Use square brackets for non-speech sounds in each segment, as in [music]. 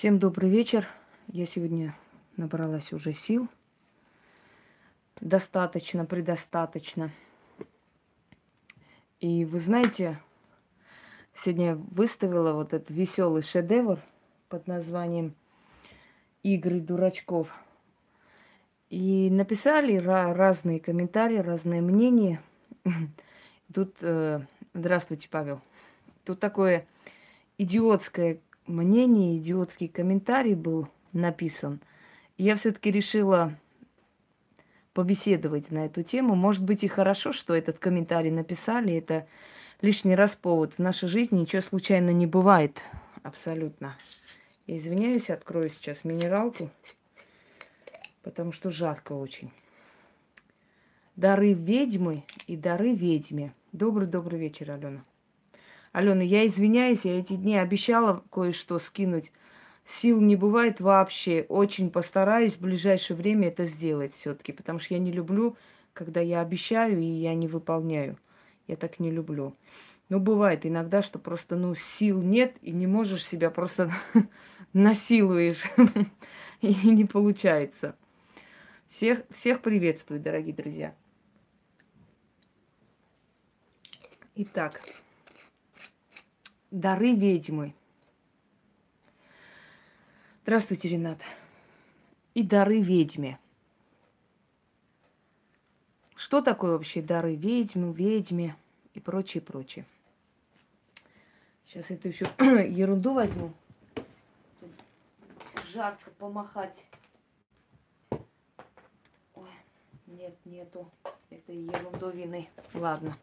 Всем добрый вечер. Я сегодня набралась уже сил. Достаточно, предостаточно. И вы знаете, сегодня я выставила вот этот веселый шедевр под названием «Игры дурачков». И написали разные комментарии, разные мнения. Тут, э, здравствуйте, Павел. Тут такое идиотское мнение, идиотский комментарий был написан. Я все-таки решила побеседовать на эту тему. Может быть и хорошо, что этот комментарий написали. Это лишний раз повод. В нашей жизни ничего случайно не бывает. Абсолютно. Я извиняюсь, открою сейчас минералку, потому что жарко очень. Дары ведьмы и дары ведьме. Добрый-добрый вечер, Алена. Алена, я извиняюсь, я эти дни обещала кое-что скинуть. Сил не бывает вообще. Очень постараюсь в ближайшее время это сделать все-таки, потому что я не люблю, когда я обещаю и я не выполняю. Я так не люблю. Но бывает иногда, что просто, ну, сил нет, и не можешь себя просто [laughs] насилуешь, [laughs] и не получается. Всех, всех приветствую, дорогие друзья. Итак, Дары ведьмы. Здравствуйте, Ренат. И дары ведьме. Что такое вообще дары ведьмы, ведьме и прочее, прочее. Сейчас это еще [clears throat] ерунду возьму. Жарко помахать. Ой, нет, нету. Это ерундовины. Ладно.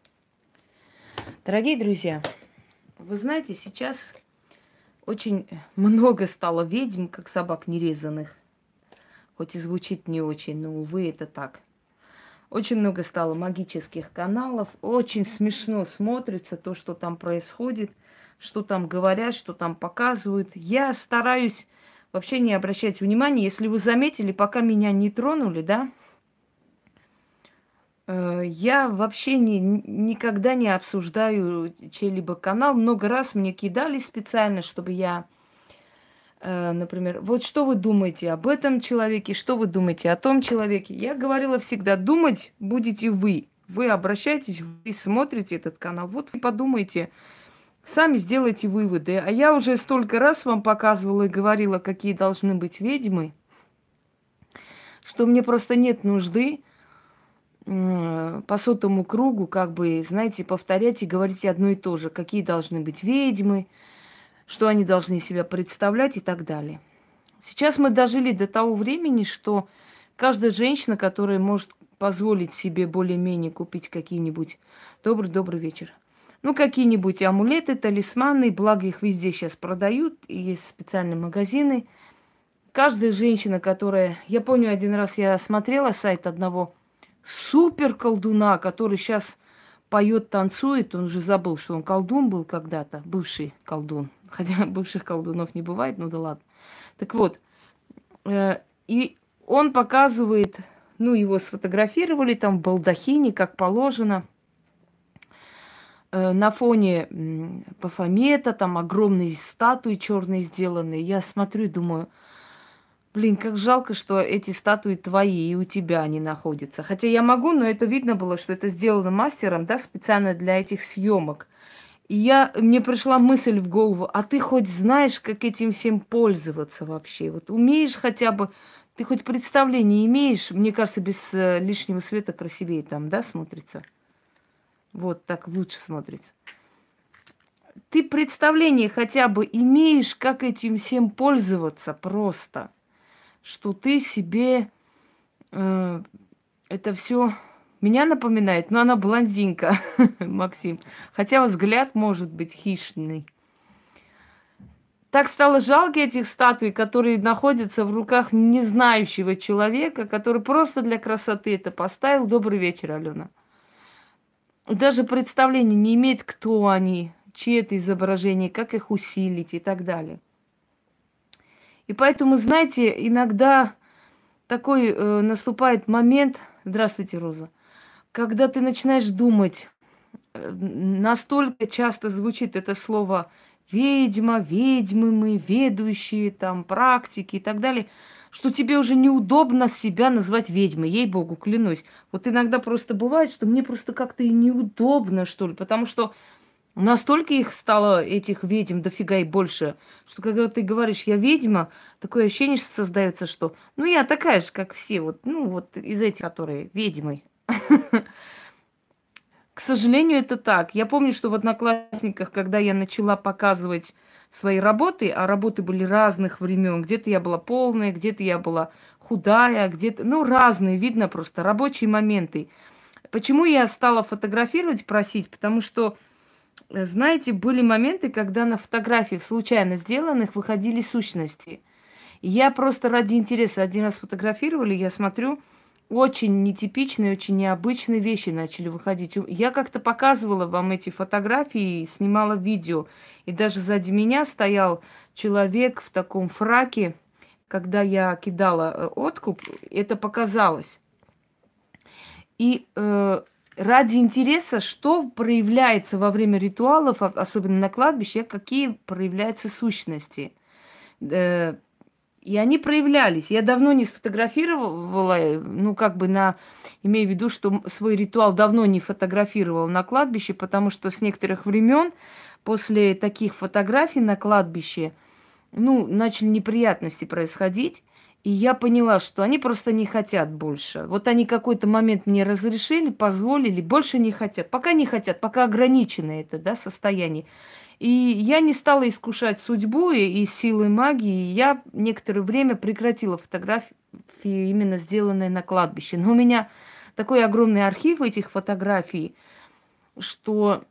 Дорогие друзья, вы знаете, сейчас очень много стало ведьм, как собак нерезанных. Хоть и звучит не очень, но, увы, это так. Очень много стало магических каналов. Очень смешно смотрится то, что там происходит, что там говорят, что там показывают. Я стараюсь вообще не обращать внимания. Если вы заметили, пока меня не тронули, да, Э, я вообще не, никогда не обсуждаю чей-либо канал. Много раз мне кидали специально, чтобы я, э, например, вот что вы думаете об этом человеке, что вы думаете о том человеке. Я говорила всегда, думать будете вы. Вы обращаетесь, вы смотрите этот канал. Вот вы подумайте, сами сделайте выводы. А я уже столько раз вам показывала и говорила, какие должны быть ведьмы, что мне просто нет нужды по сотому кругу, как бы, знаете, повторять и говорить одно и то же. Какие должны быть ведьмы, что они должны себя представлять и так далее. Сейчас мы дожили до того времени, что каждая женщина, которая может позволить себе более-менее купить какие-нибудь... Добрый-добрый вечер. Ну, какие-нибудь амулеты, талисманы, благо их везде сейчас продают, и есть специальные магазины. Каждая женщина, которая... Я помню, один раз я смотрела сайт одного супер колдуна, который сейчас поет, танцует. Он уже забыл, что он колдун был когда-то, бывший колдун. [laughs] Хотя бывших колдунов не бывает, ну да ладно. Так вот, э, и он показывает, ну, его сфотографировали там в балдахине, как положено. Э, на фоне э, Пафомета, там огромные статуи черные сделанные. Я смотрю и думаю, Блин, как жалко, что эти статуи твои и у тебя они находятся. Хотя я могу, но это видно было, что это сделано мастером, да, специально для этих съемок. И я, мне пришла мысль в голову, а ты хоть знаешь, как этим всем пользоваться вообще? Вот умеешь хотя бы, ты хоть представление имеешь? Мне кажется, без э, лишнего света красивее там, да, смотрится? Вот так лучше смотрится. Ты представление хотя бы имеешь, как этим всем пользоваться просто – что ты себе э, это все меня напоминает, но она блондинка, [laughs] Максим. Хотя взгляд может быть хищный. Так стало жалко этих статуй, которые находятся в руках незнающего человека, который просто для красоты это поставил. Добрый вечер, Алена. Даже представления не имеет, кто они, чьи это изображение, как их усилить и так далее. И поэтому, знаете, иногда такой э, наступает момент, здравствуйте, Роза, когда ты начинаешь думать, э, настолько часто звучит это слово ведьма, ведьмы мы, ведущие, там, практики и так далее, что тебе уже неудобно себя назвать ведьмой, ей-богу, клянусь. Вот иногда просто бывает, что мне просто как-то и неудобно, что ли, потому что Настолько их стало, этих ведьм, дофига и больше, что когда ты говоришь, я ведьма, такое ощущение создается, что, ну, я такая же, как все, вот, ну, вот из этих, которые ведьмы. [laughs] К сожалению, это так. Я помню, что в Одноклассниках, когда я начала показывать свои работы, а работы были разных времен, где-то я была полная, где-то я была худая, где-то, ну, разные, видно просто, рабочие моменты. Почему я стала фотографировать, просить? Потому что знаете, были моменты, когда на фотографиях случайно сделанных выходили сущности. Я просто ради интереса один раз фотографировали, я смотрю, очень нетипичные, очень необычные вещи начали выходить. Я как-то показывала вам эти фотографии, снимала видео. И даже сзади меня стоял человек в таком фраке, когда я кидала э, откуп, это показалось. И э, ради интереса, что проявляется во время ритуалов, особенно на кладбище, какие проявляются сущности. Э, и они проявлялись. Я давно не сфотографировала, ну, как бы на... Имею в виду, что свой ритуал давно не фотографировала на кладбище, потому что с некоторых времен после таких фотографий на кладбище, ну, начали неприятности происходить. И я поняла, что они просто не хотят больше. Вот они какой-то момент мне разрешили, позволили, больше не хотят. Пока не хотят, пока ограничено это да, состояние. И я не стала искушать судьбу и, и силы магии. Я некоторое время прекратила фотографии, именно сделанные на кладбище. Но у меня такой огромный архив этих фотографий, что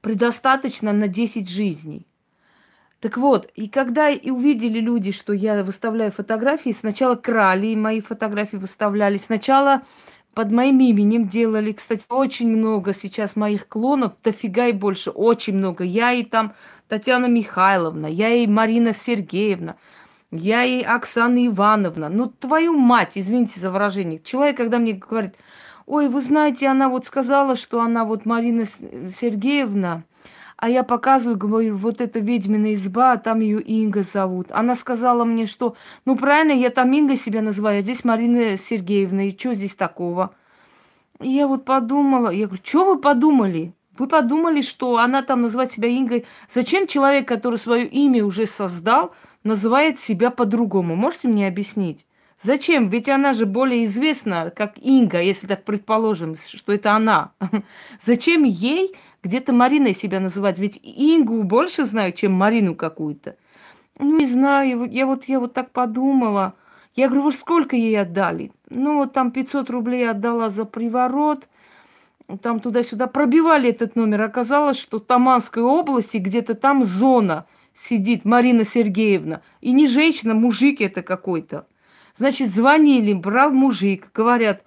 предостаточно на 10 жизней. Так вот, и когда и увидели люди, что я выставляю фотографии, сначала крали мои фотографии, выставляли. Сначала под моим именем делали. Кстати, очень много сейчас моих клонов, дофига и больше, очень много. Я и там Татьяна Михайловна, я и Марина Сергеевна, я и Оксана Ивановна. Ну, твою мать, извините за выражение. Человек, когда мне говорит, ой, вы знаете, она вот сказала, что она вот Марина Сергеевна, а я показываю, говорю, вот это ведьмина изба, а там ее Инга зовут. Она сказала мне, что, ну правильно, я там Инга себя называю, а здесь Марина Сергеевна, и что здесь такого? И я вот подумала, я говорю, что вы подумали? Вы подумали, что она там называет себя Ингой? Зачем человек, который свое имя уже создал, называет себя по-другому? Можете мне объяснить? Зачем? Ведь она же более известна как Инга, если так предположим, что это она. [laughs] Зачем ей где-то Мариной себя называть? Ведь Ингу больше знаю, чем Марину какую-то. Ну, не знаю, я вот, я вот так подумала. Я говорю, вы сколько ей отдали? Ну, вот там 500 рублей отдала за приворот. Там туда-сюда пробивали этот номер. Оказалось, что в Таманской области где-то там зона сидит Марина Сергеевна. И не женщина, мужик это какой-то. Значит, звонили, брал мужик, говорят,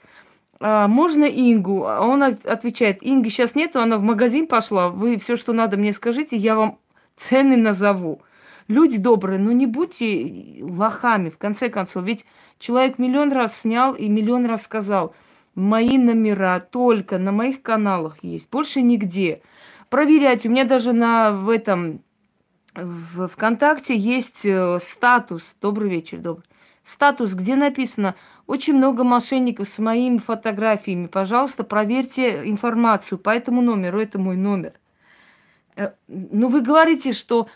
а, можно Ингу? А он отвечает, Инги сейчас нету, она в магазин пошла, вы все, что надо, мне скажите, я вам цены назову. Люди добрые, но не будьте лохами, в конце концов. Ведь человек миллион раз снял и миллион раз сказал, мои номера только на моих каналах есть, больше нигде. Проверяйте, у меня даже на в этом в ВКонтакте есть э, статус. Добрый вечер, добрый. Статус, где написано очень много мошенников с моими фотографиями. Пожалуйста, проверьте информацию по этому номеру. Это мой номер. Э, ну, вы говорите, что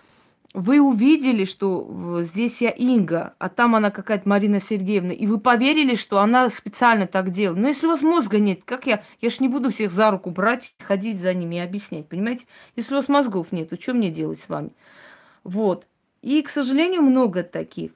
вы увидели, что здесь я Инга, а там она какая-то Марина Сергеевна, и вы поверили, что она специально так делала. Но если у вас мозга нет, как я? Я ж не буду всех за руку брать, ходить за ними и объяснять, понимаете? Если у вас мозгов нет, то что мне делать с вами? Вот. И, к сожалению, много таких.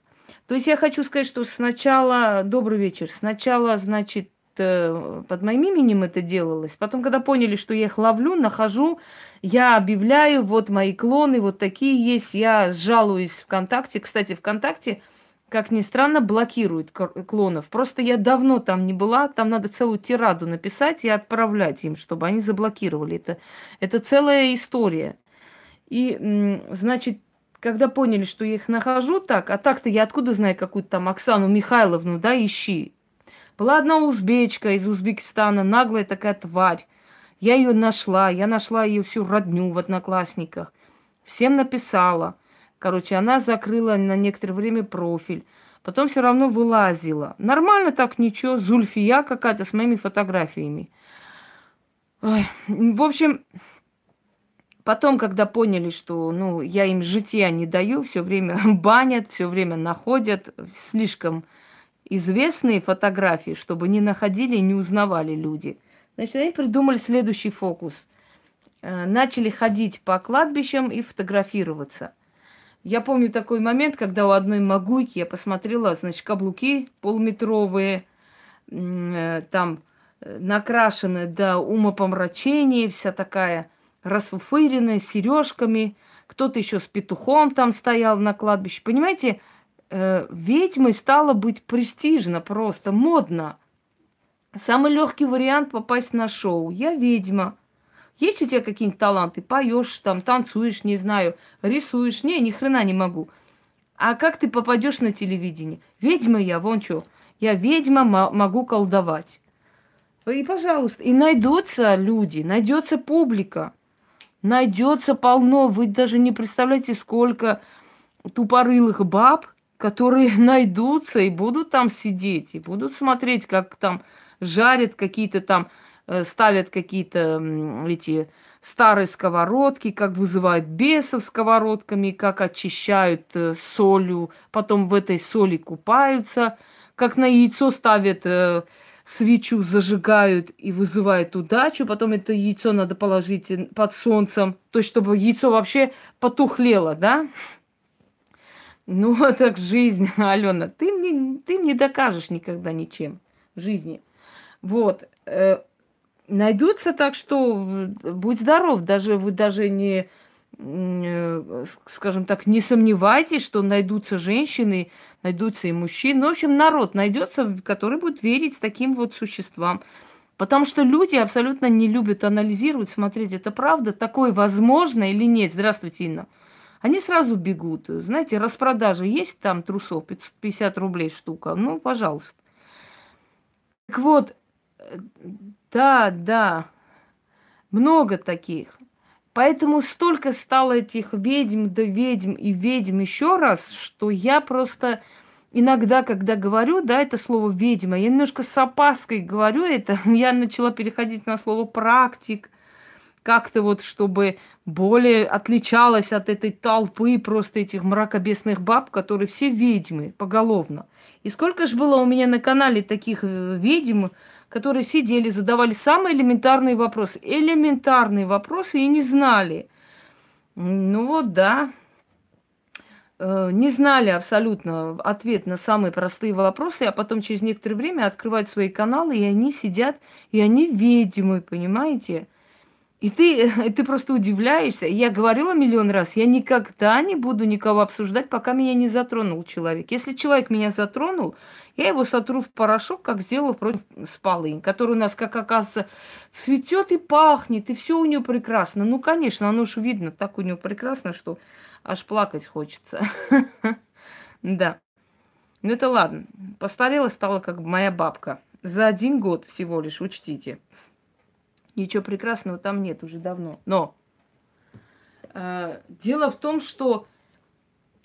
То есть я хочу сказать, что сначала, добрый вечер, сначала, значит, э, под моим именем это делалось. Потом, когда поняли, что я их ловлю, нахожу, я объявляю, вот мои клоны, вот такие есть, я жалуюсь ВКонтакте. Кстати, ВКонтакте, как ни странно, блокирует клонов. Просто я давно там не была, там надо целую тираду написать и отправлять им, чтобы они заблокировали. Это, это целая история. И, значит, когда поняли, что я их нахожу так, а так-то я откуда знаю какую-то там Оксану Михайловну, да, ищи. Была одна узбечка из Узбекистана, наглая такая тварь. Я ее нашла, я нашла ее всю родню в одноклассниках. всем написала. Короче, она закрыла на некоторое время профиль. Потом все равно вылазила. Нормально так, ничего. Зульфия какая-то с моими фотографиями. Ой, в общем, потом, когда поняли, что ну, я им жития не даю, все время [laughs] банят, все время находят слишком известные фотографии, чтобы не находили и не узнавали люди. Значит, они придумали следующий фокус. Э, начали ходить по кладбищам и фотографироваться. Я помню такой момент, когда у одной могуйки я посмотрела, значит, каблуки полуметровые, э, там накрашенная до умопомрачения, вся такая расфуфыренная, с сережками. Кто-то еще с петухом там стоял на кладбище. Понимаете, э, ведьмой стало быть престижно, просто модно. Самый легкий вариант попасть на шоу. Я ведьма. Есть у тебя какие-нибудь таланты? Поешь там, танцуешь, не знаю, рисуешь? Не, ни хрена не могу. А как ты попадешь на телевидение? Ведьма я, вон что. Я ведьма, могу колдовать. И, пожалуйста, и найдутся люди, найдется публика, найдется полно. Вы даже не представляете, сколько тупорылых баб, которые [laughs] найдутся и будут там сидеть, и будут смотреть, как там жарят какие-то там, э, ставят какие-то эти старые сковородки, как вызывают бесов сковородками, как очищают э, солью, потом в этой соли купаются, как на яйцо ставят э, свечу зажигают и вызывают удачу, потом это яйцо надо положить под солнцем, то есть чтобы яйцо вообще потухлело, да? Ну, [laughs] так жизнь, Алена, ты мне, ты мне докажешь никогда ничем в жизни. Вот. Э, найдутся так, что будь здоров, даже вы даже не, Э, скажем так, не сомневайтесь, что найдутся женщины, найдутся и мужчины. Ну, в общем, народ найдется, который будет верить таким вот существам. Потому что люди абсолютно не любят анализировать, смотреть, это правда, такое возможно или нет. Здравствуйте, Инна. Они сразу бегут. Знаете, распродажа есть там трусов, 50 рублей штука. Ну, пожалуйста. Так вот, э, да, да, много таких. Поэтому столько стало этих ведьм да ведьм и ведьм еще раз, что я просто иногда, когда говорю, да, это слово ведьма, я немножко с опаской говорю это, [laughs] я начала переходить на слово практик, как-то вот, чтобы более отличалась от этой толпы просто этих мракобесных баб, которые все ведьмы поголовно. И сколько же было у меня на канале таких э, ведьм, которые сидели, задавали самые элементарные вопросы. Элементарные вопросы и не знали. Ну вот, да. Э, не знали абсолютно ответ на самые простые вопросы, а потом через некоторое время открывают свои каналы, и они сидят, и они ведьмы, понимаете? И ты, [laughs] и ты просто удивляешься. Я говорила миллион раз, я никогда не буду никого обсуждать, пока меня не затронул человек. Если человек меня затронул, я его сотру в порошок, как сделала против спалынь, который у нас, как оказывается, цветет и пахнет, и все у нее прекрасно. Ну, конечно, оно уж видно, так у нее прекрасно, что аж плакать хочется. [laughs] Да. Ну это ладно. Постарела стала как моя бабка. За один год всего лишь, учтите. Ничего прекрасного там нет уже давно. Но э, дело в том, что,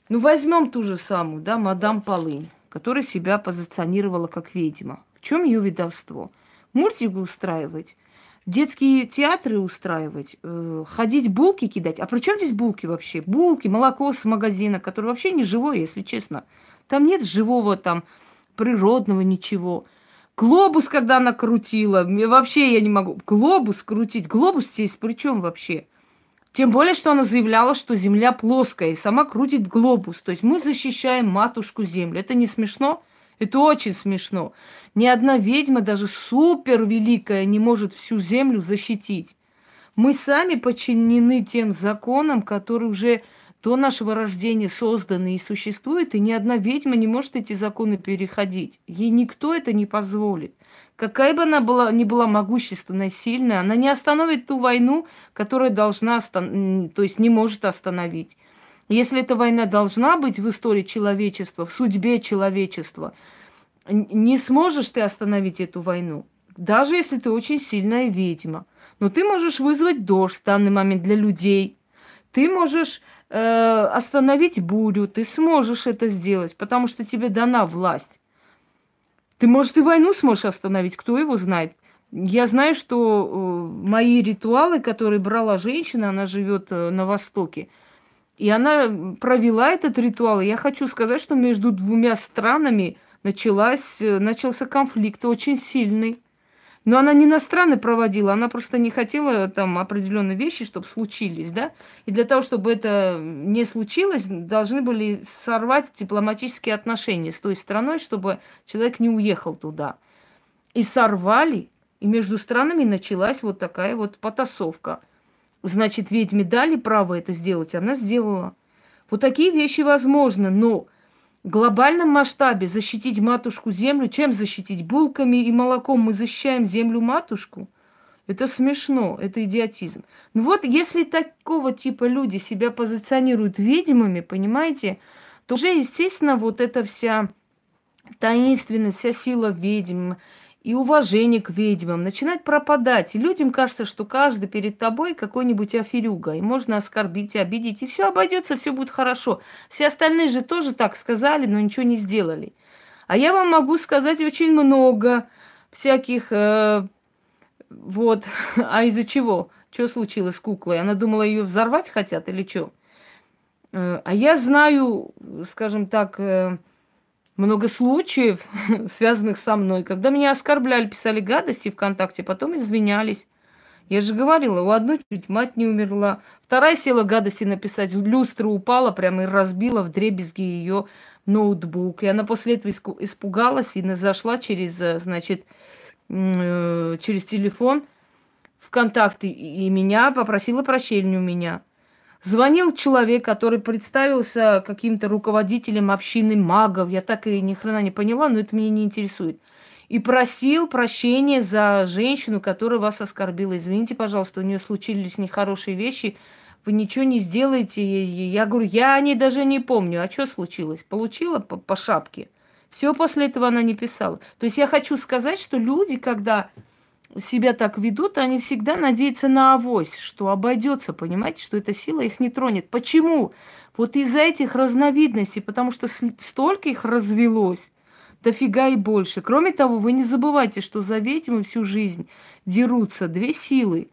ну, возьмем ту же самую, да, мадам Полынь, которая себя позиционировала как ведьма. В чем ее ведовство? Мультики устраивать, детские театры устраивать, э, ходить булки кидать. А при чем здесь булки вообще? Булки, молоко с магазина, которое вообще не живое, если честно. Там нет живого там природного ничего. Глобус, когда она крутила, вообще я не могу. Глобус крутить. Глобус здесь при чем вообще? Тем более, что она заявляла, что Земля плоская, и сама крутит глобус. То есть мы защищаем матушку Землю. Это не смешно? Это очень смешно. Ни одна ведьма, даже супер великая, не может всю Землю защитить. Мы сами подчинены тем законам, которые уже до нашего рождения созданы и существуют, и ни одна ведьма не может эти законы переходить. Ей никто это не позволит. Какая бы она была, ни была могущественная, сильная, она не остановит ту войну, которая должна, то есть не может остановить. Если эта война должна быть в истории человечества, в судьбе человечества, не сможешь ты остановить эту войну, даже если ты очень сильная ведьма. Но ты можешь вызвать дождь в данный момент для людей. Ты можешь э, остановить бурю, ты сможешь это сделать, потому что тебе дана власть. Ты, может, и войну сможешь остановить, кто его знает. Я знаю, что э, мои ритуалы, которые брала женщина, она живет э, на Востоке, и она провела этот ритуал. И я хочу сказать, что между двумя странами началась, э, начался конфликт очень сильный. Но она не иностранно проводила, она просто не хотела там определенные вещи, чтобы случились, да. И для того, чтобы это не случилось, должны были сорвать дипломатические отношения с той страной, чтобы человек не уехал туда. И сорвали, и между странами началась вот такая вот потасовка. Значит, ведьме дали право это сделать, она сделала. Вот такие вещи возможны, но глобальном масштабе защитить матушку землю, чем защитить? Булками и молоком мы защищаем землю-матушку? Это смешно, это идиотизм. Ну вот, если такого типа люди себя позиционируют ведьмами, понимаете, то уже, естественно, вот эта вся таинственность, вся сила ведьм, и уважение к ведьмам начинает пропадать. И людям кажется, что каждый перед тобой какой-нибудь аферюга. И можно оскорбить, обидеть, и все обойдется, все будет хорошо. Все остальные же тоже так сказали, но ничего не сделали. А я вам могу сказать очень много всяких... Э, вот. [laughs] А из-за чего? Что случилось с куклой? Она думала, ее взорвать хотят или что? Э, а я знаю, скажем так... Э, много случаев, [laughs] связанных со мной, когда меня оскорбляли, писали гадости ВКонтакте, потом извинялись. Я же говорила, у одной чуть мать не умерла, вторая села гадости написать, люстра упала прямо и разбила в дребезги ее ноутбук. И она после этого испугалась и зашла через, э, значит, э, через телефон ВКонтакте и меня попросила прощения у меня. Звонил человек, который представился каким-то руководителем общины магов. Я так и ни хрена не поняла, но это меня не интересует. И просил прощения за женщину, которая вас оскорбила. Извините, пожалуйста, у нее случились нехорошие вещи. Вы ничего не сделаете. Я говорю, я о ней даже не помню. А что случилось? Получила по, по шапке. Все после этого она не писала. То есть я хочу сказать, что люди, когда себя так ведут, они всегда надеются на авось, что обойдется, понимаете, что эта сила их не тронет. Почему? Вот из-за этих разновидностей, потому что столько их развелось, дофига и больше. Кроме того, вы не забывайте, что за ведьмы всю жизнь дерутся две силы.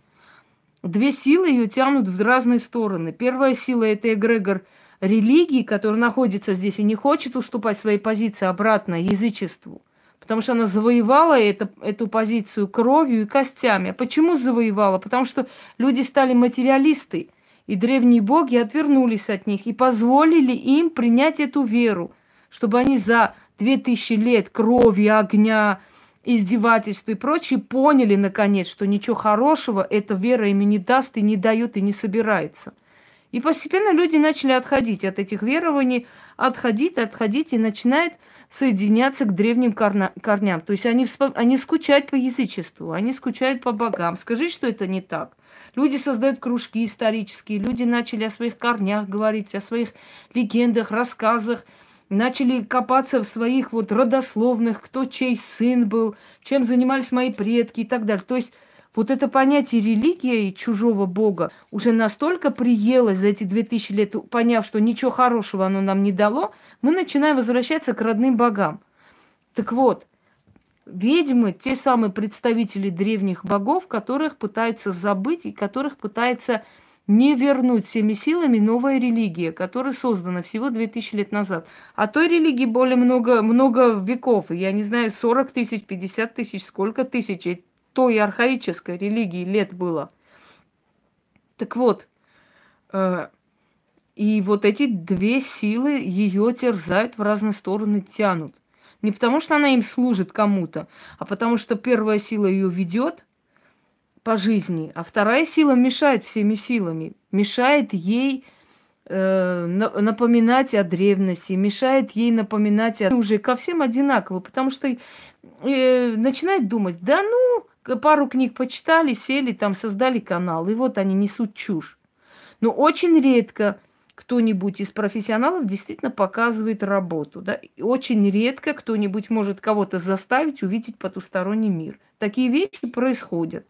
Две силы ее тянут в разные стороны. Первая сила – это эгрегор религии, который находится здесь и не хочет уступать своей позиции обратно язычеству – потому что она завоевала это, эту позицию кровью и костями. А почему завоевала? Потому что люди стали материалисты, и древние боги отвернулись от них и позволили им принять эту веру, чтобы они за две тысячи лет крови, огня, издевательств и прочее поняли, наконец, что ничего хорошего эта вера им не даст и не дает и не собирается. И постепенно люди начали отходить от этих верований, отходить, отходить и начинают соединяться к древним корням. То есть они, они скучают по язычеству, они скучают по богам. Скажи, что это не так. Люди создают кружки исторические, люди начали о своих корнях говорить, о своих легендах, рассказах, начали копаться в своих вот родословных, кто чей сын был, чем занимались мои предки и так далее. То есть вот это понятие религия и чужого бога уже настолько приелось за эти две тысячи лет, поняв, что ничего хорошего оно нам не дало, мы начинаем возвращаться к родным богам. Так вот, ведьмы, те самые представители древних богов, которых пытаются забыть и которых пытается не вернуть всеми силами новая религия, которая создана всего 2000 лет назад. А той религии более много, много веков. Я не знаю, 40 тысяч, 50 тысяч, сколько тысяч той архаической религии лет было. Так вот, э, и вот эти две силы ее терзают в разные стороны, тянут. Не потому, что она им служит кому-то, а потому что первая сила ее ведет по жизни, а вторая сила мешает всеми силами, мешает ей э, напоминать о древности, мешает ей напоминать о... уже ко всем одинаково, потому что э, начинает думать, да ну, пару книг почитали, сели, там создали канал, и вот они несут чушь. Но очень редко кто-нибудь из профессионалов действительно показывает работу. Да? И очень редко кто-нибудь может кого-то заставить увидеть потусторонний мир. Такие вещи происходят.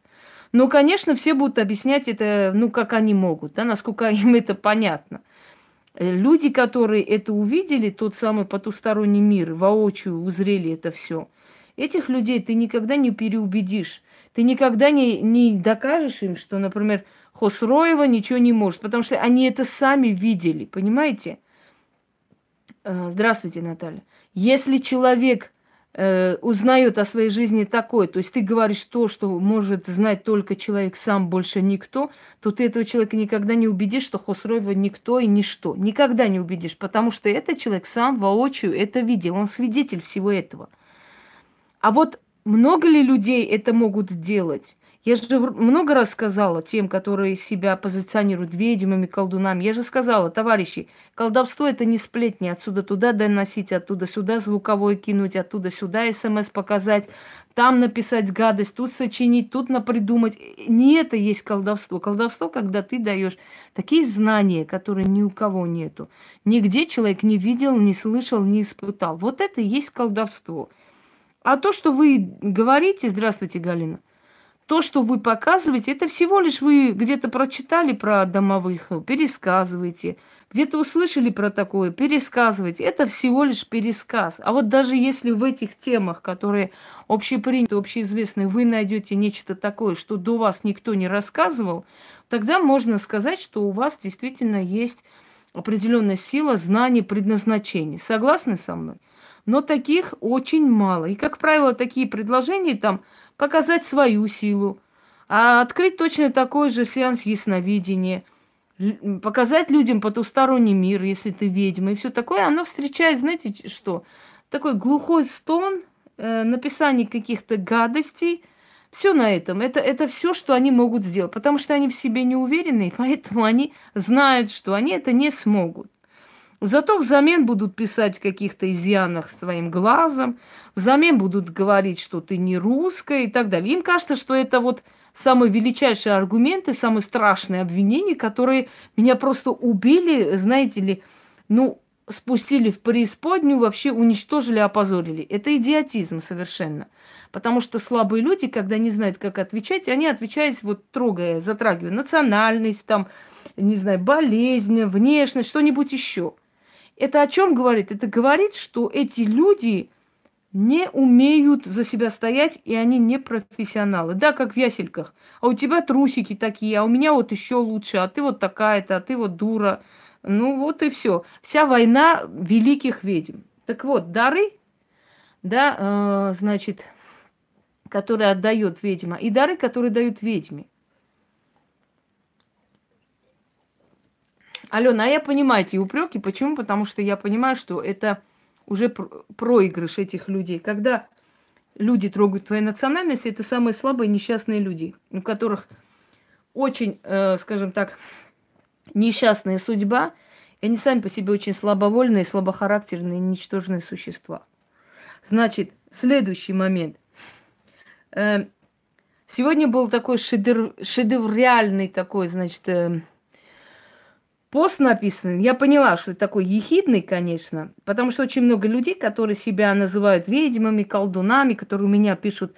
Но, конечно, все будут объяснять это, ну, как они могут, да, насколько им [laughs] это понятно. Э, люди, которые это увидели, тот самый потусторонний мир, воочию узрели это все, этих людей ты никогда не переубедишь. Ты никогда не, не докажешь им, что, например, Хосроева ничего не может, потому что они это сами видели, понимаете? Э, здравствуйте, Наталья. Если человек э, узнает о своей жизни такой, то есть ты говоришь то, что может знать только человек сам, больше никто, то ты этого человека никогда не убедишь, что Хосроева никто и ничто. Никогда не убедишь, потому что этот человек сам воочию это видел, он свидетель всего этого. А вот много ли людей это могут делать? Я же много раз сказала тем, которые себя позиционируют ведьмами, колдунами. Я же сказала, товарищи, колдовство это не сплетни. Отсюда туда доносить, оттуда сюда звуковой кинуть, оттуда сюда смс показать, там написать гадость, тут сочинить, тут напридумать. Не это есть колдовство. Колдовство, когда ты даешь такие знания, которые ни у кого нету. Нигде человек не видел, не слышал, не испытал. Вот это и есть колдовство. А то, что вы говорите, здравствуйте, Галина, то, что вы показываете, это всего лишь вы где-то прочитали про домовых, пересказываете. Где-то услышали про такое, пересказывайте. Это всего лишь пересказ. А вот даже если в этих темах, которые общеприняты, общеизвестны, вы найдете нечто такое, что до вас никто не рассказывал, тогда можно сказать, что у вас действительно есть определенная сила, знание, предназначение. Согласны со мной? Но таких очень мало. И, как правило, такие предложения там показать свою силу, а открыть точно такой же сеанс ясновидения, показать людям потусторонний мир, если ты ведьма, и все такое, оно встречает, знаете что, такой глухой стон, э, написание каких-то гадостей, все на этом. Это, это все, что они могут сделать, потому что они в себе не уверены, и поэтому они знают, что они это не смогут. Зато взамен будут писать каких-то изъянах своим глазом, взамен будут говорить, что ты не русская и так далее. Им кажется, что это вот самые величайшие аргументы, самые страшные обвинения, которые меня просто убили, знаете ли, ну, спустили в преисподнюю, вообще уничтожили, опозорили. Это идиотизм совершенно. Потому что слабые люди, когда не знают, как отвечать, они отвечают, вот трогая, затрагивая национальность, там, не знаю, болезнь, внешность, что-нибудь еще. Это о чем говорит? Это говорит, что эти люди не умеют за себя стоять, и они не профессионалы. Да, как в ясельках. А у тебя трусики такие, а у меня вот еще лучше, а ты вот такая-то, а ты вот дура. Ну вот и все. Вся война великих ведьм. Так вот, дары, да, э, значит, которые отдает ведьма, и дары, которые дают ведьме. Алена, а я понимаю эти упреки. Почему? Потому что я понимаю, что это уже проигрыш этих людей. Когда люди трогают твою национальность, это самые слабые несчастные люди, у которых очень, э, скажем так, несчастная судьба, и они сами по себе очень слабовольные, слабохарактерные, ничтожные существа. Значит, следующий момент. Э, сегодня был такой шедевр, шедевральный такой, значит, э, пост написанный, я поняла, что это такой ехидный, конечно, потому что очень много людей, которые себя называют ведьмами, колдунами, которые у меня пишут,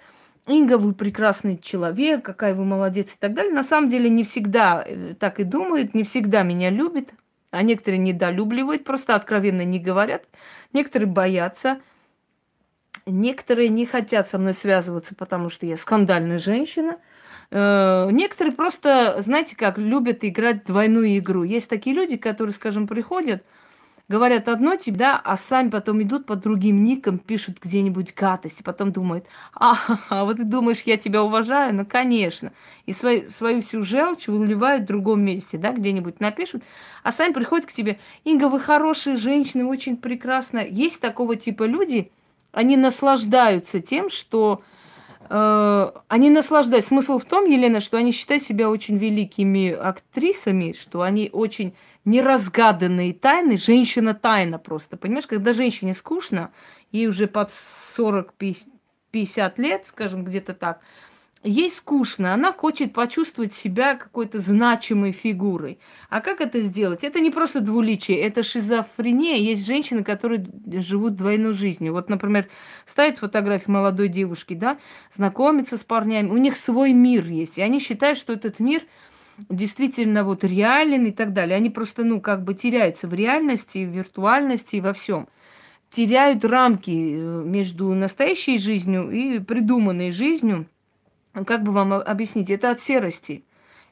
Инга, вы прекрасный человек, какая вы молодец и так далее. На самом деле не всегда э, так и думают, не всегда меня любят, а некоторые недолюбливают, просто откровенно не говорят. Некоторые боятся, некоторые не хотят со мной связываться, потому что я скандальная женщина – некоторые просто, знаете как, любят играть двойную игру. Есть такие люди, которые, скажем, приходят, говорят одно тебе, да, а сами потом идут под другим ником, пишут где-нибудь гадости, потом думают, а, а вот ты думаешь, я тебя уважаю? Ну, конечно. И свою, свою всю желчь выливают в другом месте, да, где-нибудь напишут, а сами приходят к тебе, Инга, вы хорошая женщина, очень прекрасная. Есть такого типа люди, они наслаждаются тем, что Э, они наслаждаются. Смысл в том, Елена, что они считают себя очень великими актрисами, что они очень неразгаданные тайны. Женщина тайна просто. Понимаешь, когда женщине скучно, ей уже под 40-50 лет, скажем, где-то так, Ей скучно, она хочет почувствовать себя какой-то значимой фигурой. А как это сделать? Это не просто двуличие, это шизофрения. Есть женщины, которые живут двойной жизнью. Вот, например, ставят фотографию молодой девушки, да, знакомятся с парнями, у них свой мир есть, и они считают, что этот мир действительно вот реален и так далее. Они просто, ну, как бы теряются в реальности, в виртуальности и во всем. Теряют рамки э, между настоящей жизнью и придуманной жизнью. Как бы вам объяснить? Это от серости.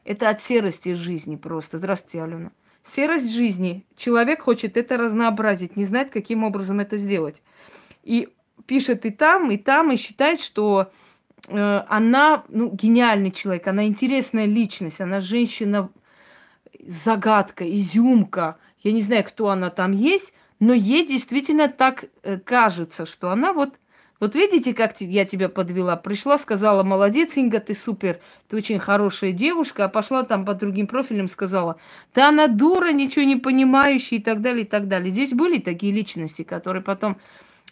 Это от серости жизни просто. Здравствуйте, Алена. Серость жизни. Человек хочет это разнообразить, не знает, каким образом это сделать. И пишет и там, и там, и считает, что э, она ну, гениальный человек, она интересная личность, она женщина загадка, изюмка. Я не знаю, кто она там есть, но ей действительно так э, кажется, что она вот вот видите, как я тебя подвела? Пришла, сказала, молодец, Инга, ты супер, ты очень хорошая девушка, а пошла там по другим профилям, сказала, да она дура, ничего не понимающая и так далее, и так далее. Здесь были такие личности, которые потом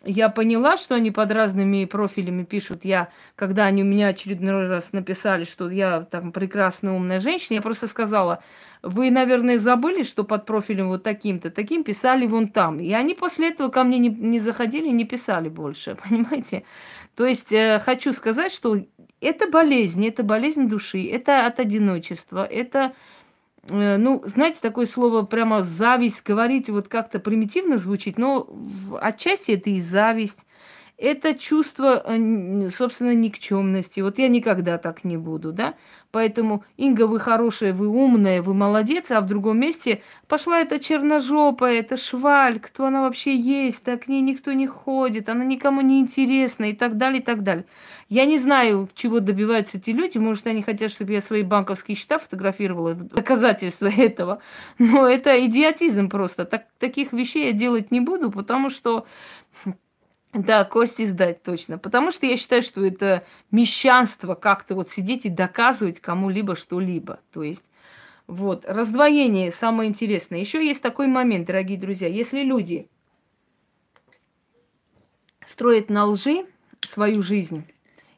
я поняла, что они под разными профилями пишут. Я, когда они у меня очередной раз написали, что я там прекрасная умная женщина, я просто сказала, вы, наверное, забыли, что под профилем вот таким-то, таким писали вон там. И они после этого ко мне не, не заходили, не писали больше, [laughs] понимаете? То есть э, хочу сказать, что это болезнь, это болезнь души, это от одиночества, это Э, ну, знаете, такое слово прямо зависть, говорите, вот как-то примитивно звучит, но отчасти это и зависть, это чувство, э, собственно, никчемности. Вот я никогда так не буду, да? Поэтому, Инга, вы хорошая, вы умная, вы молодец, а в другом месте пошла эта черножопая, эта шваль, кто она вообще есть, так к ней никто не ходит, она никому не интересна и так далее, и так далее. Я не знаю, чего добиваются эти люди, может, они хотят, чтобы я свои банковские счета фотографировала, доказательства [laughs] этого, но это идиотизм просто. Так, таких вещей я делать не буду, потому что да, кости сдать точно. Потому что я считаю, что это мещанство как-то вот сидеть и доказывать кому-либо что-либо. То есть, вот, раздвоение самое интересное. Еще есть такой момент, дорогие друзья. Если люди строят на лжи свою жизнь,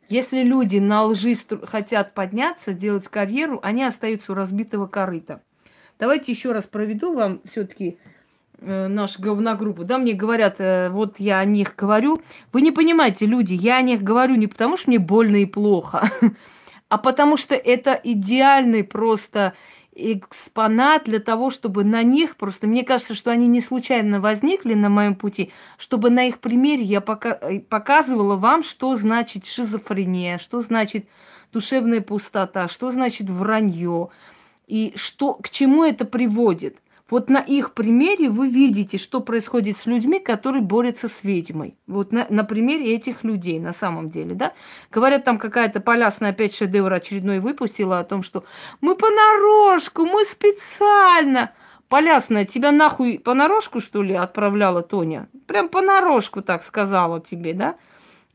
если люди на лжи хотят подняться, делать карьеру, они остаются у разбитого корыта. Давайте еще раз проведу вам все-таки наша говногруппа, да, мне говорят, э, вот я о них говорю. Вы не понимаете, люди, я о них говорю не потому, что мне больно и плохо, [laughs] а потому что это идеальный просто экспонат для того, чтобы на них, просто мне кажется, что они не случайно возникли на моем пути, чтобы на их примере я пока, э, показывала вам, что значит шизофрения, что значит душевная пустота, что значит вранье, и что, к чему это приводит. Вот на их примере вы видите, что происходит с людьми, которые борются с ведьмой. Вот на, на примере этих людей на самом деле, да. Говорят, там какая-то полясная опять шедевр очередной выпустила о том, что мы понарошку, мы специально. Полясная, тебя нахуй понарошку, что ли, отправляла Тоня? Прям понарошку так сказала тебе, да?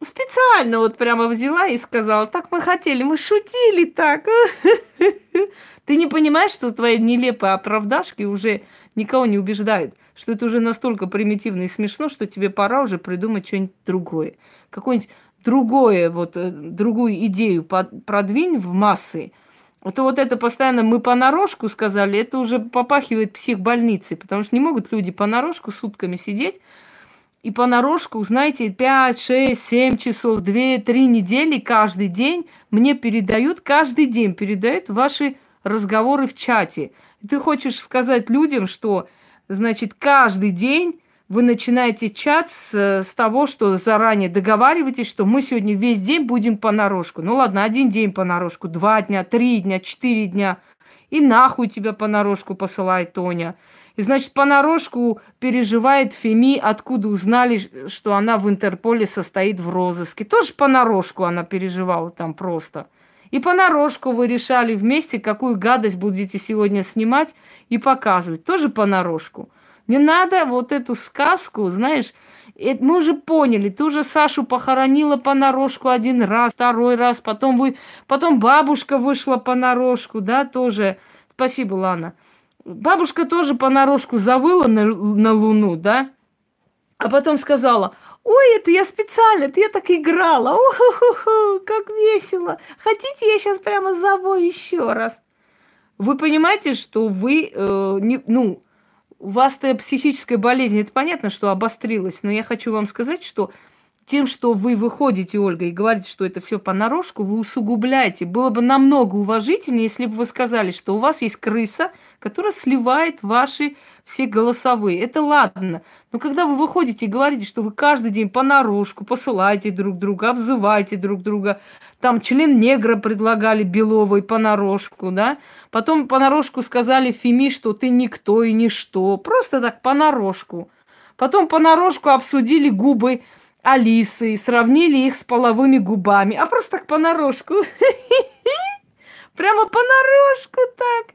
Специально вот прямо взяла и сказала, так мы хотели, мы шутили так. [laughs] Ты не понимаешь, что твои нелепые оправдашки уже никого не убеждают, что это уже настолько примитивно и смешно, что тебе пора уже придумать что-нибудь другое. Какое-нибудь другое, вот, э, другую идею продвинь в массы. Это вот это постоянно мы понарошку сказали, это уже попахивает психбольницей, потому что не могут люди понарошку сутками сидеть и понарошку, знаете, 5, 6, 7 часов, 2, 3 недели каждый день мне передают, каждый день передают ваши разговоры в чате. Ты хочешь сказать людям, что, значит, каждый день вы начинаете чат с, с того, что заранее договариваетесь, что мы сегодня весь день будем понарошку. Ну ладно, один день понарошку, два дня, три дня, четыре дня. И нахуй тебя понарошку посылает Тоня. Значит, понарошку переживает Феми, откуда узнали, что она в Интерполе состоит в розыске. Тоже понарошку она переживала там просто. И понарошку вы решали вместе, какую гадость будете сегодня снимать и показывать. Тоже понарошку. Не надо вот эту сказку, знаешь, мы уже поняли, ты уже Сашу похоронила понарошку один раз, второй раз, потом вы, потом бабушка вышла понарошку, да, тоже. Спасибо, Лана. Бабушка тоже понарошку завыла на, на Луну, да, а потом сказала, Ой, это я специально, это я так играла. О, как весело. Хотите, я сейчас прямо завою еще раз. Вы понимаете, что вы, э, не, ну, у вас-то психическая болезнь, это понятно, что обострилась, но я хочу вам сказать, что тем, что вы выходите, Ольга, и говорите, что это все понарошку, вы усугубляете. Было бы намного уважительнее, если бы вы сказали, что у вас есть крыса, которая сливает ваши все голосовые. Это ладно. Но когда вы выходите и говорите, что вы каждый день понарошку посылаете друг друга, обзываете друг друга, там член негра предлагали Беловой понарошку, да, потом понарошку сказали Феми, что ты никто и ничто, просто так понарошку. Потом понарошку обсудили губы Алисы и сравнили их с половыми губами. А просто так понарошку. [laughs] Прямо понарошку так.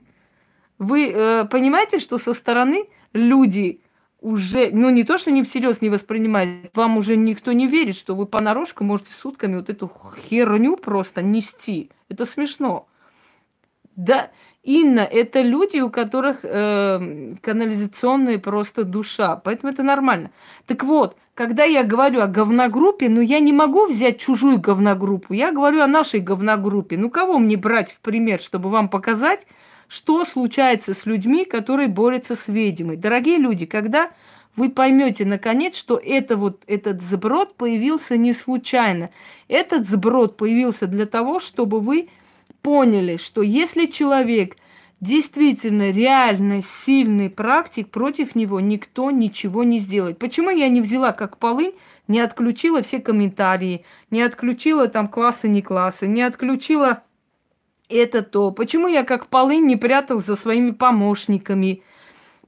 Вы э, понимаете, что со стороны люди уже, ну не то, что не всерьез не воспринимают, вам уже никто не верит, что вы понарошку можете сутками вот эту херню просто нести. Это смешно. Да, Инна, это люди, у которых э, канализационная просто душа, поэтому это нормально. Так вот, когда я говорю о говногруппе, ну я не могу взять чужую говногруппу, я говорю о нашей говногруппе. Ну кого мне брать в пример, чтобы вам показать, что случается с людьми, которые борются с ведьмой. Дорогие люди, когда вы поймете наконец, что это вот этот сброд появился не случайно. Этот сброд появился для того, чтобы вы поняли, что если человек действительно реально сильный практик, против него никто ничего не сделает. Почему я не взяла как полынь, не отключила все комментарии, не отключила там классы, не классы, не отключила это то. Почему я как полынь не прятал за своими помощниками?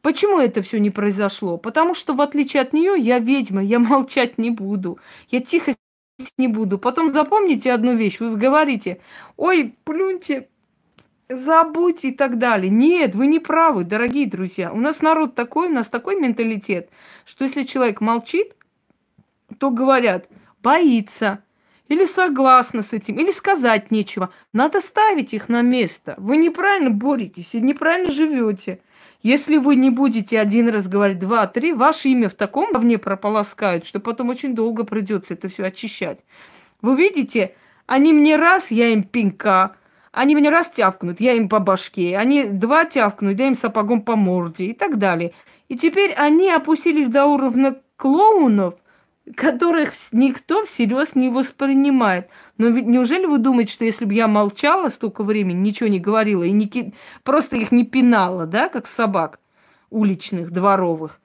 Почему это все не произошло? Потому что, в отличие от нее, я ведьма, я молчать не буду. Я тихо не буду. Потом запомните одну вещь. Вы говорите, ой, плюньте, забудьте и так далее. Нет, вы не правы, дорогие друзья. У нас народ такой, у нас такой менталитет, что если человек молчит, то говорят, боится, или согласна с этим, или сказать нечего. Надо ставить их на место. Вы неправильно боретесь и неправильно живете. Если вы не будете один раз говорить два, три, ваше имя в таком говне прополоскают, что потом очень долго придется это все очищать. Вы видите, они мне раз, я им пинка, они мне раз тявкнут, я им по башке, они два тявкнут, я им сапогом по морде и так далее. И теперь они опустились до уровня клоунов, которых никто всерьез не воспринимает. Но ведь неужели вы думаете, что если бы я молчала столько времени, ничего не говорила и не ки... просто их не пинала, да, как собак уличных, дворовых,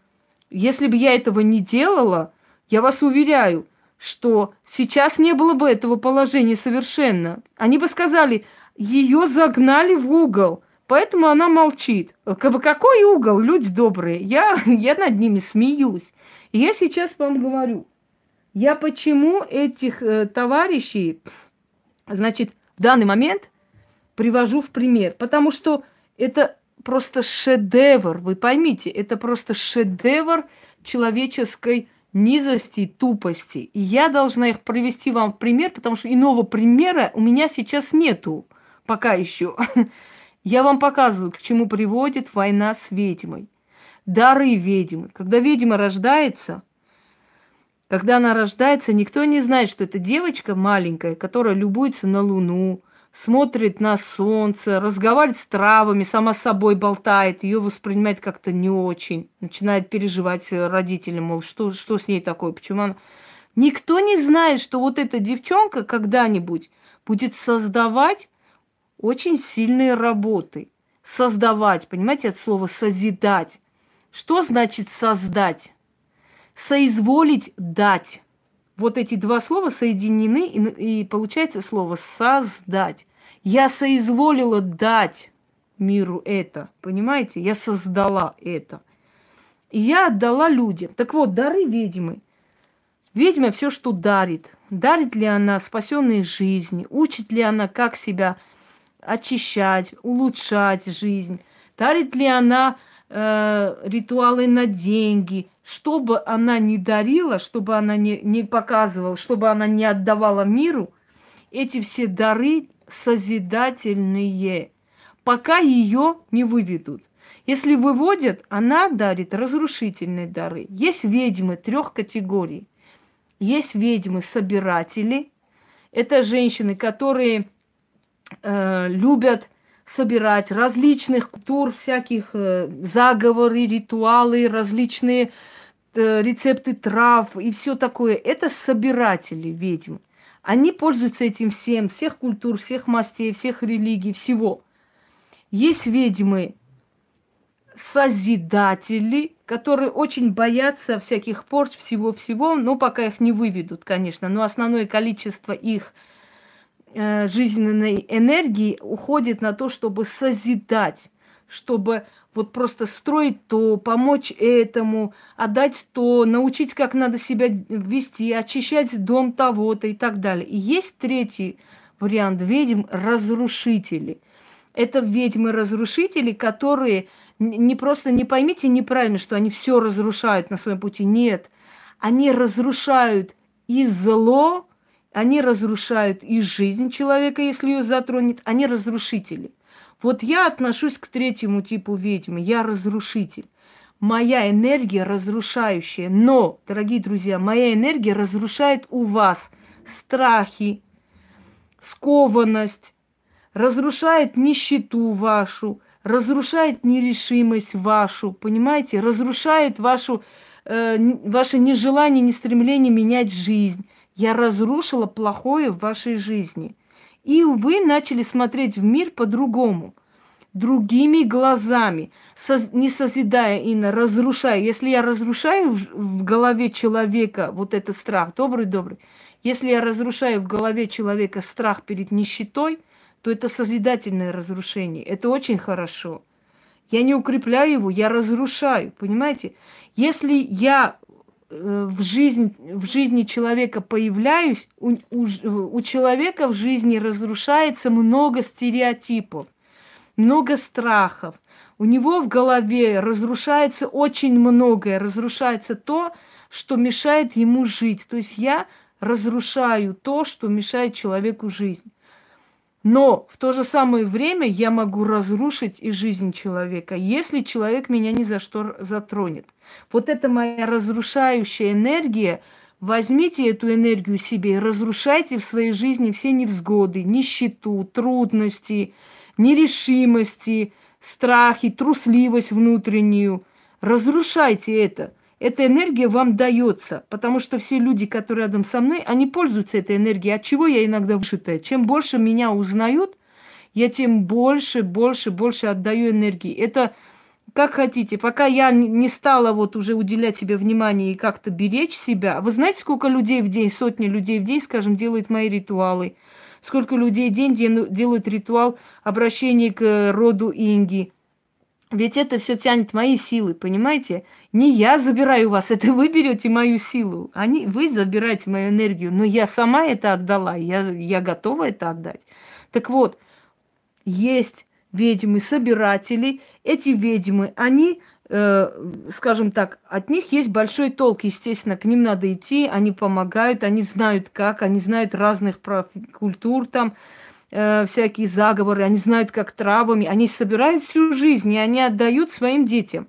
если бы я этого не делала, я вас уверяю, что сейчас не было бы этого положения совершенно. Они бы сказали, ее загнали в угол, поэтому она молчит. Какой угол, люди добрые? Я, [laughs] я над ними смеюсь. И я сейчас вам говорю, я почему этих э, товарищей, значит, в данный момент привожу в пример? Потому что это просто шедевр, вы поймите, это просто шедевр человеческой низости тупости. И я должна их привести вам в пример, потому что иного примера у меня сейчас нету, пока еще. [laughs] Я вам показываю, к чему приводит война с ведьмой. Дары ведьмы. Когда ведьма рождается – когда она рождается, никто не знает, что это девочка маленькая, которая любуется на Луну, смотрит на солнце, разговаривает с травами, сама с собой болтает, ее воспринимает как-то не очень, начинает переживать родителям, мол, что, что с ней такое, почему она... Никто не знает, что вот эта девчонка когда-нибудь будет создавать очень сильные работы. Создавать, понимаете, от слова созидать. Что значит создать? соизволить дать. Вот эти два слова соединены, и, и получается слово создать. Я соизволила дать миру это, понимаете? Я создала это. И я отдала людям. Так вот, дары ведьмы. Ведьма все, что дарит. Дарит ли она спасенные жизни? Учит ли она, как себя очищать, улучшать жизнь? Дарит ли она э, ритуалы на деньги, что бы она ни дарила, чтобы она не, не показывала, чтобы она не отдавала миру, эти все дары созидательные, пока ее не выведут. Если выводят, она дарит разрушительные дары. Есть ведьмы трех категорий. Есть ведьмы-собиратели. Это женщины, которые э, любят собирать различных культур, всяких э, заговоры, ритуалы, различные э, рецепты трав и все такое. Это собиратели ведьм. Они пользуются этим всем, всех культур, всех мастей, всех религий, всего. Есть ведьмы созидатели, которые очень боятся всяких порч, всего-всего, но пока их не выведут, конечно. Но основное количество их жизненной энергии уходит на то, чтобы созидать, чтобы вот просто строить то, помочь этому, отдать то, научить, как надо себя вести, очищать дом того-то и так далее. И есть третий вариант ведьм – разрушители. Это ведьмы-разрушители, которые не просто не поймите неправильно, что они все разрушают на своем пути. Нет, они разрушают и зло, они разрушают и жизнь человека, если ее затронет. Они разрушители. Вот я отношусь к третьему типу ведьмы. Я разрушитель. Моя энергия разрушающая. Но, дорогие друзья, моя энергия разрушает у вас страхи, скованность, разрушает нищету вашу, разрушает нерешимость вашу, понимаете, разрушает вашу, э, ваше нежелание, не стремление менять жизнь. Я разрушила плохое в вашей жизни. И вы начали смотреть в мир по-другому, другими глазами, не созидая и разрушая. Если я разрушаю в, голове человека вот этот страх, добрый-добрый, если я разрушаю в голове человека страх перед нищетой – то это созидательное разрушение. Это очень хорошо. Я не укрепляю его, я разрушаю. Понимаете? Если я в, жизнь, в жизни человека появляюсь, у, у, у человека в жизни разрушается много стереотипов, много страхов. У него в голове разрушается очень многое, разрушается то, что мешает ему жить. То есть я разрушаю то, что мешает человеку жить. Но в то же самое время я могу разрушить и жизнь человека, если человек меня ни за что затронет. Вот это моя разрушающая энергия. Возьмите эту энергию себе разрушайте в своей жизни все невзгоды, нищету, трудности, нерешимости, страхи, трусливость внутреннюю. Разрушайте это – эта энергия вам дается, потому что все люди, которые рядом со мной, они пользуются этой энергией. От чего я иногда вышитая? Чем больше меня узнают, я тем больше, больше, больше отдаю энергии. Это как хотите, пока я не стала вот уже уделять себе внимание и как-то беречь себя. Вы знаете, сколько людей в день, сотни людей в день, скажем, делают мои ритуалы? Сколько людей в день делают ритуал обращения к роду Инги? Ведь это все тянет мои силы, понимаете? Не я забираю вас, это вы берете мою силу. Они, вы забираете мою энергию, но я сама это отдала, я, я готова это отдать. Так вот, есть ведьмы-собиратели. Эти ведьмы, они, э, скажем так, от них есть большой толк, естественно, к ним надо идти, они помогают, они знают как, они знают разных культур там, э, всякие заговоры, они знают, как травами, они собирают всю жизнь, и они отдают своим детям.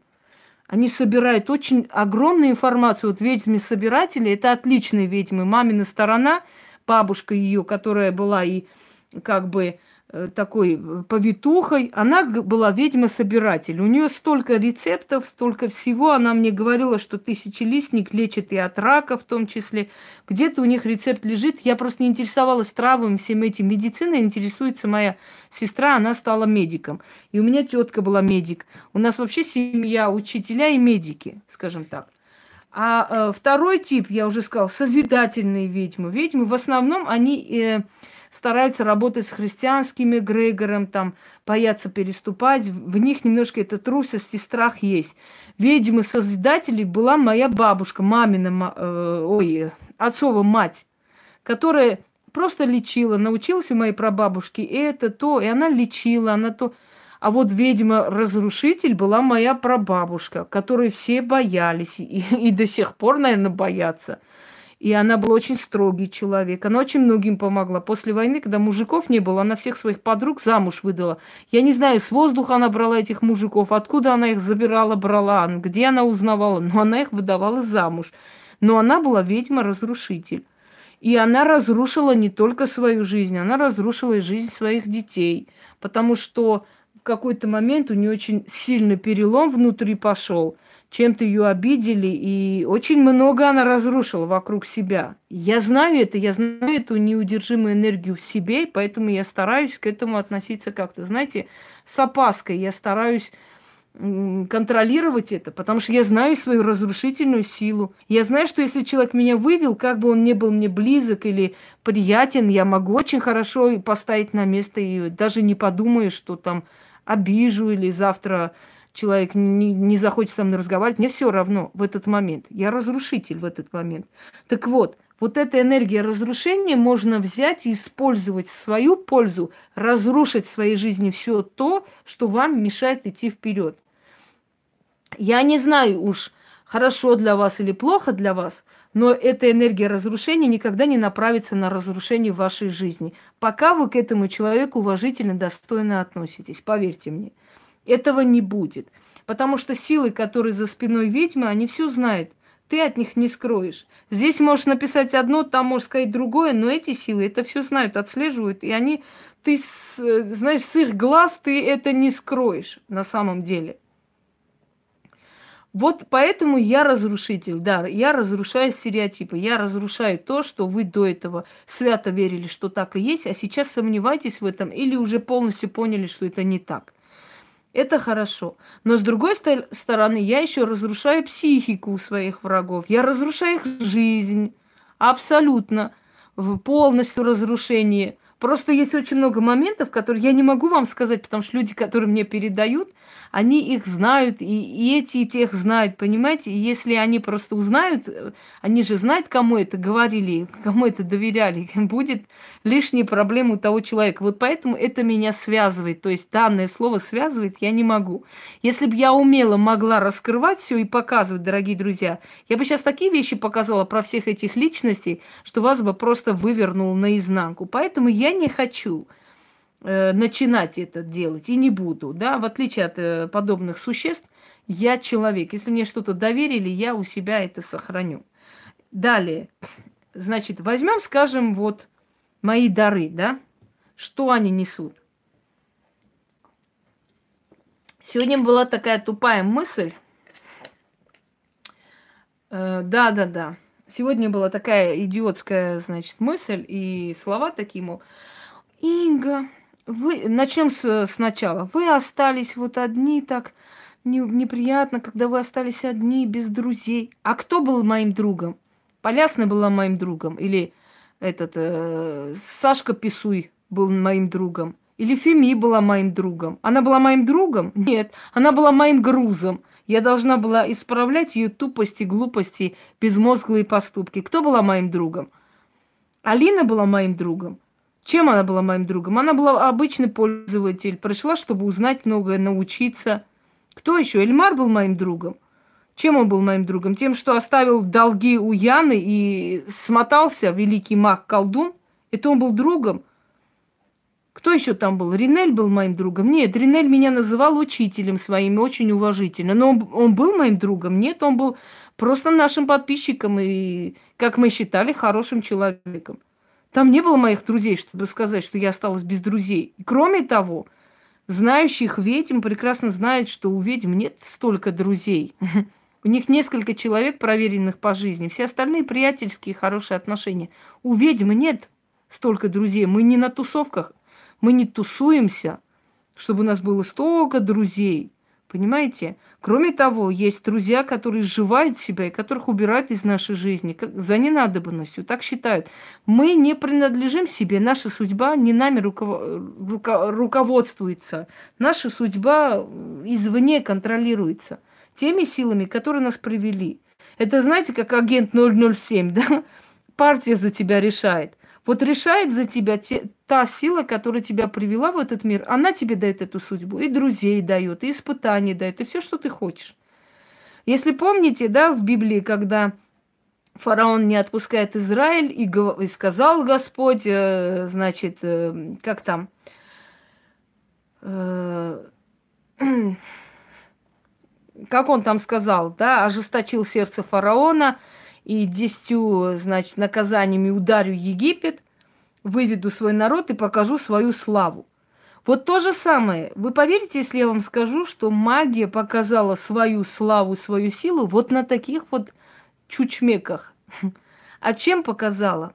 Они собирают очень огромную информацию. Вот ведьмы-собиратели – это отличные ведьмы. Мамина сторона, бабушка ее, которая была и как бы такой э, повитухой. Она была ведьма-собиратель. У нее столько рецептов, столько всего. Она мне говорила, что тысячелистник лечит и от рака в том числе. Где-то у них рецепт лежит. Я просто не интересовалась травами, всем этим. Медициной интересуется моя сестра, она стала медиком. И у меня тетка была медик. У нас вообще семья учителя и медики, скажем так. А э, второй тип, я уже сказала, созидательные ведьмы. Ведьмы в основном они... Э, стараются работать с христианскими эгрегором, там, боятся переступать. В них немножко эта трусость и страх есть. Ведьмы-созидателей была моя бабушка, мамина, э, ой, отцова мать, которая просто лечила, научилась у моей прабабушки это, то, и она лечила, она то... А вот ведьма-разрушитель была моя прабабушка, которой все боялись и, и до сих пор, наверное, боятся – и она была очень строгий человек. Она очень многим помогла. После войны, когда мужиков не было, она всех своих подруг замуж выдала. Я не знаю, с воздуха она брала этих мужиков, откуда она их забирала, брала, где она узнавала, но она их выдавала замуж. Но она была ведьма-разрушитель. И она разрушила не только свою жизнь, она разрушила и жизнь своих детей. Потому что в какой-то момент у нее очень сильный перелом внутри пошел, чем-то ее обидели, и очень много она разрушила вокруг себя. Я знаю это, я знаю эту неудержимую энергию в себе, поэтому я стараюсь к этому относиться как-то, знаете, с опаской. Я стараюсь контролировать это, потому что я знаю свою разрушительную силу. Я знаю, что если человек меня вывел, как бы он не был мне близок или приятен, я могу очень хорошо поставить на место и даже не подумаю, что там обижу или завтра человек не, не захочет со мной разговаривать. Мне все равно в этот момент. Я разрушитель в этот момент. Так вот, вот эта энергия разрушения можно взять и использовать в свою пользу, разрушить в своей жизни все то, что вам мешает идти вперед. Я не знаю уж, хорошо для вас или плохо для вас, но эта энергия разрушения никогда не направится на разрушение вашей жизни, пока вы к этому человеку уважительно, достойно относитесь, поверьте мне. Этого не будет. Потому что силы, которые за спиной ведьмы, они все знают. Ты от них не скроешь. Здесь можешь написать одно, там можешь сказать другое, но эти силы это все знают, отслеживают, и они, ты, знаешь, с их глаз ты это не скроешь на самом деле. Вот поэтому я разрушитель, да, я разрушаю стереотипы, я разрушаю то, что вы до этого свято верили, что так и есть, а сейчас сомневаетесь в этом или уже полностью поняли, что это не так. Это хорошо. Но с другой стороны, я еще разрушаю психику своих врагов, я разрушаю их жизнь, абсолютно, полностью разрушение. Просто есть очень много моментов, которые я не могу вам сказать, потому что люди, которые мне передают, они их знают, и, и эти, и тех знают, понимаете? И если они просто узнают, э, они же знают, кому это говорили, кому это доверяли, [laughs] будет лишние проблемы у того человека. Вот поэтому это меня связывает, то есть данное слово связывает я не могу. Если бы я умело могла раскрывать все и показывать, дорогие друзья, я бы сейчас такие вещи показала про всех этих личностей, что вас бы просто вывернул наизнанку. Поэтому я не хочу начинать это делать и не буду, да, в отличие от э, подобных существ, я человек. Если мне что-то доверили, я у себя это сохраню. Далее, значит, возьмем, скажем, вот мои дары, да, что они несут. Сегодня была такая тупая мысль. Э, да, да, да. Сегодня была такая идиотская, значит, мысль и слова такие, мол, Инга, вы, начнем с, сначала. Вы остались вот одни так не, неприятно, когда вы остались одни, без друзей. А кто был моим другом? Полясна была моим другом. Или этот э, Сашка Писуй был моим другом. Или Феми была моим другом. Она была моим другом? Нет, она была моим грузом. Я должна была исправлять ее тупости, глупости, безмозглые поступки. Кто была моим другом? Алина была моим другом. Чем она была моим другом? Она была обычный пользователь, пришла, чтобы узнать многое, научиться. Кто еще? Эльмар был моим другом. Чем он был моим другом? Тем, что оставил долги у Яны и смотался великий маг-колдун. Это он был другом. Кто еще там был? Ринель был моим другом. Нет, Ринель меня называл учителем своим, очень уважительно. Но он, он был моим другом. Нет, он был просто нашим подписчиком и, как мы считали, хорошим человеком. Там не было моих друзей, чтобы сказать, что я осталась без друзей. Кроме того, знающих ведьм прекрасно знают, что у ведьм нет столько друзей. У них несколько человек, проверенных по жизни. Все остальные приятельские, хорошие отношения. У ведьм нет столько друзей. Мы не на тусовках. Мы не тусуемся, чтобы у нас было столько друзей. Понимаете? Кроме того, есть друзья, которые сживают себя и которых убирают из нашей жизни за ненадобностью. Так считают. Мы не принадлежим себе, наша судьба не нами руководствуется. Наша судьба извне контролируется теми силами, которые нас привели. Это, знаете, как агент 007, [laughs] да? Партия за тебя решает. Вот решает за тебя те, та сила, которая тебя привела в этот мир, она тебе дает эту судьбу, и друзей дает, и испытания дает, и все, что ты хочешь. Если помните, да, в Библии, когда фараон не отпускает Израиль, и, и сказал Господь, э, значит, э, как там, э, [clears throat] как он там сказал, да, ожесточил сердце фараона – и десятью, значит, наказаниями ударю Египет, выведу свой народ и покажу свою славу. Вот то же самое. Вы поверите, если я вам скажу, что магия показала свою славу, свою силу вот на таких вот чучмеках. [laughs] А чем показала?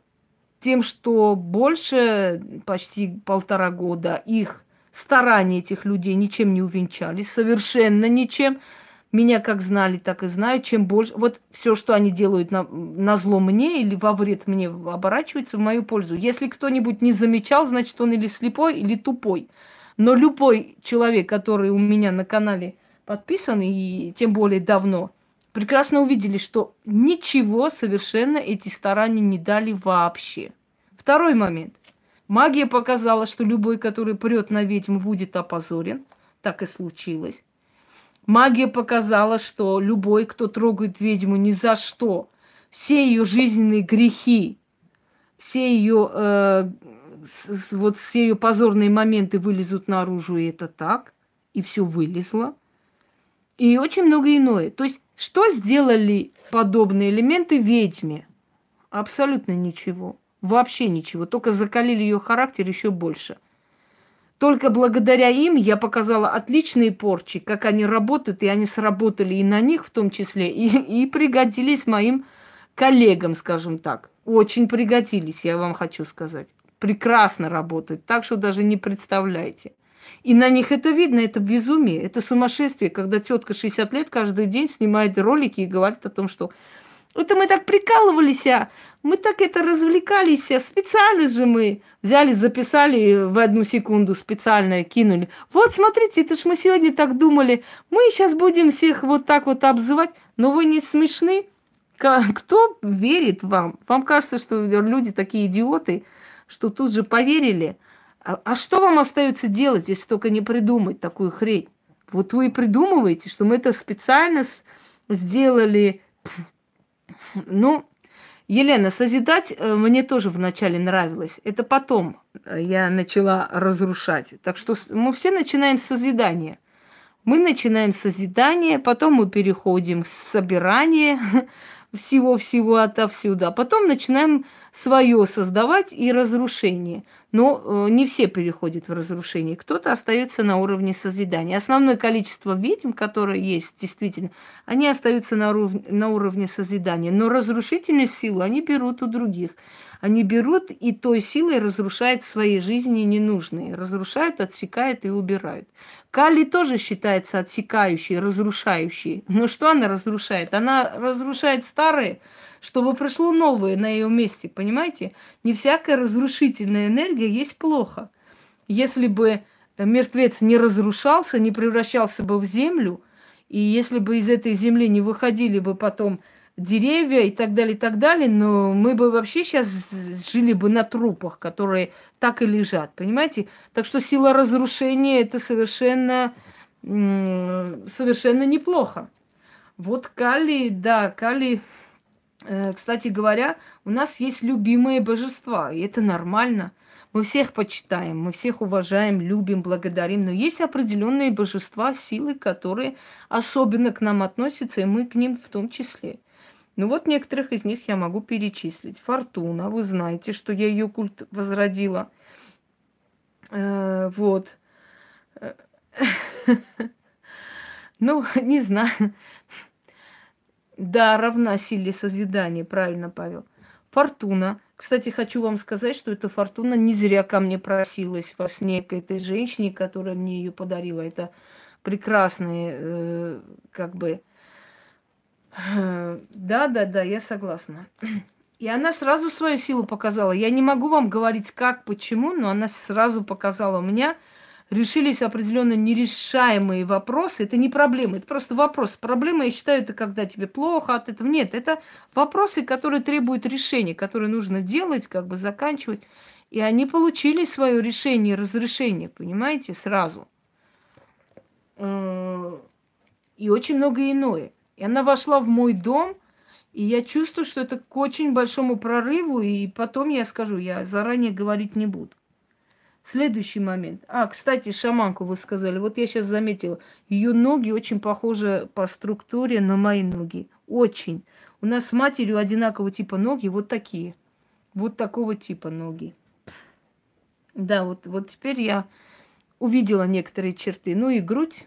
Тем, что больше, почти полтора года, их старания этих людей ничем не увенчались, совершенно ничем. Меня как знали, так и знают. Чем больше... Вот все, что они делают на, на зло мне или во вред мне, оборачивается в мою пользу. Если кто-нибудь не замечал, значит, он или слепой, или тупой. Но любой человек, который у меня на канале подписан, и тем более давно, прекрасно увидели, что ничего совершенно эти старания не дали вообще. Второй момент. Магия показала, что любой, который прет на ведьму, будет опозорен. Так и случилось. Магия показала, что любой, кто трогает ведьму ни за что, все ее жизненные грехи, все ее э, вот все ее позорные моменты вылезут наружу, и это так, и все вылезло. И очень много иное. То есть, что сделали подобные элементы ведьме? Абсолютно ничего. Вообще ничего. Только закалили ее характер еще больше. Только благодаря им я показала отличные порчи, как они работают, и они сработали и на них в том числе, и, и пригодились моим коллегам, скажем так. Очень пригодились, я вам хочу сказать. Прекрасно работают, так что даже не представляете. И на них это видно, это безумие, это сумасшествие, когда тетка 60 лет каждый день снимает ролики и говорит о том, что это мы так прикалывались, а мы так это развлекались, а специально же мы взяли, записали в одну секунду, специально кинули. Вот, смотрите, это ж мы сегодня так думали, мы сейчас будем всех вот так вот обзывать, но вы не смешны. Кто верит вам? Вам кажется, что люди такие идиоты, что тут же поверили. А, а что вам остается делать, если только не придумать такую хрень? Вот вы и придумываете, что мы это специально сделали ну, Елена, созидать э, мне тоже вначале нравилось. Это потом э, я начала разрушать. Так что мы все начинаем с созидания. Мы начинаем с созидания, потом мы переходим с собирания [laughs] всего-всего отовсюду, а потом начинаем свое создавать и разрушение. Но э, не все переходят в разрушение. Кто-то остается на уровне созидания. Основное количество ведьм, которые есть действительно, они остаются на, уровне, на уровне созидания. Но разрушительную силу они берут у других. Они берут и той силой разрушают в своей жизни ненужные. Разрушают, отсекают и убирают. Кали тоже считается отсекающей, разрушающей. Но что она разрушает? Она разрушает старые, чтобы пришло новое на ее месте, понимаете? Не всякая разрушительная энергия есть плохо. Если бы мертвец не разрушался, не превращался бы в землю, и если бы из этой земли не выходили бы потом деревья и так далее, и так далее, но мы бы вообще сейчас жили бы на трупах, которые так и лежат, понимаете? Так что сила разрушения это совершенно, совершенно неплохо. Вот Кали, да, Кали, э, кстати говоря, у нас есть любимые божества, и это нормально. Мы всех почитаем, мы всех уважаем, любим, благодарим, но есть определенные божества, силы, которые особенно к нам относятся, и мы к ним в том числе. Ну вот некоторых из них я могу перечислить. Фортуна, вы знаете, что я ее культ возродила. Э, вот. [laughs] Ну, [laughs] не знаю. Да, равна силе созидания, правильно, Павел. Фортуна. Кстати, хочу вам сказать, что эта фортуна не зря ко мне просилась во сне к этой женщине, которая мне ее подарила. Это прекрасные, э, как бы, да, да, да, я согласна. И она сразу свою силу показала. Я не могу вам говорить, как, почему, но она сразу показала. У меня решились определенно нерешаемые вопросы. Это не проблема, это просто вопрос. Проблема, я считаю, это когда тебе плохо от этого. Нет, это вопросы, которые требуют решения, которые нужно делать, как бы заканчивать. И они получили свое решение, разрешение, понимаете, сразу. Э, и очень многое иное. И она вошла в мой дом, и я чувствую, что это к очень большому прорыву, и потом я скажу, я заранее говорить не буду. Следующий момент. А, кстати, шаманку вы сказали. Вот я сейчас заметила. Ее ноги очень похожи по структуре на мои ноги. Очень. У нас с матерью одинакового типа ноги, вот такие. Вот такого типа ноги. Да, вот, вот теперь я увидела некоторые черты. Ну и грудь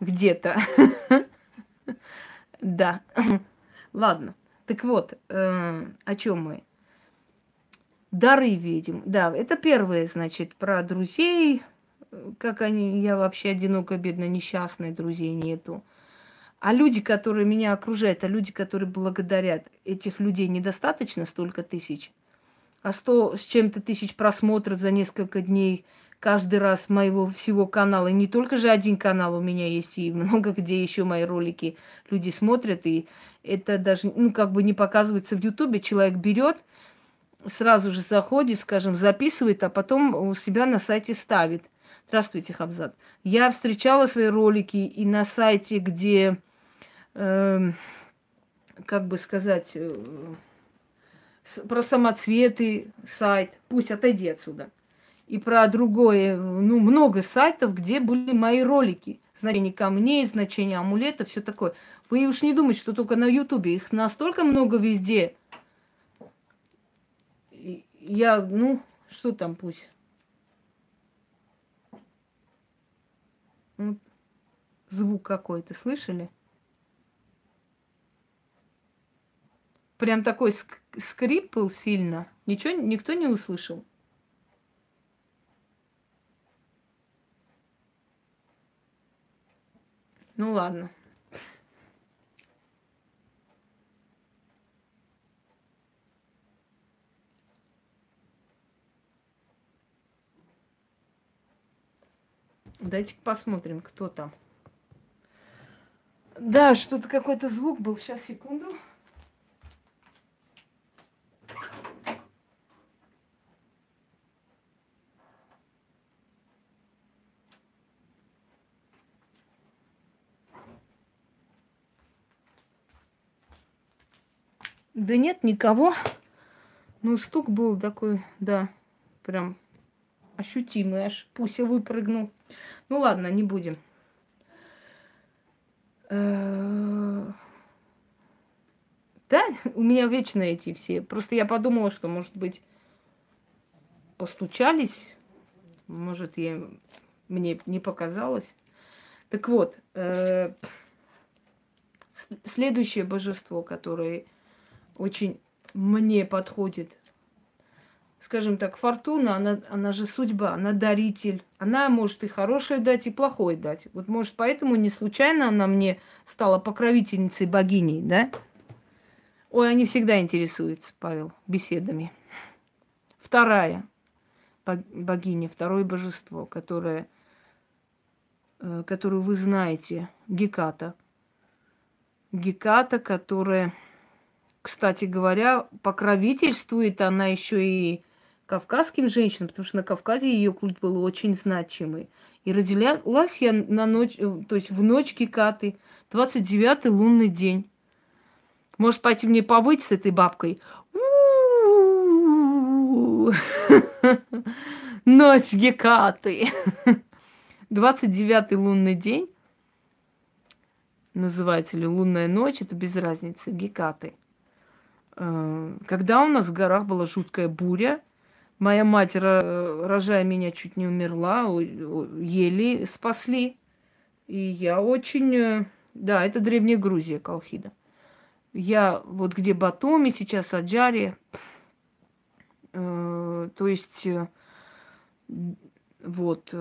где-то. [laughs] Да. [clears throat] Ладно. Так вот, э, о чем мы? Дары видим. Да, это первое, значит, про друзей. Как они, я вообще одиноко, бедно, несчастная, друзей нету. А люди, которые меня окружают, а люди, которые благодарят, этих людей недостаточно столько тысяч. А сто с чем-то тысяч просмотров за несколько дней каждый раз моего всего канала. И не только же один канал у меня есть, и много где еще мои ролики люди смотрят. И это даже, ну, как бы не показывается в Ютубе. Человек берет, сразу же заходит, скажем, записывает, а потом у себя на сайте ставит. Здравствуйте, Хабзат. Я встречала свои ролики и на сайте, где э, как бы сказать, э, про самоцветы сайт, пусть отойди отсюда. И про другое, ну, много сайтов, где были мои ролики. Значение камней, значение амулета, все такое. Вы уж не думайте, что только на Ютубе. Их настолько много везде. Я, ну, что там пусть. Ну, звук какой-то, слышали? Прям такой ск- скрип был сильно. Ничего никто не услышал. Ну ладно. Дайте посмотрим, кто там. Да, что-то какой-то звук был. Сейчас, секунду. Да нет, никого. Ну, стук был такой, да, прям ощутимый, аж Пуся выпрыгнул. Ну ладно, не будем. Э, да, [laughs] у меня вечно эти все. Просто я подумала, что, может быть, постучались. Может, я... мне не показалось. Так вот, э, следующее божество, которое очень мне подходит. Скажем так, фортуна, она, она же судьба, она даритель. Она может и хорошее дать, и плохое дать. Вот может поэтому не случайно она мне стала покровительницей богиней, да? Ой, они всегда интересуются, Павел, беседами. Вторая богиня, второе божество, которое, э, которую вы знаете, Геката. Геката, которая кстати говоря, покровительствует она еще и кавказским женщинам, потому что на Кавказе ее культ был очень значимый. И родилась я на ночь, э, то есть в ночь Гекаты, 29-й лунный день. Может пойти мне повыть с этой бабкой? Ночь Гекаты. 29-й лунный день. Называется ли лунная ночь, это без разницы, Гекаты. Когда у нас в горах была жуткая буря, моя мать, рожая меня, чуть не умерла, еле спасли. И я очень... Э, да, это Древняя Грузия, Колхида. Я вот где Батуми, сейчас Аджари. Э, то есть вот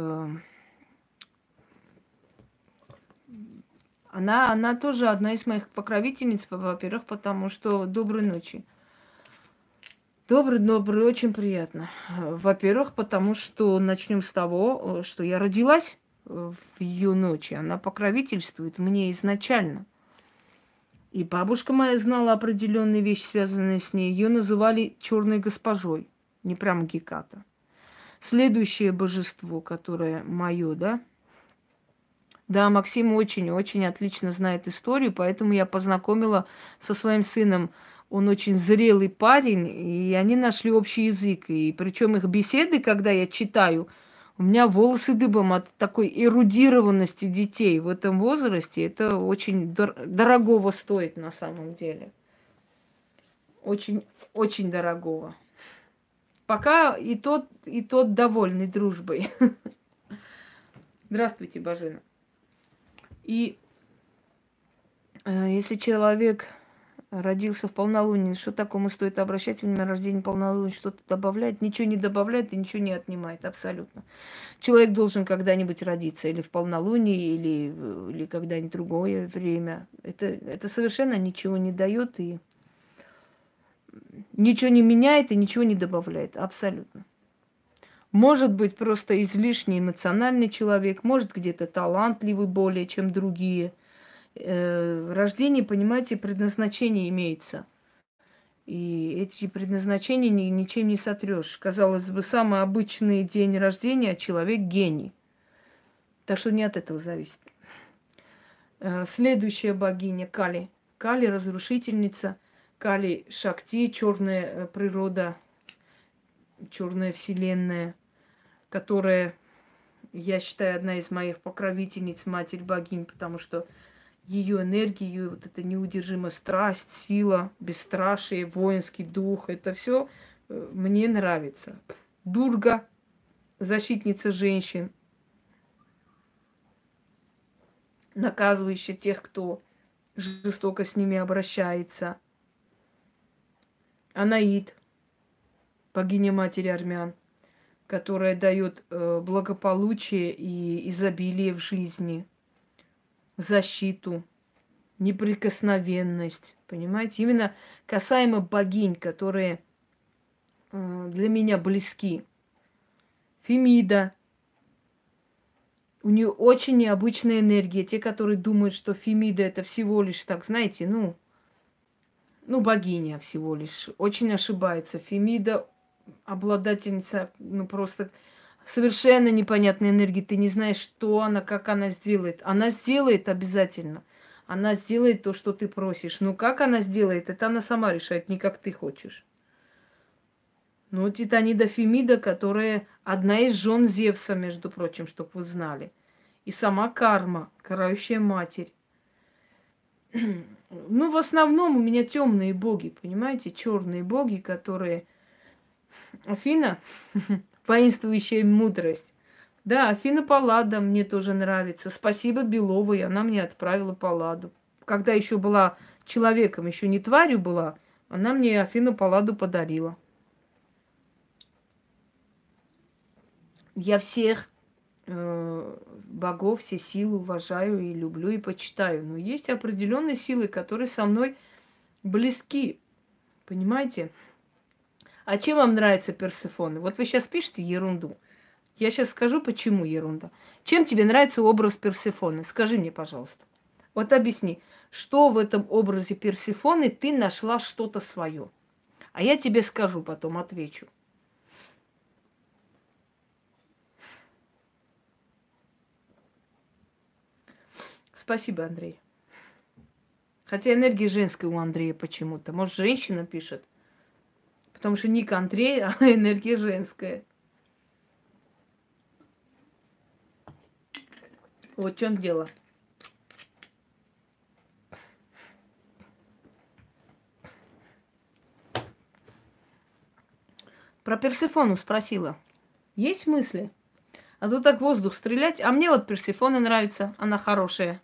Она, она тоже одна из моих покровительниц, во-первых, потому что доброй ночи. Добрый, добрый, очень приятно. Во-первых, потому что начнем с того, что я родилась в ее ночи. Она покровительствует мне изначально. И бабушка моя знала определенные вещи, связанные с ней. Ее называли черной госпожой, не прям Геката. Следующее божество, которое мое, да, да, Максим очень-очень отлично знает историю, поэтому я познакомила со своим сыном. Он очень зрелый парень, и они нашли общий язык. И причем их беседы, когда я читаю, у меня волосы дыбом от такой эрудированности детей в этом возрасте. Это очень дор- дорогого стоит на самом деле. Очень, очень дорогого. Пока и тот, и тот довольный дружбой. [laughs] Здравствуйте, Бажена. И э, если человек родился в полнолуние, что такому стоит обращать внимание, рождение полнолуния что-то добавляет, ничего не добавляет и ничего не отнимает, абсолютно. Человек должен когда-нибудь родиться, или в полнолуние, или, или когда-нибудь другое время. Это, это совершенно ничего не дает и ничего не меняет и ничего не добавляет, абсолютно. Может быть, просто излишне эмоциональный человек, может где-то талантливый более, чем другие – э, рождение, понимаете, предназначение имеется. И эти предназначения ни, ничем не сотрешь. Казалось бы, самый обычный день рождения, а человек гений. Так что не от этого зависит. Э, следующая богиня Кали. Кали разрушительница. Кали Шакти, черная э, природа, черная вселенная, которая, я считаю, одна из моих покровительниц, матерь богинь, потому что ее энергию, вот эта неудержимая страсть, сила, бесстрашие, воинский дух, это все э, мне нравится. Дурга, защитница женщин, наказывающая тех, кто жестоко с ними обращается. Анаид, богиня матери армян, которая дает э, благополучие и изобилие в жизни – защиту, неприкосновенность. Понимаете? Именно касаемо богинь, которые э, для меня близки. Фемида. У нее очень необычная энергия. Те, которые думают, что Фемида это всего лишь, так знаете, ну, ну, богиня всего лишь. Очень ошибается. Фемида обладательница, ну, просто совершенно непонятной энергии, ты не знаешь, что она, как она сделает. Она сделает обязательно. Она сделает то, что ты просишь. Но как она сделает, это она сама решает, не как ты хочешь. Ну, Титанида Фемида, которая одна из жен Зевса, между прочим, чтобы вы знали. И сама карма, карающая матерь. [clears throat] Ну, в основном у меня темные боги, понимаете, черные боги, которые... Афина, [laughs] воинствующая мудрость. Да, Афина Паллада мне тоже нравится. Спасибо Беловой, она мне отправила Палладу. Когда еще была человеком, еще не тварью была, она мне Афину Палладу подарила. Я всех э, богов, все силы уважаю и люблю и почитаю. Но есть определенные силы, которые со мной близки. Понимаете? А чем вам нравится Персефона? Вот вы сейчас пишете ерунду. Я сейчас скажу, почему ерунда. Чем тебе нравится образ Персефоны? Скажи мне, пожалуйста. Вот объясни, что в этом образе Персефоны ты нашла что-то свое. А я тебе скажу потом, отвечу. Спасибо, Андрей. Хотя энергия женская у Андрея почему-то. Может, женщина пишет – Потому что ник Андрей, а энергия женская. Вот в чем дело. Про Персифону спросила. Есть мысли? А то так воздух стрелять. А мне вот Персифона нравится. Она хорошая.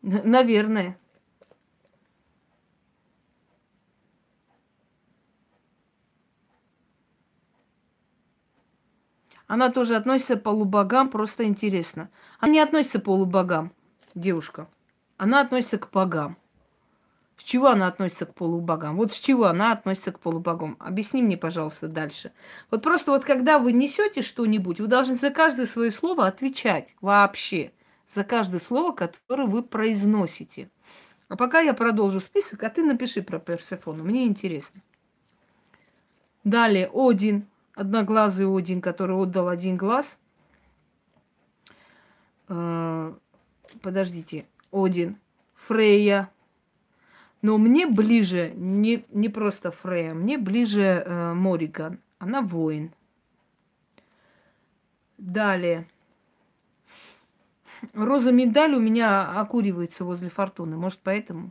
Наверное. Она тоже относится к полубогам, просто интересно. Она не относится к полубогам, девушка. Она относится к богам. С чего она относится к полубогам? Вот с чего она относится к полубогам? Объясни мне, пожалуйста, дальше. Вот просто вот когда вы несете что-нибудь, вы должны за каждое свое слово отвечать вообще. За каждое слово, которое вы произносите. А пока я продолжу список, а ты напиши про Персефону. Мне интересно. Далее, Один одноглазый Один, который отдал один глаз. Э, подождите, Один, Фрея. Но мне ближе не, не просто Фрея, мне ближе э, Мориган. Она воин. Далее. Роза медаль у меня окуривается возле фортуны. Может, поэтому?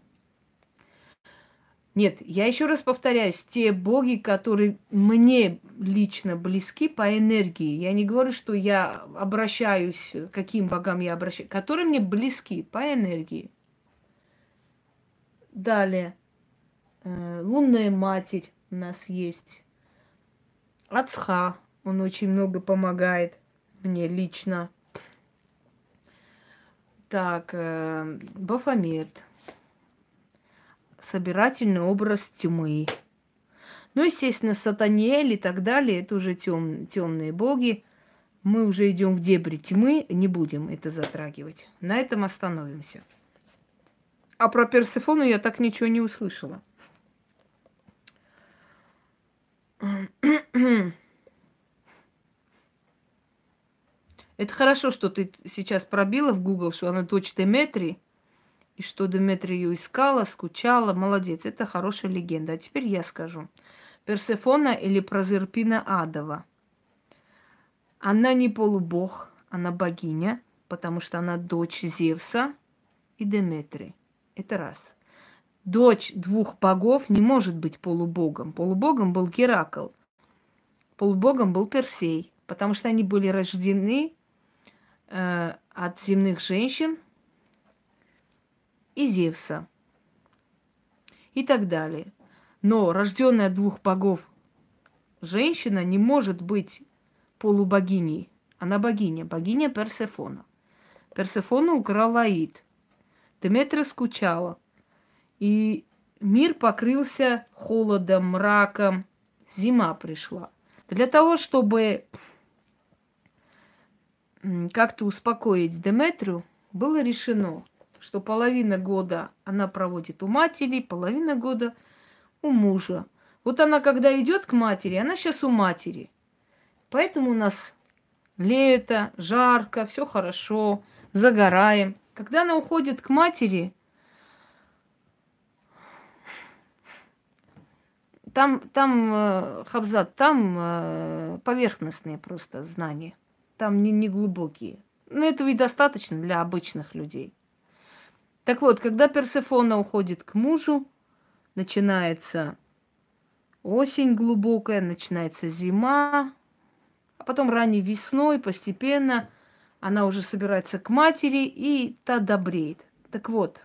Нет, я еще раз повторяюсь, те боги, которые мне лично близки по энергии, я не говорю, что я обращаюсь, каким богам я обращаюсь, которые мне близки по энергии. Далее, э, лунная матерь у нас есть. Ацха, он очень много помогает мне лично. Так, э, Бафомет. Собирательный образ тьмы. Ну, естественно, Сатаниэль и так далее, это уже тем, темные боги. Мы уже идем в дебри тьмы, не будем это затрагивать. На этом остановимся. А про Персефону я так ничего не услышала. Это хорошо, что ты сейчас пробила в Google, что она дочь Деметрии, и что Деметрия ее искала, скучала. Молодец, это хорошая легенда. А теперь я скажу. Персефона или Прозерпина Адова. Она не полубог, она богиня, потому что она дочь Зевса и Деметрии. Это раз. Дочь двух богов не может быть полубогом. Полубогом был Геракл. Полубогом был Персей, потому что они были рождены э, от земных женщин и Зевса и так далее. Но рожденная двух богов женщина не может быть полубогиней. Она богиня, богиня Персефона. Персефона украла Аид. Деметра скучала. И мир покрылся холодом, мраком. Зима пришла. Для того, чтобы как-то успокоить Деметрию, было решено, что половина года она проводит у матери, половина года у мужа. Вот она, когда идет к матери, она сейчас у матери. Поэтому у нас лето, жарко, все хорошо, загораем. Когда она уходит к матери, там, там э, Хабзат, там э, поверхностные просто знания там не, не глубокие. Но этого и достаточно для обычных людей. Так вот, когда Персефона уходит к мужу, начинается осень глубокая, начинается зима, а потом ранней весной постепенно она уже собирается к матери, и та добреет. Так вот,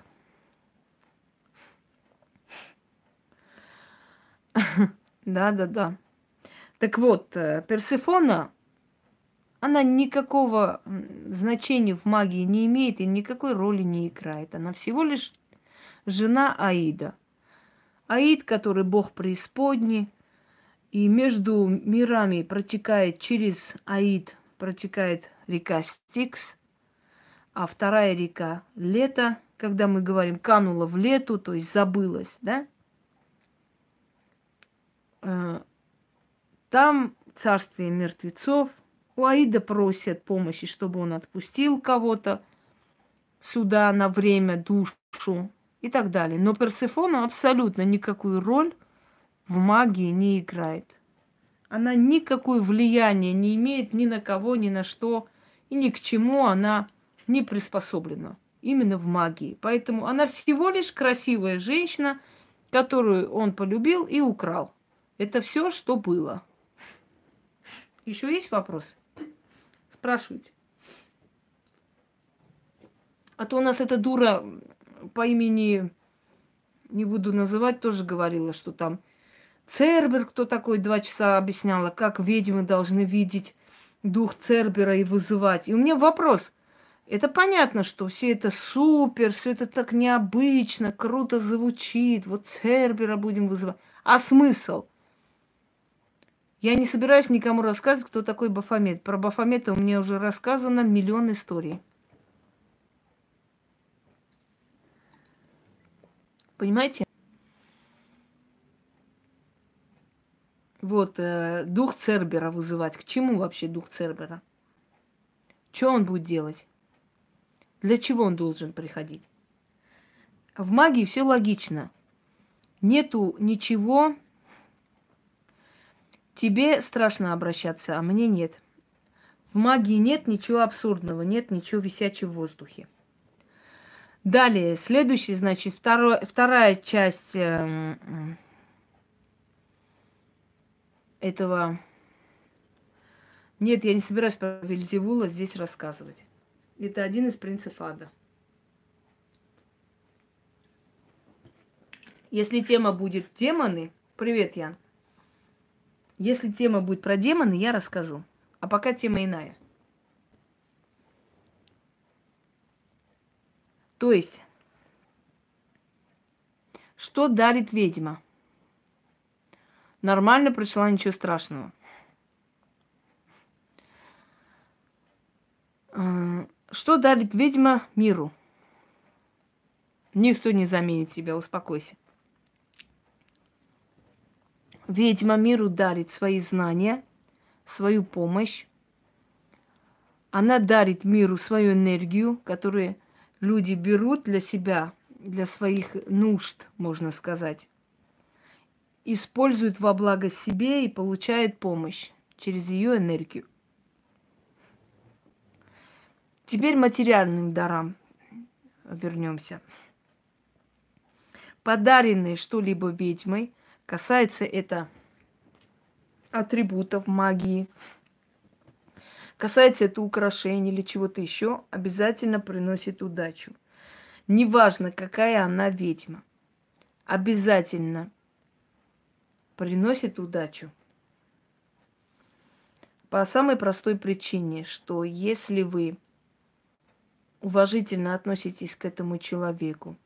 [laughs] да-да-да. Так вот, э, Персефона она никакого значения в магии не имеет и никакой роли не играет. Она всего лишь жена Аида. Аид, который бог преисподней, и между мирами протекает через Аид, протекает река Стикс, а вторая река Лето, когда мы говорим канула в лету, то есть забылась, да? Э, там царствие мертвецов – у Аида просят помощи, чтобы он отпустил кого-то сюда на время, душу и так далее. Но Персефона абсолютно никакую роль в магии не играет. Она никакое влияние не имеет ни на кого, ни на что, и ни к чему она не приспособлена. Именно в магии. Поэтому она всего лишь красивая женщина, которую он полюбил и украл. Это все, что было. Еще есть вопросы? Спрашивайте. А то у нас эта дура по имени, не буду называть, тоже говорила, что там Цербер, кто такой, два часа объясняла, как ведьмы должны видеть дух Цербера и вызывать. И у меня вопрос. Это понятно, что все это супер, все это так необычно, круто звучит. Вот Цербера будем вызывать. А смысл? Я не собираюсь никому рассказывать, кто такой Бафомет. Про Бафомета меня уже рассказано миллион историй. Понимаете? Вот, э, дух Цербера вызывать. К чему вообще дух Цербера? Что он будет делать? Для чего он должен приходить? В магии все логично. Нету ничего Тебе страшно обращаться, а мне нет. В магии нет ничего абсурдного, нет ничего висячего в воздухе. Далее, следующий, значит, второй, вторая часть э, этого... Нет, я не собираюсь про Вильзевула здесь рассказывать. Это один из принципов ада. Если тема будет демоны... Привет, Ян. Если тема будет про демоны, я расскажу. А пока тема иная. То есть, что дарит ведьма? Нормально прочла, ничего страшного. А, что дарит ведьма миру? Никто не заменит тебя, успокойся. Ведьма миру дарит свои знания, свою помощь. Она дарит миру свою энергию, которую люди берут для себя, для своих нужд, можно сказать. Используют во благо себе и получают помощь через ее энергию. Теперь материальным дарам вернемся. Подаренные что-либо ведьмой – Касается это атрибутов магии, касается это украшений или чего-то еще, обязательно приносит удачу. Неважно, какая она ведьма, обязательно приносит удачу. По самой простой причине, что если вы уважительно относитесь к этому человеку,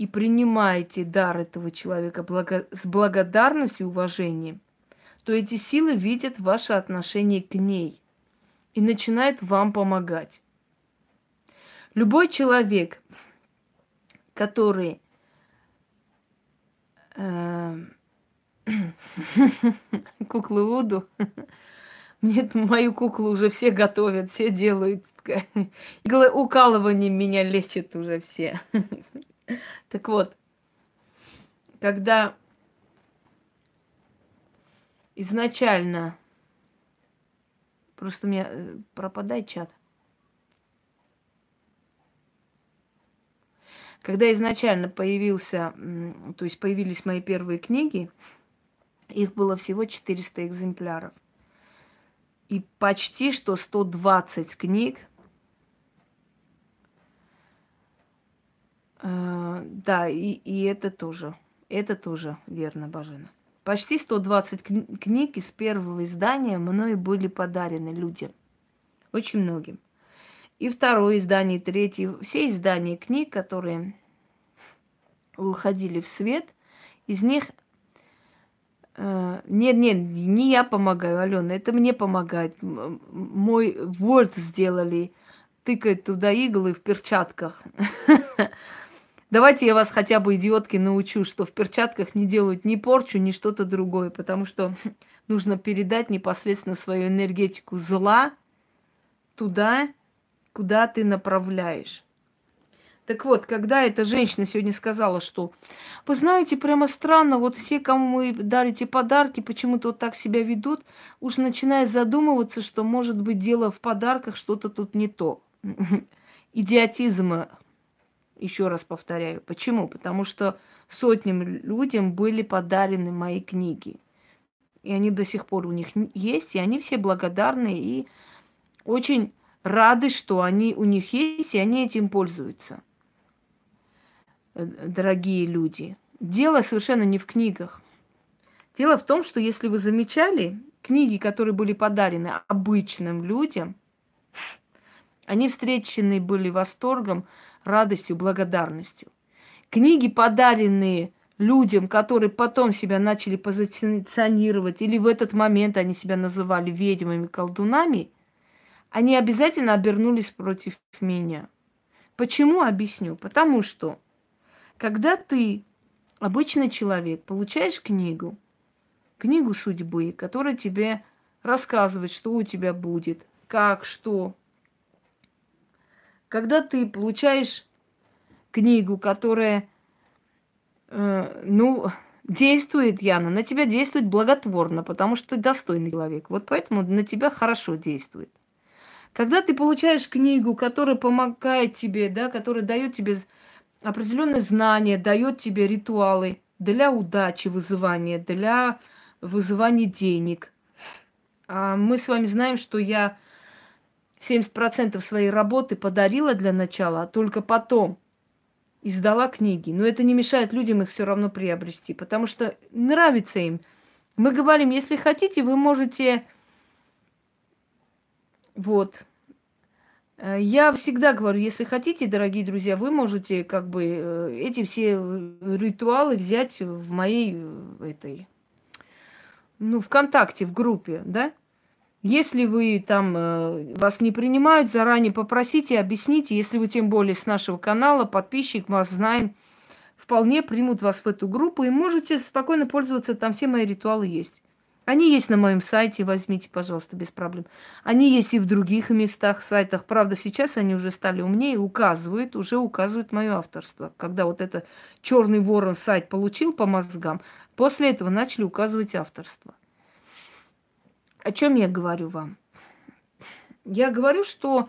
и принимаете дар этого человека благо... с благодарностью и уважением, то эти силы видят ваше отношение к ней и начинают вам помогать. Любой человек, который э, [clears throat] куклы Вуду, [laughs] мне мою куклу уже все готовят, все делают. [laughs] Укалыванием меня лечат уже все. [laughs] [laughs] Так вот, когда изначально... Просто у меня э, пропадает чат. Когда изначально появился, то есть появились мои первые книги, их было всего 400 экземпляров. И почти что 120 книг Э, да, и, и это тоже. Это тоже верно, Бажена. Почти 120 кни- книг из первого издания мной были подарены людям. Очень многим. И второе издание, и третье. Все издания книг, которые выходили в свет, из них э, нет, нет, не я помогаю, Алена, это мне помогает. Мой вольт сделали, тыкает туда иглы в перчатках. [laughs] Давайте я вас хотя бы, идиотки, научу, что в перчатках не делают ни порчу, ни что-то другое, потому что [laughs] нужно передать непосредственно свою энергетику зла туда, куда ты направляешь. Так вот, когда эта женщина сегодня сказала, что вы знаете, прямо странно, вот все, кому вы дарите подарки, почему-то вот так себя ведут, уж начинает задумываться, что может быть дело в подарках, что-то тут не то. [laughs] Идиотизма еще раз повторяю. Почему? Потому что сотням людям были подарены мои книги. И они до сих пор у них есть, и они все благодарны и очень рады, что они у них есть, и они этим пользуются. Э, дорогие люди. Дело совершенно не в книгах. Дело в том, что если вы замечали, книги, которые были подарены обычным людям, они встречены были восторгом, радостью, благодарностью. Книги, подаренные людям, которые потом себя начали позиционировать, или в этот момент они себя называли ведьмами, колдунами, они обязательно обернулись против меня. Почему? Объясню. Потому что, когда ты, обычный человек, получаешь книгу, книгу судьбы, которая тебе рассказывает, что у тебя будет, как, что, когда ты получаешь книгу, которая, э, ну, действует, Яна, на тебя действует благотворно, потому что ты достойный человек. Вот поэтому на тебя хорошо действует. Когда ты получаешь книгу, которая помогает тебе, да, которая дает тебе определенные знания, дает тебе ритуалы для удачи вызывания, для вызывания денег. А мы с вами знаем, что я 70% своей работы подарила для начала, а только потом издала книги. Но это не мешает людям их все равно приобрести, потому что нравится им. Мы говорим, если хотите, вы можете... Вот. Э, я всегда говорю, если хотите, дорогие друзья, вы можете как бы э, эти все ритуалы взять в моей э, этой, ну, ВКонтакте, в группе, да? Если вы там э, вас не принимают, заранее попросите, объясните. Если вы тем более с нашего канала, подписчик, вас знаем, вполне примут вас в эту группу и можете спокойно пользоваться. Там все мои ритуалы есть. Они есть на моем сайте, возьмите, пожалуйста, без проблем. Они есть и в других местах, сайтах. Правда, сейчас они уже стали умнее, указывают, уже указывают мое авторство. Когда вот это черный ворон сайт получил по мозгам, после этого начали указывать авторство. О чем я говорю вам? Я говорю, что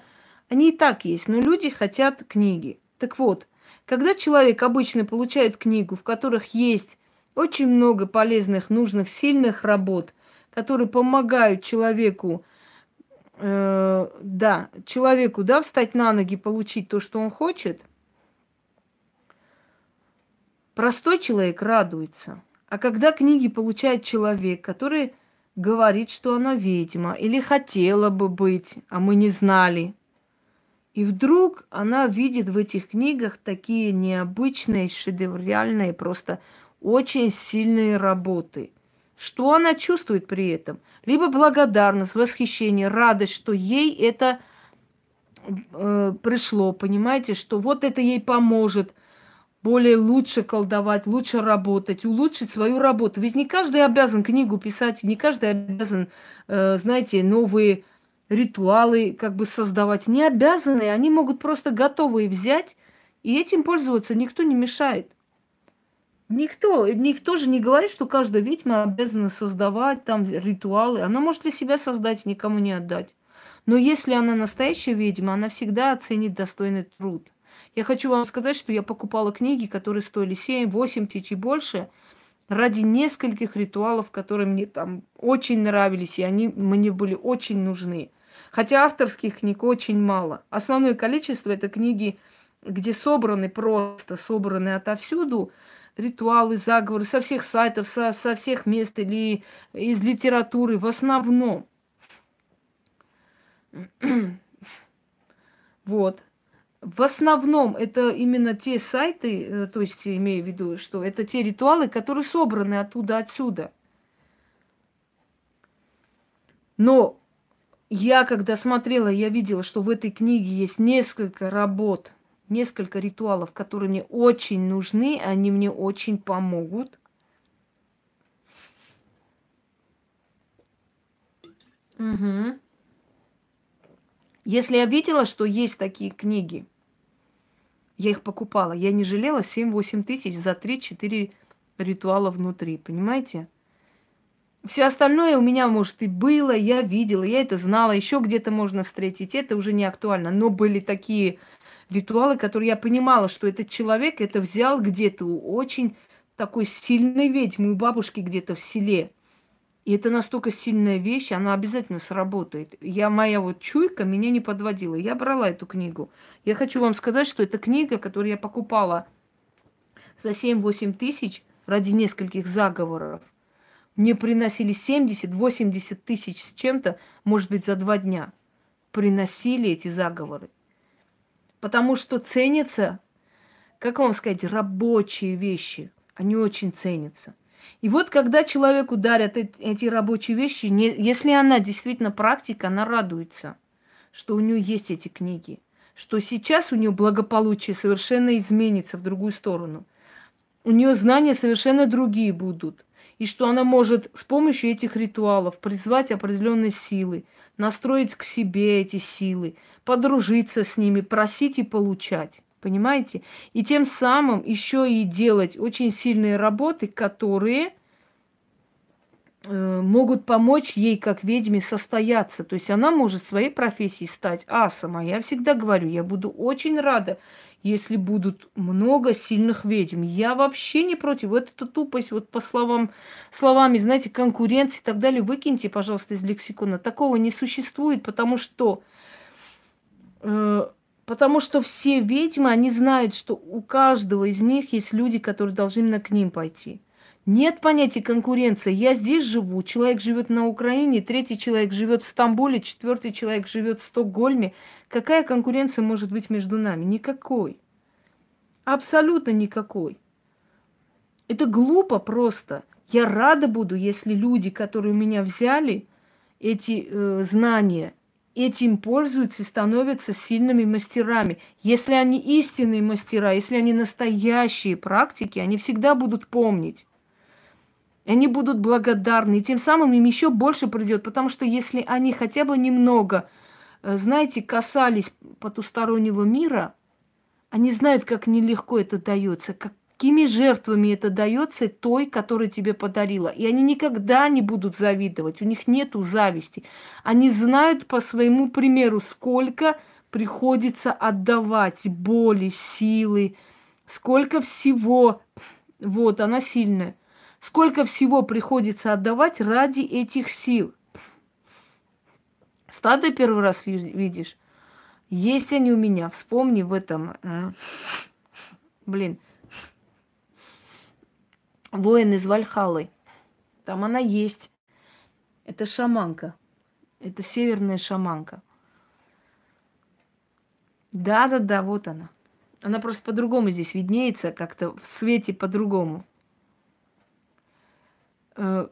они и так есть, но люди хотят книги. Так вот, когда человек обычно получает книгу, в которых есть очень много полезных, нужных, сильных работ, которые помогают человеку, э, да, человеку, да, встать на ноги, получить то, что он хочет, простой человек радуется. А когда книги получает человек, который говорит, что она ведьма или хотела бы быть, а мы не знали. И вдруг она видит в этих книгах такие необычные, шедевральные, просто очень сильные работы. Что она чувствует при этом? Либо благодарность, восхищение, радость, что ей это э, пришло, понимаете, что вот это ей поможет – более лучше колдовать, лучше работать, улучшить свою работу. Ведь не каждый обязан книгу писать, не каждый обязан, э, знаете, новые ритуалы как бы создавать. Не обязаны, они могут просто готовые взять и этим пользоваться. Никто не мешает. Никто, никто же не говорит, что каждая ведьма обязана создавать там ритуалы. Она может для себя создать, никому не отдать. Но если она настоящая ведьма, она всегда оценит достойный труд – я хочу вам сказать, что я покупала книги, которые стоили 7-8 тысяч и больше, ради нескольких ритуалов, которые мне там очень нравились, и они мне были очень нужны. Хотя авторских книг очень мало. Основное количество это книги, где собраны просто, собраны отовсюду ритуалы, заговоры со всех сайтов, со, со всех мест или из литературы в основном. [clears throat] вот. В основном это именно те сайты, э, то есть имею в виду, что это те ритуалы, которые собраны оттуда, отсюда. Но я, когда смотрела, я видела, что в этой книге есть несколько работ, несколько ритуалов, которые мне очень нужны, они мне очень помогут. Угу. Если я видела, что есть такие книги, я их покупала. Я не жалела 7-8 тысяч за 3-4 ритуала внутри, понимаете? Все остальное у меня, может, и было, я видела, я это знала, еще где-то можно встретить, это уже не актуально. Но были такие ритуалы, которые я понимала, что этот человек это взял где-то у очень такой сильной ведьмы, у бабушки где-то в селе. И это настолько сильная вещь, она обязательно сработает. Я, моя вот чуйка меня не подводила. Я брала эту книгу. Я хочу вам сказать, что это книга, которую я покупала за 7-8 тысяч ради нескольких заговоров. Мне приносили 70-80 тысяч с чем-то, может быть, за два дня. Приносили эти заговоры. Потому что ценятся, как вам сказать, рабочие вещи. Они очень ценятся. И вот когда человеку дарят эти рабочие вещи, не, если она действительно практика, она радуется, что у нее есть эти книги, что сейчас у нее благополучие совершенно изменится в другую сторону. У нее знания совершенно другие будут. И что она может с помощью этих ритуалов призвать определенные силы, настроить к себе эти силы, подружиться с ними, просить и получать. Понимаете? И тем самым еще и делать очень сильные работы, которые э, могут помочь ей, как ведьме, состояться. То есть она может своей профессией стать асом. А я всегда говорю, я буду очень рада, если будут много сильных ведьм. Я вообще не против. Вот эту тупость, вот по словам, словами, знаете, конкуренции и так далее, выкиньте, пожалуйста, из лексикона. Такого не существует, потому что э, потому что все ведьмы, они знают, что у каждого из них есть люди, которые должны именно к ним пойти. Нет понятия конкуренции. Я здесь живу, человек живет на Украине, третий человек живет в Стамбуле, четвертый человек живет в Стокгольме. Какая конкуренция может быть между нами? Никакой. Абсолютно никакой. Это глупо просто. Я рада буду, если люди, которые меня взяли эти э, знания, этим пользуются и становятся сильными мастерами. Если они истинные мастера, если они настоящие практики, они всегда будут помнить они будут благодарны, и тем самым им еще больше придет, потому что если они хотя бы немного, э, знаете, касались потустороннего мира, они знают, как нелегко это дается, какими жертвами это дается той, которая тебе подарила. И они никогда не будут завидовать, у них нету зависти. Они знают по своему примеру, сколько приходится отдавать боли, силы, сколько всего. Вот, она сильная. Сколько всего приходится отдавать ради этих сил. Стадо первый раз видишь. Есть они у меня. Вспомни в этом. А? Блин. Воин из Вальхалы. Там она есть. Это шаманка. Это северная шаманка. Да-да-да, вот она. Она просто по-другому здесь виднеется, как-то в свете по-другому. Э,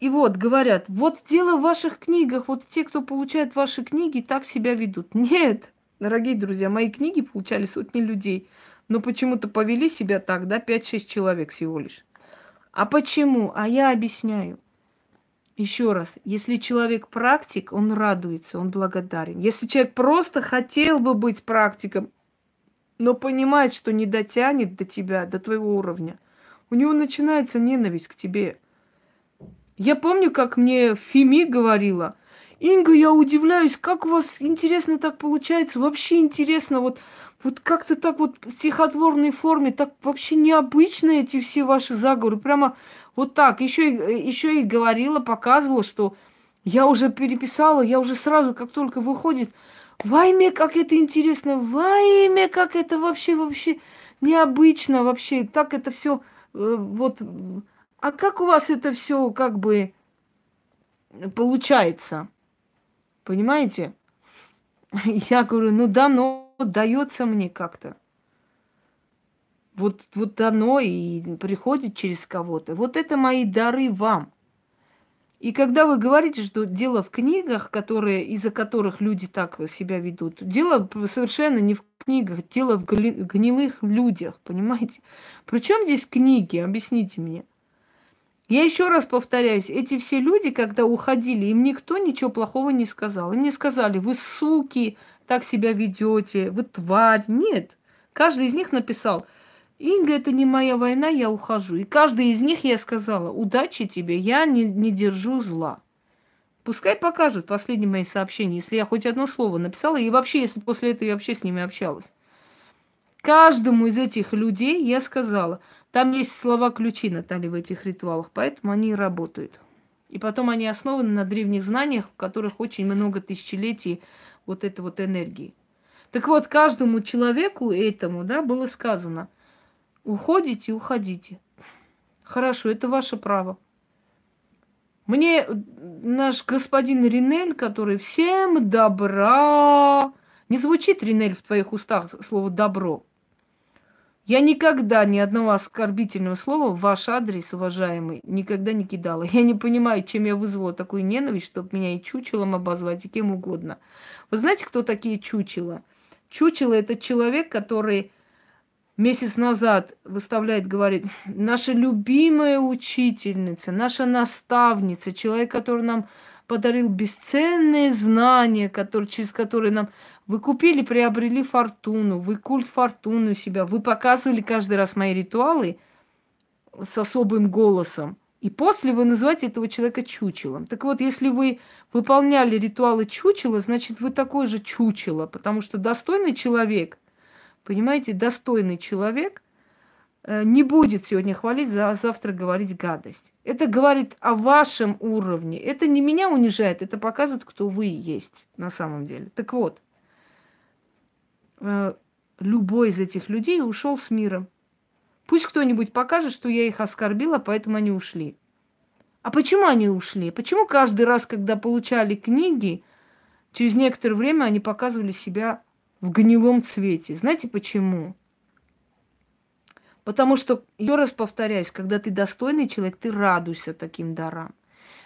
и вот говорят, вот дело в ваших книгах, вот те, кто получает ваши книги, так себя ведут. Нет, дорогие друзья, мои книги получали сотни людей, но почему-то повели себя так, да, 5-6 человек всего лишь. А почему? А я объясняю. Еще раз, если человек практик, он радуется, он благодарен. Если человек просто хотел бы быть практиком, но понимает, что не дотянет до тебя, до твоего уровня – у него начинается ненависть к тебе. Я помню, как мне Фими говорила, Инга, я удивляюсь, как у вас интересно так получается, вообще интересно, вот, вот как-то так вот в стихотворной форме, так вообще необычно эти все ваши заговоры, прямо вот так. Еще, еще и говорила, показывала, что я уже переписала, я уже сразу, как только выходит, во имя, как это интересно, во имя, как это вообще, вообще необычно, вообще, так это все Э, вот, а как у вас это все как бы получается? Понимаете? [laughs] Я говорю, ну да, но дается мне как-то. Вот, вот оно и приходит через кого-то. Вот это мои дары вам. И когда вы говорите, что дело в книгах, которые, из-за которых люди так себя ведут, дело совершенно не в книгах, дело в гнилых людях, понимаете? Причем здесь книги, объясните мне. Я еще раз повторяюсь, эти все люди, когда уходили, им никто ничего плохого не сказал. Им не сказали, вы суки, так себя ведете, вы тварь. Нет. Каждый из них написал – Инга, это не моя война, я ухожу. И каждый из них я сказала, удачи тебе, я не, не держу зла. Пускай покажут последние мои сообщения, если я хоть одно слово написала, и вообще, если после этого я вообще с ними общалась. Каждому из этих людей я сказала, там есть слова-ключи, Наталья, в этих ритуалах, поэтому они и работают. И потом они основаны на древних знаниях, в которых очень много тысячелетий вот этой вот энергии. Так вот, каждому человеку этому, да, было сказано – Уходите, уходите. Хорошо, это ваше право. Мне наш господин Ринель, который всем добра... Не звучит, Ринель, в твоих устах слово «добро». Я никогда ни одного оскорбительного слова в ваш адрес, уважаемый, никогда не кидала. Я не понимаю, чем я вызвала такую ненависть, чтобы меня и чучелом обозвать, и кем угодно. Вы знаете, кто такие чучела? Чучело – это человек, который месяц назад выставляет, говорит, наша любимая учительница, наша наставница, человек, который нам подарил бесценные знания, которые, через которые нам вы купили, приобрели фортуну, вы культ фортуны у себя, вы показывали каждый раз мои ритуалы с особым голосом. И после вы называете этого человека чучелом. Так вот, если вы выполняли ритуалы чучела, значит, вы такой же чучело, потому что достойный человек, понимаете, достойный человек э, не будет сегодня хвалить, а завтра говорить гадость. Это говорит о вашем уровне. Это не меня унижает, это показывает, кто вы есть на самом деле. Так вот, э, любой из этих людей ушел с миром. Пусть кто-нибудь покажет, что я их оскорбила, поэтому они ушли. А почему они ушли? Почему каждый раз, когда получали книги, через некоторое время они показывали себя в гнилом цвете? Знаете почему? Потому что, еще раз повторяюсь, когда ты достойный человек, ты радуйся таким дарам.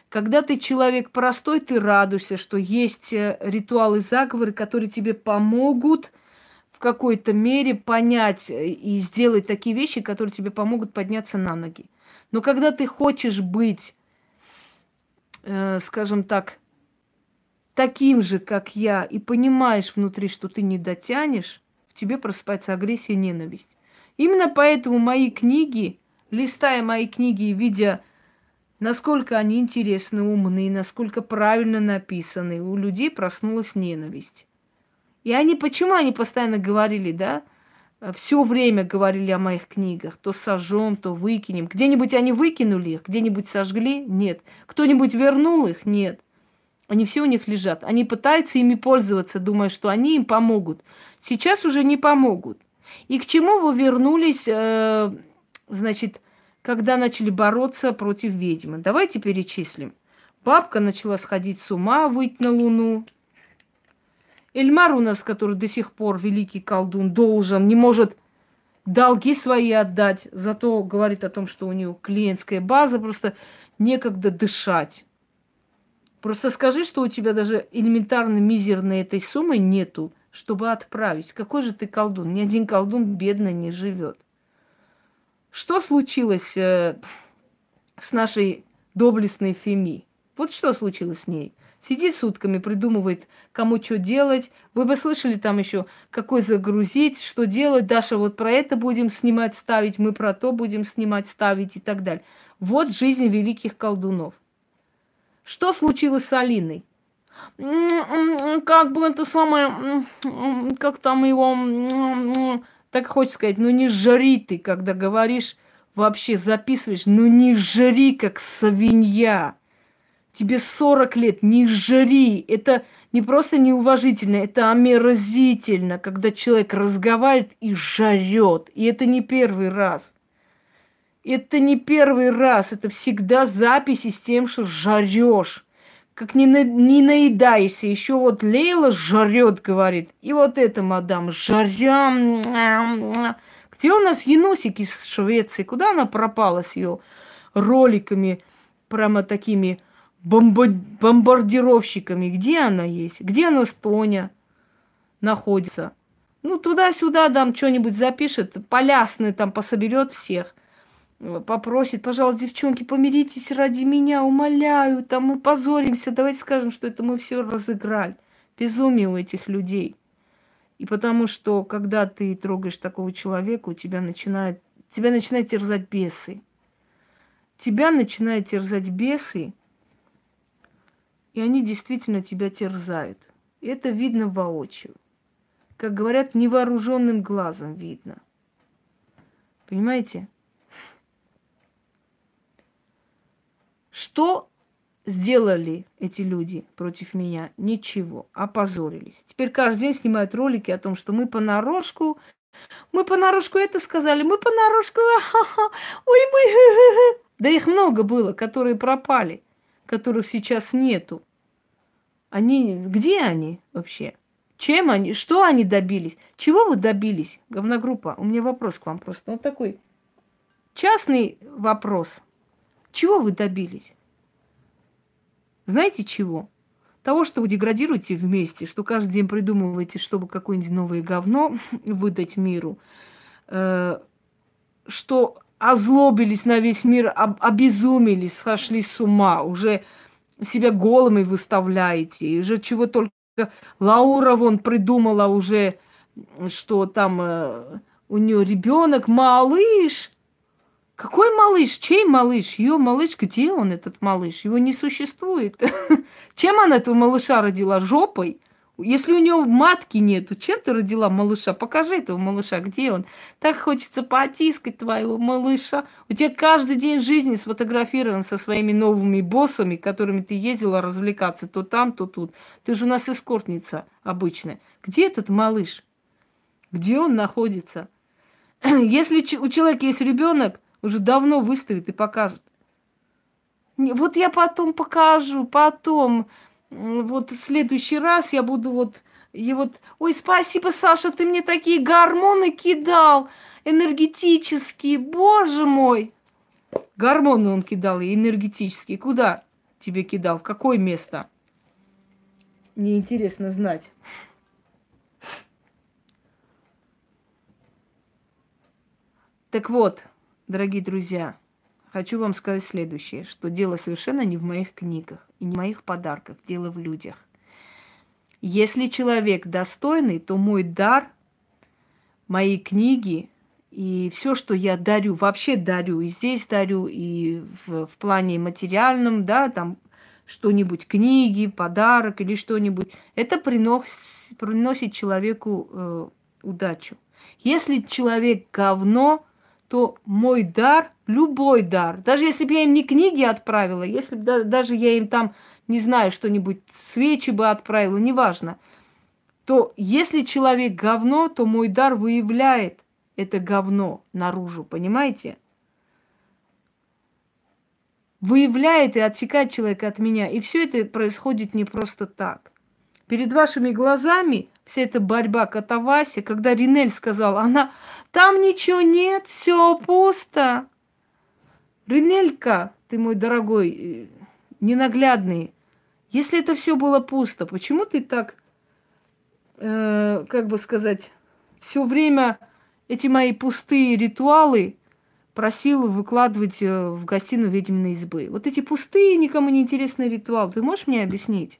Когда ты человек простой, ты радуйся, что есть э, ритуалы заговоры, которые тебе помогут – какой-то мере понять э, и сделать такие вещи, которые тебе помогут подняться на ноги. Но когда ты хочешь быть, э, скажем так, таким же, как я, и понимаешь внутри, что ты не дотянешь, в тебе просыпается агрессия и ненависть. Именно поэтому мои книги, листая мои книги и видя, насколько они интересны, умны, насколько правильно написаны, у людей проснулась ненависть. И они, почему они постоянно говорили, да, все время говорили о моих книгах, то сожжем, то выкинем. Где-нибудь они выкинули их, где-нибудь сожгли? Нет. Кто-нибудь вернул их? Нет. Они все у них лежат. Они пытаются ими пользоваться, думая, что они им помогут. Сейчас уже не помогут. И к чему вы вернулись, э, значит, когда начали бороться против ведьмы? Давайте перечислим. Бабка начала сходить с ума, выйти на Луну. Эльмар у нас, который до сих пор великий колдун, должен, не может долги свои отдать, зато говорит о том, что у него клиентская база, просто некогда дышать. Просто скажи, что у тебя даже элементарно мизерной этой суммы нету, чтобы отправить. Какой же ты колдун? Ни один колдун бедно не живет. Что случилось э, с нашей доблестной Феми? Вот что случилось с ней? Сидит сутками, придумывает, кому что делать. Вы бы слышали там еще, какой загрузить, что делать. Даша, вот про это будем снимать, ставить, мы про то будем снимать, ставить и так далее. Вот жизнь великих колдунов. Что случилось с Алиной? Как бы это самое, как там его, так хочется сказать, ну не жри ты, когда говоришь, вообще записываешь, ну не жри, как свинья. Тебе 40 лет, не жри. Это не просто неуважительно, это омерзительно, когда человек разговаривает и жарет. И это не первый раз. Это не первый раз, это всегда записи с тем, что жарешь. Как не, на, не наедаешься. Еще вот Лейла жарет, говорит. И вот это, мадам, жарям. Где у нас Янусик из Швеции? Куда она пропала с ее роликами, прямо такими бомбардировщиками. Где она есть? Где она Эстония находится? Ну, туда-сюда там что-нибудь запишет, полясный там пособерет всех, попросит, пожалуйста, девчонки, помиритесь ради меня, умоляю, там мы позоримся, давайте скажем, что это мы все разыграли. Безумие у этих людей. И потому что, когда ты трогаешь такого человека, у тебя начинает, тебя начинает терзать бесы. Тебя начинает терзать бесы, и они действительно тебя терзают. И это видно воочию. Как говорят, невооруженным глазом видно. Понимаете? Что сделали эти люди против меня? Ничего. Опозорились. Теперь каждый день снимают ролики о том, что мы понарошку, мы понарошку это сказали, мы понарошку, [laughs] ой, мы... [laughs] Да их много было, которые пропали которых сейчас нету. Они, где они вообще? Чем они, что они добились? Чего вы добились, говногруппа? У меня вопрос к вам просто. Вот такой частный вопрос. Чего вы добились? Знаете чего? Того, что вы деградируете вместе, что каждый день придумываете, чтобы какое-нибудь новое говно [laughs] выдать миру, э, что озлобились на весь мир, об, обезумились, сошли с ума, уже себя голыми выставляете, уже чего только Лаура вон придумала уже, что там э, у нее ребенок, малыш. Какой малыш? Чей малыш? Ее малыш? Где он, этот малыш? Его не существует. [laughs] Чем она этого малыша родила? Жопой? Если у него матки нету, чем ты родила малыша? Покажи этого малыша, где он? Так хочется потискать твоего малыша. У тебя каждый день жизни сфотографирован со своими новыми боссами, которыми ты ездила развлекаться то там, то тут. Ты же у нас эскортница обычная. Где этот малыш? Где он находится? [clears throat] Если у человека есть ребенок, уже давно выставит и покажет. Вот я потом покажу, потом, вот в следующий раз я буду вот, и вот, ой, спасибо, Саша, ты мне такие гормоны кидал, энергетические, боже мой. Гормоны он кидал и энергетические. Куда тебе кидал? В какое место? Мне интересно знать. Так вот, Дорогие друзья, хочу вам сказать следующее, что дело совершенно не в моих книгах и не моих подарках, дело в людях. Если человек достойный, то мой дар, мои книги и все, что я дарю, вообще дарю, и здесь дарю, и в, в плане материальном, да, там что-нибудь, книги, подарок или что-нибудь, это приносит, приносит человеку э, удачу. Если человек говно, то мой дар, любой дар, даже если бы я им не книги отправила, если бы да, даже я им там, не знаю, что-нибудь, свечи бы отправила, неважно, то если человек говно, то мой дар выявляет это говно наружу, понимаете? Выявляет и отсекает человека от меня. И все это происходит не просто так. Перед вашими глазами вся эта борьба Катаваси, когда Ринель сказал, она, там ничего нет, все пусто. Ринелька, ты мой дорогой, э, ненаглядный, если это все было пусто, почему ты так, э, как бы сказать, все время эти мои пустые ритуалы просил выкладывать э, в гостиную ведьминой избы? Вот эти пустые, никому не интересные ритуалы, ты можешь мне объяснить?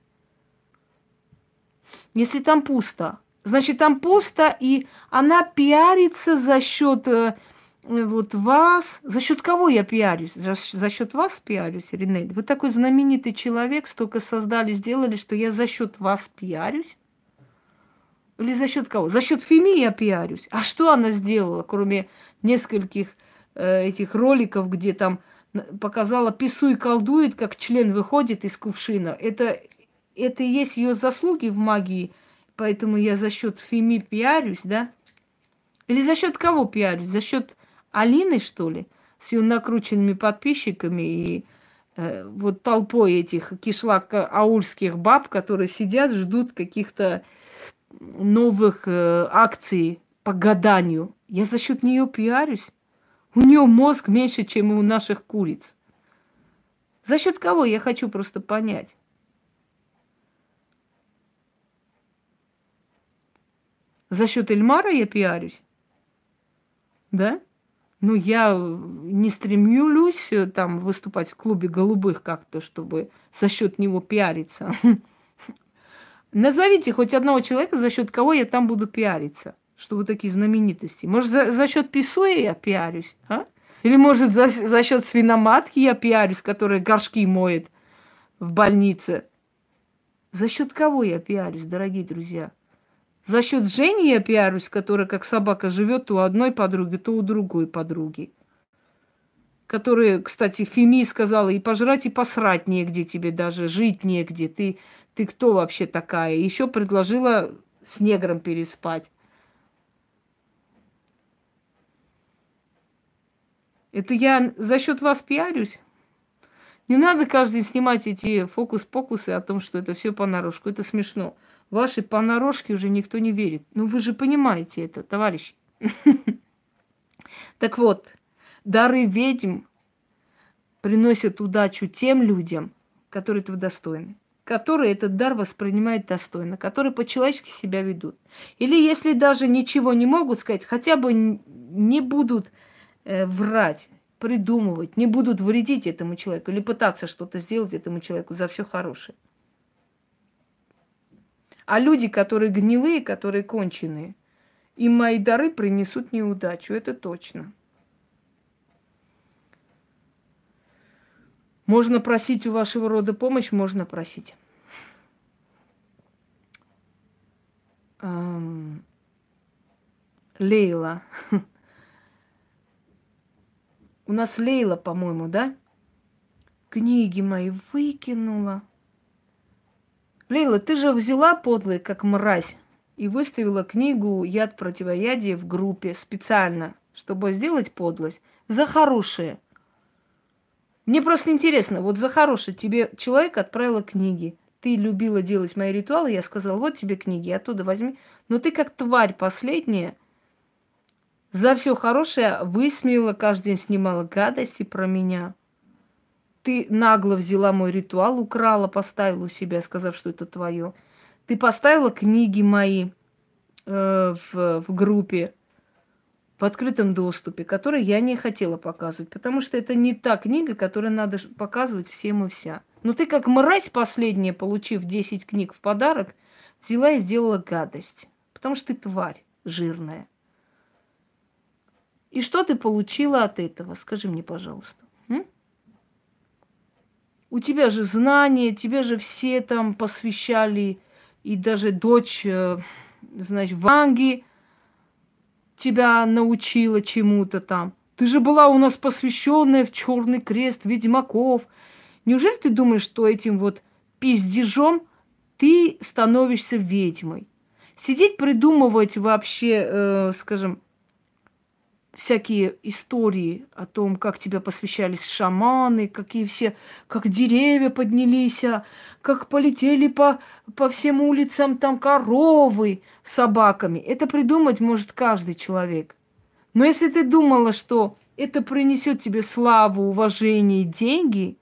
Если там пусто, значит там пусто, и она пиарится за счет э, вот вас. За счет кого я пиарюсь? За, за счет вас пиарюсь, Ринель? Вы такой знаменитый человек, столько создали, сделали, что я за счет вас пиарюсь? Или за счет кого? За счет Феми я пиарюсь. А что она сделала, кроме нескольких э, этих роликов, где там показала пису и колдует, как член выходит из кувшина. Это это и есть ее заслуги в магии, поэтому я за счет Феми пиарюсь, да? Или за счет кого пиарюсь? За счет Алины, что ли? С ее накрученными подписчиками и э, вот толпой этих кишлак аульских баб, которые сидят, ждут каких-то новых э, акций по гаданию. Я за счет нее пиарюсь. У нее мозг меньше, чем у наших куриц. За счет кого? Я хочу просто понять. За счет Эльмара я пиарюсь? Да? Ну, я не стремлюсь э, там выступать в клубе голубых как-то, чтобы за счет него пиариться. [laughs] Назовите хоть одного человека, за счет кого я там буду пиариться, чтобы такие знаменитости. Может, за, за счет Писоя я пиарюсь, а? Или, может, за, за счет свиноматки я пиарюсь, которая горшки моет в больнице. За счет кого я пиарюсь, дорогие друзья? За счет Жени я пиарюсь, которая как собака живет то у одной подруги, то у другой подруги. Которая, кстати, Феми сказала, и пожрать, и посрать негде тебе даже, жить негде. Ты, ты кто вообще такая? Еще предложила с негром переспать. Это я за счет вас пиарюсь? Не надо каждый снимать эти фокус-покусы о том, что это все понарошку. Это смешно. Ваши понарошки уже никто не верит. Ну вы же понимаете это, товарищи. [laughs] Так вот, дары ведьм приносят удачу тем людям, которые этого достойны, которые этот дар воспринимают достойно, которые по-человечески себя ведут. Или если даже ничего не могут сказать, хотя бы не будут э, врать, придумывать, не будут вредить этому человеку или пытаться что-то сделать этому человеку за все хорошее. А люди, которые гнилые, которые конченые, им мои дары принесут неудачу, это точно. Можно просить у вашего рода помощь, можно просить. Эм, Лейла. [laughs] У нас Лейла, по-моему, да? Книги мои выкинула. Лейла, ты же взяла подлый, как мразь, и выставила книгу «Яд противоядия» в группе специально, чтобы сделать подлость. За хорошее. Мне просто интересно, вот за хорошее тебе человек отправила книги. Ты любила делать мои ритуалы, я сказала, вот тебе книги, оттуда возьми. Но ты как тварь последняя за все хорошее высмеяла, каждый день снимала гадости про меня. Ты нагло взяла мой ритуал, украла, поставила у себя, сказав, что это твое. Ты поставила книги мои э, в, в группе, в открытом доступе, которые я не хотела показывать, потому что это не та книга, которую надо показывать всем и вся. Но ты как мразь последняя, получив 10 книг в подарок, взяла и сделала гадость. Потому что ты тварь жирная. И что ты получила от этого? Скажи мне, пожалуйста. М? У тебя же знания, тебя же все там посвящали, и даже дочь, э, значит, Ванги тебя научила чему-то там. Ты же была у нас посвященная в Черный крест ведьмаков. Неужели ты думаешь, что этим вот пиздежом ты становишься ведьмой? Сидеть придумывать вообще, э, скажем, всякие истории о том, как тебя посвящались шаманы, какие все, как деревья поднялись, а как полетели по, по всем улицам там коровы с собаками. Это придумать может каждый человек. Но если ты думала, что это принесет тебе славу, уважение деньги,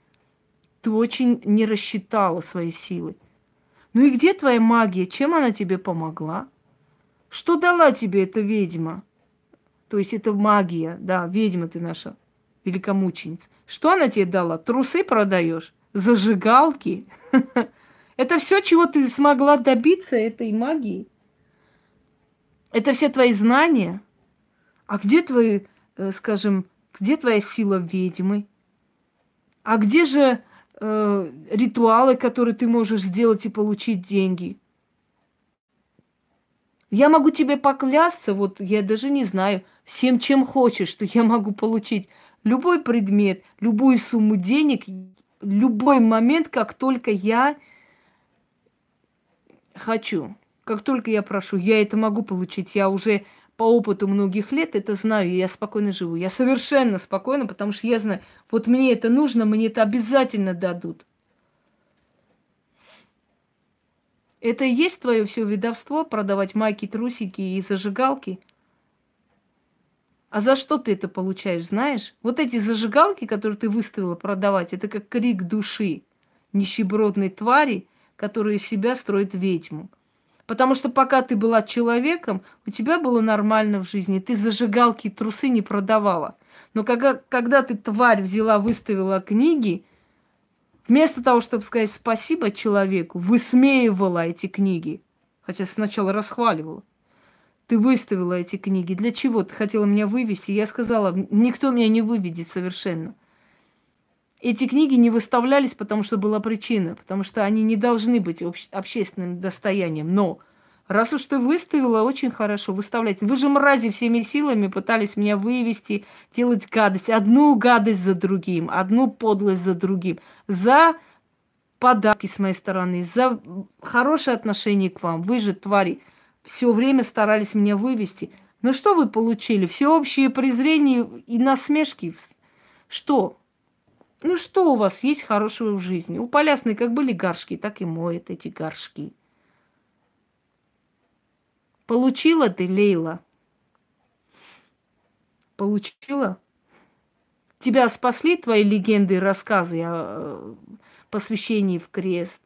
ты очень не рассчитала свои силы. Ну и где твоя магия? Чем она тебе помогла? Что дала тебе эта ведьма? То есть это магия, да, ведьма ты наша, великомученица. Что она тебе дала? Трусы продаешь? Зажигалки? [laughs] Это все, чего ты смогла добиться этой магии. Это все твои знания. А где твои, э, скажем, где твоя сила ведьмы? А где же э, ритуалы, которые ты можешь сделать и получить деньги? Я могу тебе поклясться, вот я даже не знаю, всем, чем хочешь, что я могу получить любой предмет, любую сумму денег, любой момент, как только я хочу, как только я прошу, я это могу получить. Я уже по опыту многих лет это знаю, и я спокойно живу. Я совершенно спокойно, потому что я знаю, вот мне это нужно, мне это обязательно дадут. Это и есть твое все видовство, продавать майки, трусики и зажигалки – а за что ты это получаешь, знаешь? Вот эти зажигалки, которые ты выставила продавать, это как крик души нищебродной твари, которая из себя строит ведьму. Потому что пока ты была человеком, у тебя было нормально в жизни. Ты зажигалки и трусы не продавала. Но когда, когда ты, тварь, взяла, выставила книги, вместо того, чтобы сказать спасибо человеку, высмеивала эти книги. Хотя сначала расхваливала. Ты выставила эти книги. Для чего? Ты хотела меня вывести. Я сказала, никто меня не выведет совершенно. Эти книги не выставлялись, потому что была причина, потому что они не должны быть обще- общественным достоянием. Но раз уж ты выставила, очень хорошо выставлять. Вы же мрази всеми силами пытались меня вывести, делать гадость. Одну гадость за другим, одну подлость за другим. За подарки с моей стороны, за хорошее отношение к вам. Вы же, твари, все время старались меня вывести. Но что вы получили? Всеобщее презрение и насмешки? Что? Ну что у вас есть хорошего в жизни? У Полясной как были горшки, так и моет эти горшки. Получила ты, Лейла? Получила? Тебя спасли твои легенды и рассказы о посвящении в крест?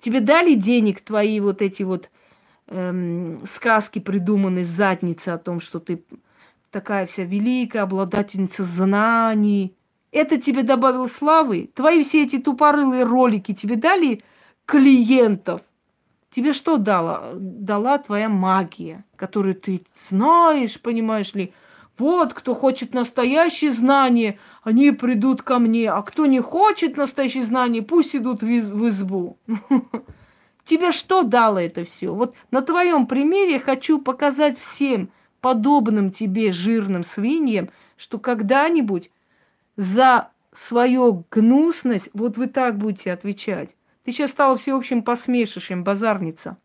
Тебе дали денег твои вот эти вот эм, сказки придуманы задницы о том, что ты такая вся великая, обладательница знаний. Это тебе добавило славы? Твои все эти тупорылые ролики тебе дали клиентов? Тебе что дала? Дала твоя магия, которую ты знаешь, понимаешь ли, Вот, кто хочет настоящие знания, они придут ко мне, а кто не хочет настоящие знания, пусть идут в, в избу. [laughs] Тебе что дало это все? Вот на твоем примере хочу показать всем подобным тебе жирным свиньям, что когда-нибудь за свою гнусность вот вы так будете отвечать. Ты сейчас стала всеобщим посмешищем, базарница.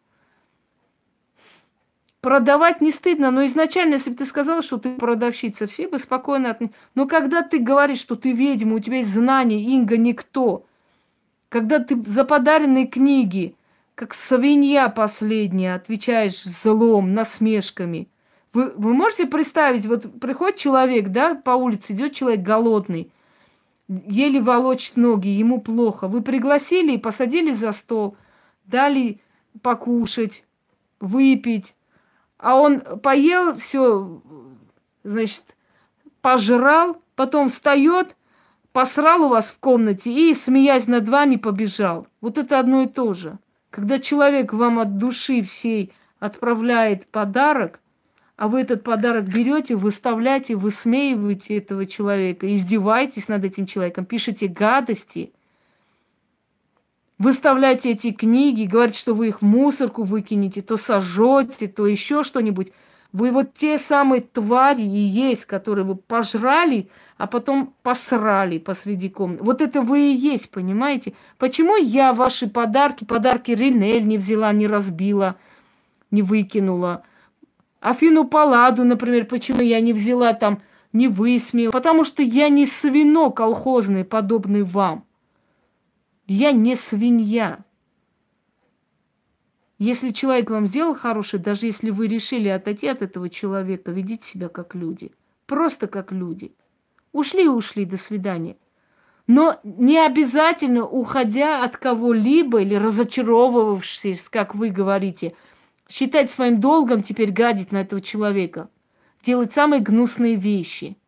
Продавать не стыдно, но изначально, если бы ты сказала, что ты продавщица, все бы спокойно от... Но когда ты говоришь, что ты ведьма, у тебя есть знания, Инга никто, когда ты за подаренные книги, как свинья последняя, отвечаешь злом, насмешками. Вы, вы можете представить, вот приходит человек, да, по улице идет человек голодный, еле волочит ноги, ему плохо. Вы пригласили и посадили за стол, дали покушать, выпить, а он поел, все, значит, пожрал, потом встает, посрал у вас в комнате и, смеясь над вами, побежал. Вот это одно и то же. Когда человек вам от души всей отправляет подарок, а вы этот подарок берете, выставляете, высмеиваете этого человека, издеваетесь над этим человеком, пишете гадости – выставляете эти книги, говорите, что вы их в мусорку выкинете, то сожжете, то еще что-нибудь. Вы вот те самые твари и есть, которые вы пожрали, а потом посрали посреди комнаты. Вот это вы и есть, понимаете? Почему я ваши подарки, подарки Ринель не взяла, не разбила, не выкинула? Афину Паладу, например, почему я не взяла там, не высмеяла? Потому что я не свино колхозный, подобный вам. Я не свинья. Если человек вам сделал хорошее, даже если вы решили отойти от этого человека, ведите себя как люди. Просто как люди. Ушли, ушли, до свидания. Но не обязательно, уходя от кого-либо или разочаровывавшись, как вы говорите, считать своим долгом теперь гадить на этого человека, делать самые гнусные вещи –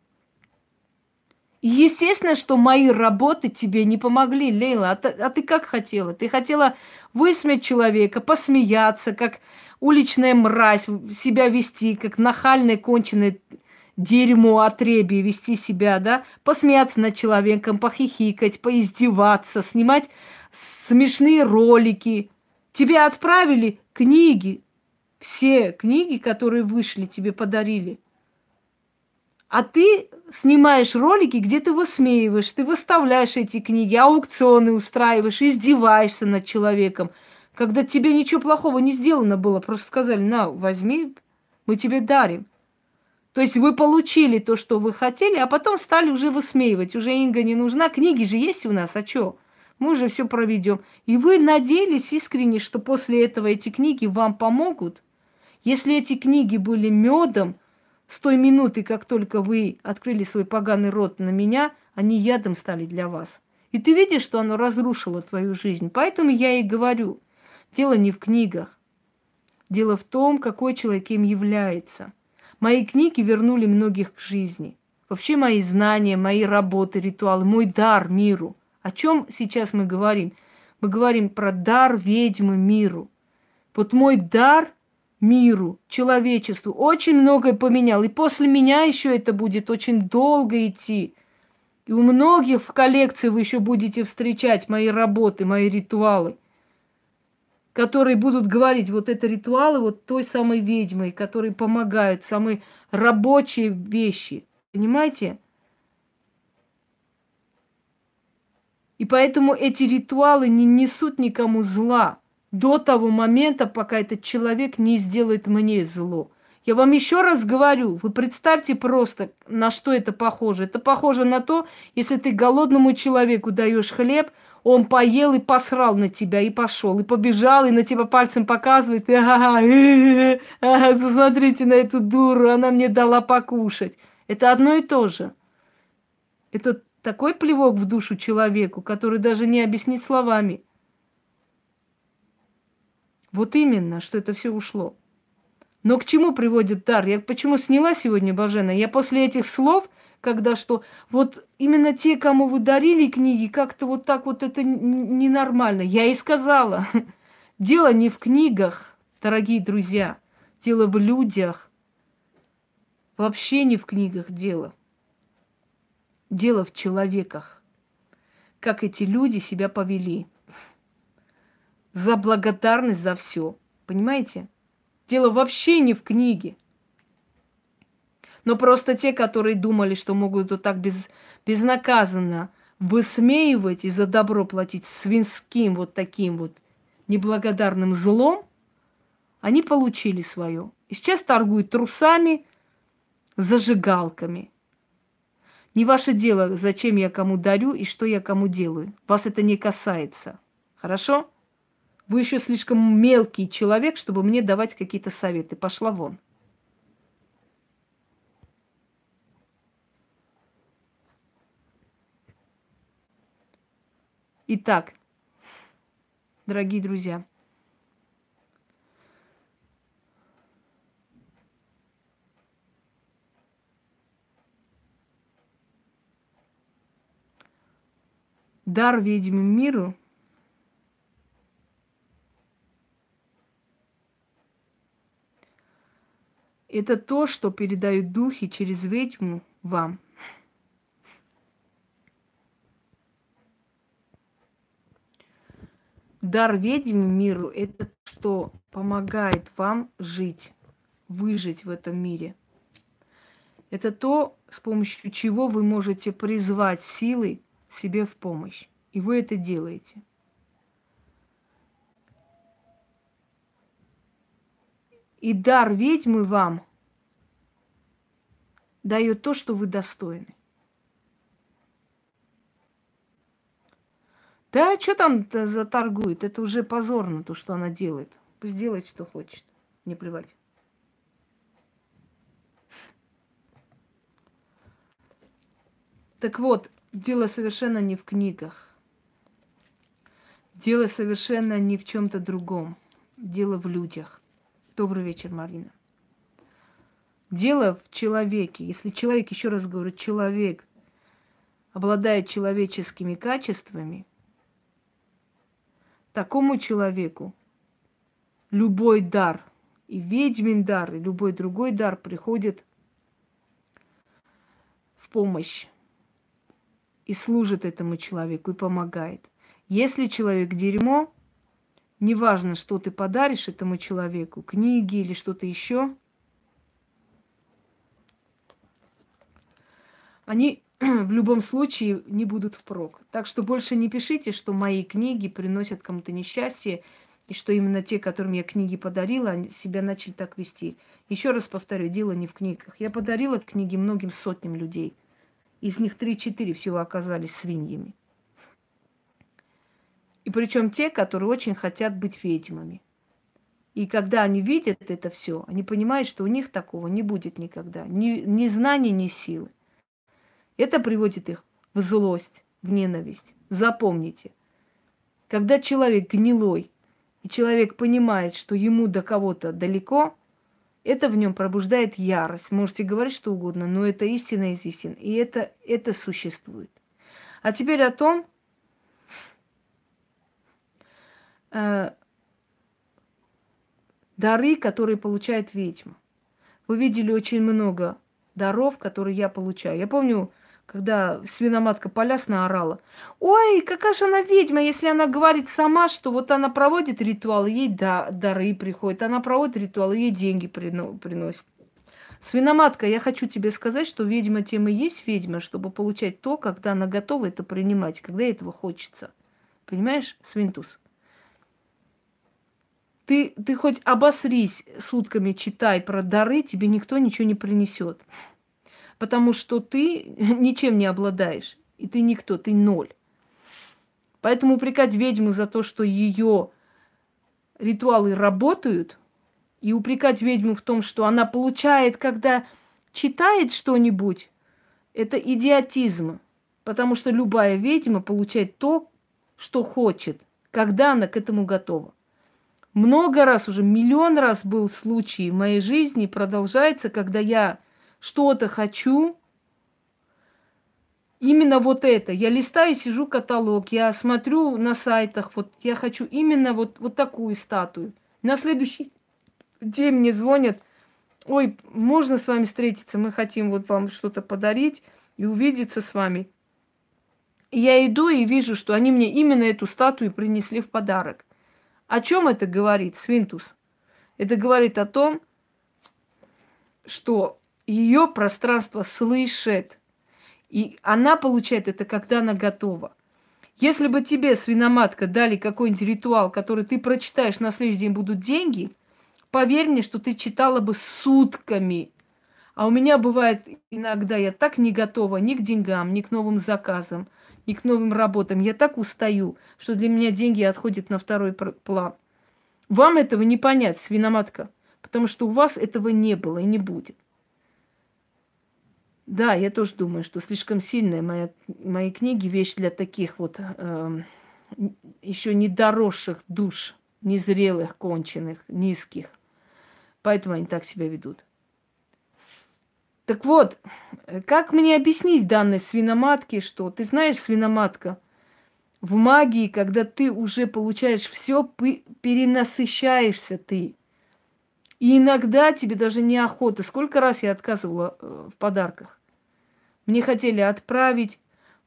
и естественно, что мои работы тебе не помогли, Лейла. А ты, а ты как хотела? Ты хотела высмеять человека, посмеяться, как уличная мразь, себя вести, как нахальное конченое дерьмо, отребие вести себя, да? Посмеяться над человеком, похихикать, поиздеваться, снимать смешные ролики. Тебе отправили книги, все книги, которые вышли, тебе подарили. А ты снимаешь ролики, где ты высмеиваешь, ты выставляешь эти книги, аукционы устраиваешь, издеваешься над человеком, когда тебе ничего плохого не сделано было, просто сказали, на, возьми, мы тебе дарим. То есть вы получили то, что вы хотели, а потом стали уже высмеивать. Уже Инга не нужна, книги же есть у нас, а что? Мы уже все проведем. И вы надеялись искренне, что после этого эти книги вам помогут. Если эти книги были медом, с той минуты, как только вы открыли свой поганый рот на меня, они ядом стали для вас. И ты видишь, что оно разрушило твою жизнь. Поэтому я и говорю, дело не в книгах. Дело в том, какой человек им является. Мои книги вернули многих к жизни. Вообще мои знания, мои работы, ритуалы, мой дар миру. О чем сейчас мы говорим? Мы говорим про дар ведьмы миру. Вот мой дар – миру, человечеству. Очень многое поменял. И после меня еще это будет очень долго идти. И у многих в коллекции вы еще будете встречать мои работы, мои ритуалы, которые будут говорить, вот это ритуалы вот той самой ведьмы, которые помогают, самые рабочие вещи. Понимаете? И поэтому эти ритуалы не несут никому зла до того момента, пока этот человек не сделает мне зло. Я вам еще раз говорю, вы представьте просто, на что это похоже. Это похоже на то, если ты голодному человеку даешь хлеб, он поел и посрал на тебя, и пошел, и побежал, и на тебя пальцем показывает, посмотрите на эту дуру, она мне дала покушать. Это одно и то же. Это такой плевок в душу человеку, который даже не объяснить словами. Вот именно, что это все ушло. Но к чему приводит дар? Я почему сняла сегодня Бажена? Я после этих слов, когда что, вот именно те, кому вы дарили книги, как-то вот так вот это ненормально. Я и сказала, [laughs] дело не в книгах, дорогие друзья, дело в людях. Вообще не в книгах дело. Дело в человеках. Как эти люди себя повели. За благодарность за все. Понимаете? Дело вообще не в книге. Но просто те, которые думали, что могут вот так без, безнаказанно высмеивать и за добро платить свинским вот таким вот неблагодарным злом, они получили свое. И сейчас торгуют трусами, зажигалками. Не ваше дело, зачем я кому дарю и что я кому делаю. Вас это не касается. Хорошо? Вы еще слишком мелкий человек, чтобы мне давать какие-то советы. Пошла вон. Итак, дорогие друзья, дар ведьмы миру это то, что передают духи через ведьму вам. Дар ведьмы миру – это что помогает вам жить, выжить в этом мире. Это то, с помощью чего вы можете призвать силы себе в помощь. И вы это делаете. И дар ведьмы вам дает то, что вы достойны. Да, что там заторгует? Это уже позорно, то, что она делает. Пусть делает, что хочет. Не плевать. Так вот, дело совершенно не в книгах. Дело совершенно не в чем-то другом. Дело в людях. Добрый вечер, Марина. Дело в человеке. Если человек, еще раз говорю, человек обладает человеческими качествами – Такому человеку любой дар, и ведьмин дар, и любой другой дар приходит в помощь и служит этому человеку и помогает. Если человек дерьмо, неважно, что ты подаришь этому человеку, книги или что-то еще, они [clears throat] в любом случае не будут впрок. Так что больше не пишите, что мои книги приносят кому-то несчастье, и что именно те, которым я книги подарила, они себя начали так вести. Еще раз повторю, дело не в книгах. Я подарила книги многим сотням людей. Из них 3-4 всего оказались свиньями. И причем те, которые очень хотят быть ведьмами. И когда они видят это все, они понимают, что у них такого не будет никогда. Ни, ни знаний, ни силы. Это приводит их в злость, в ненависть. Запомните, когда человек гнилой, и человек понимает, что ему до кого-то далеко, это в нем пробуждает ярость. Можете говорить что угодно, но это истина из истин. И это, это существует. А теперь о том, э, дары, которые получает ведьма. Вы видели очень много даров, которые я получаю. Я помню, когда свиноматка полясна орала. Ой, какая же она ведьма, если она говорит сама, что вот она проводит ритуал, ей да, дары приходят, она проводит ритуал, ей деньги приносит. Свиноматка, я хочу тебе сказать, что ведьма тем и есть ведьма, чтобы получать то, когда она готова это принимать, когда этого хочется. Понимаешь, свинтус? Ты, ты хоть обосрись сутками, читай про дары, тебе никто ничего не принесет потому что ты [laughs] ничем не обладаешь, и ты никто, ты ноль. Поэтому упрекать ведьму за то, что ее ритуалы работают, и упрекать ведьму в том, что она получает, когда читает что-нибудь, это идиотизм. Потому что любая ведьма получает то, что хочет, когда она к этому готова. Много раз уже, миллион раз был случай в моей жизни, продолжается, когда я что-то хочу, именно вот это. Я листаю, сижу каталог, я смотрю на сайтах, вот я хочу именно вот, вот такую статую. На следующий день мне звонят, ой, можно с вами встретиться, мы хотим вот вам что-то подарить и увидеться с вами. И я иду и вижу, что они мне именно эту статую принесли в подарок. О чем это говорит, Свинтус? Это говорит о том, что ее пространство слышит, и она получает это, когда она готова. Если бы тебе, свиноматка, дали какой-нибудь ритуал, который ты прочитаешь, на следующий день будут деньги, поверь мне, что ты читала бы сутками. А у меня бывает иногда, я так не готова ни к деньгам, ни к новым заказам, ни к новым работам. Я так устаю, что для меня деньги отходят на второй план. Вам этого не понять, свиноматка, потому что у вас этого не было и не будет. Да, я тоже думаю, что слишком сильная моя, мои книги вещь для таких вот э, эм, еще недоросших душ, незрелых, конченых, низких. Поэтому они так себя ведут. Так вот, как мне объяснить данной свиноматке, что ты знаешь, свиноматка, в магии, когда ты уже получаешь все, перенасыщаешься ты. И иногда тебе даже неохота. Сколько раз я отказывала э, в подарках. Мне хотели отправить,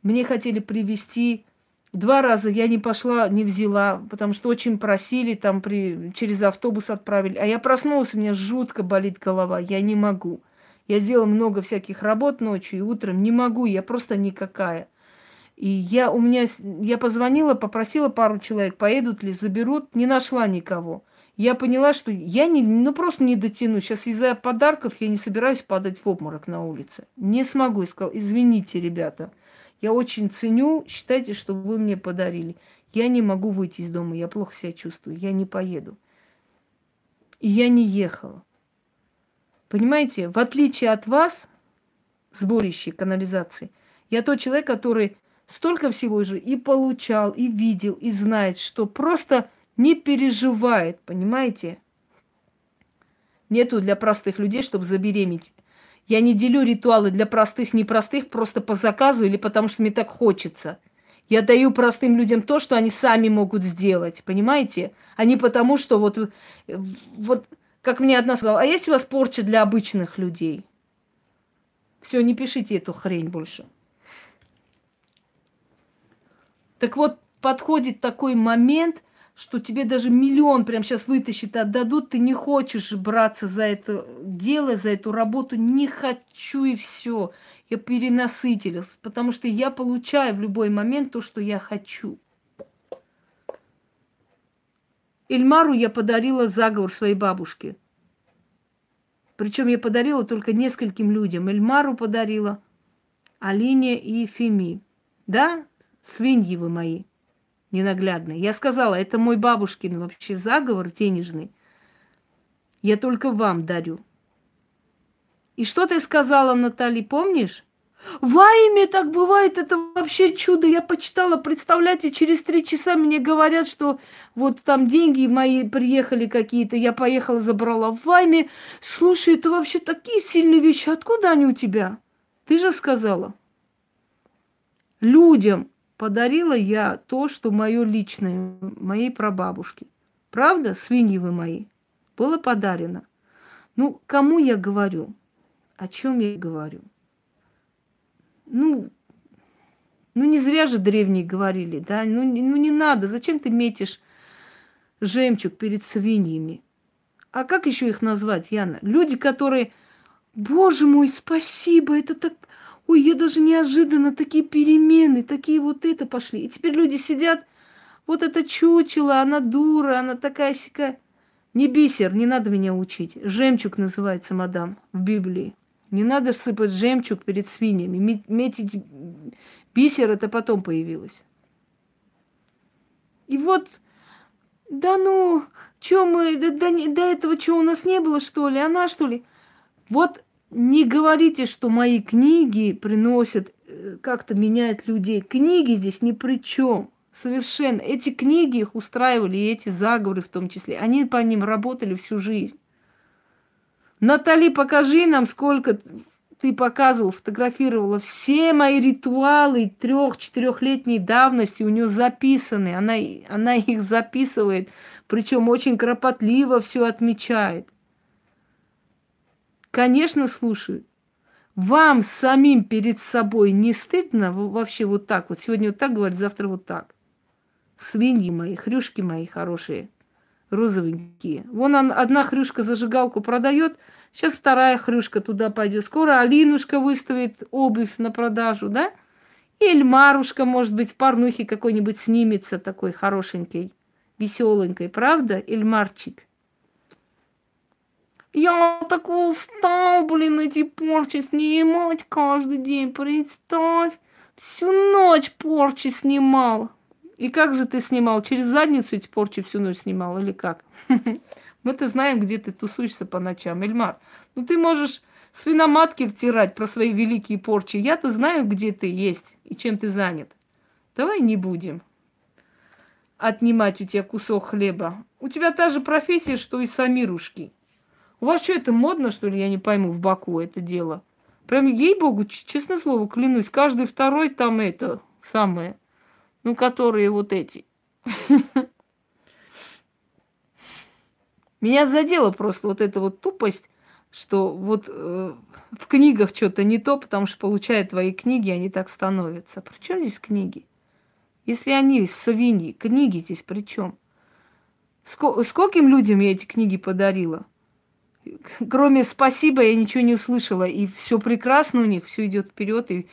мне хотели привезти. Два раза я не пошла, не взяла, потому что очень просили, там при, через автобус отправили. А я проснулась, у меня жутко болит голова, я не могу. Я сделала много всяких работ ночью и утром, не могу, я просто никакая. И я у меня, я позвонила, попросила пару человек, поедут ли, заберут, не нашла никого. Я поняла, что я не, ну просто не дотяну. Сейчас из-за подарков я не собираюсь падать в обморок на улице. Не смогу. Я сказала, извините, ребята, я очень ценю, считайте, что вы мне подарили. Я не могу выйти из дома, я плохо себя чувствую, я не поеду. И я не ехала. Понимаете, в отличие от вас, сборище канализации, я тот человек, который столько всего же и получал, и видел, и знает, что просто не переживает, понимаете? Нету для простых людей, чтобы забеременеть. Я не делю ритуалы для простых, непростых, просто по заказу или потому что мне так хочется. Я даю простым людям то, что они сами могут сделать, понимаете? А не потому, что вот, вот как мне одна сказала, а есть у вас порча для обычных людей? Все, не пишите эту хрень больше. Так вот, подходит такой момент, что тебе даже миллион прямо сейчас вытащит, отдадут, ты не хочешь браться за это дело, за эту работу, не хочу и все. Я перенасытилась, потому что я получаю в любой момент то, что я хочу. Эльмару я подарила заговор своей бабушке. Причем я подарила только нескольким людям. Эльмару подарила, Алине и Феми. Да, свиньи вы мои ненаглядные. Я сказала, это мой бабушкин вообще заговор денежный. Я только вам дарю. И что ты сказала, Натали, помнишь? Во имя так бывает, это вообще чудо. Я почитала, представляете, через три часа мне говорят, что вот там деньги мои приехали какие-то, я поехала, забрала в вайме. Слушай, это вообще такие сильные вещи, откуда они у тебя? Ты же сказала. Людям подарила я то, что мое личное, моей прабабушке. Правда, свиньи вы мои? Было подарено. Ну, кому я говорю? О чем я говорю? Ну, ну не зря же древние говорили, да? Ну, ну не надо, зачем ты метишь жемчуг перед свиньями? А как еще их назвать, Яна? Люди, которые, боже мой, спасибо, это так Ой, я даже неожиданно такие перемены, такие вот это пошли. И теперь люди сидят, вот это чучело, она дура, она такая сякая. Не бисер, не надо меня учить. Жемчуг называется, мадам, в Библии. Не надо сыпать жемчуг перед свиньями. Метить бисер, это потом появилось. И вот, да ну, что мы, до, до, до этого что у нас не было, что ли? Она, что ли? Вот не говорите, что мои книги приносят, э, как-то меняют людей. Книги здесь ни при чем. Совершенно. Эти книги их устраивали, и эти заговоры в том числе. Они по ним работали всю жизнь. Натали, покажи нам, сколько ты показывал, фотографировала все мои ритуалы трех-четырехлетней давности у нее записаны. Она, она их записывает, причем очень кропотливо все отмечает. Конечно, слушают. Вам самим перед собой не стыдно вообще вот так вот? Сегодня вот так говорит, завтра вот так. Свиньи мои, хрюшки мои хорошие, розовенькие. Вон он, одна хрюшка зажигалку продает, сейчас вторая хрюшка туда пойдет. Скоро Алинушка выставит обувь на продажу, да? И Эльмарушка, может быть, в порнухе какой-нибудь снимется такой хорошенький, веселенькой, правда, Эльмарчик? Я так устал, блин, эти порчи снимать каждый день. Представь, всю ночь порчи снимал. И как же ты снимал? Через задницу эти порчи всю ночь снимал или как? [laughs] Мы-то знаем, где ты тусуешься по ночам. Эльмар, ну ты можешь свиноматки втирать про свои великие порчи. Я-то знаю, где ты есть и чем ты занят. Давай не будем отнимать у тебя кусок хлеба. У тебя та же профессия, что и Самирушки. У вас что, это модно, что ли, я не пойму, в Баку это дело? Прям, ей-богу, честное слово, клянусь, каждый второй там это самое. Ну, которые вот эти. Меня задела просто вот эта вот тупость, что вот э, в книгах что-то не то, потому что получая твои книги, они так становятся. При чем здесь книги? Если они свиньи, книги здесь при чем? Сколько, скольким людям я эти книги подарила? кроме спасибо я ничего не услышала. И все прекрасно у них, все идет вперед. И,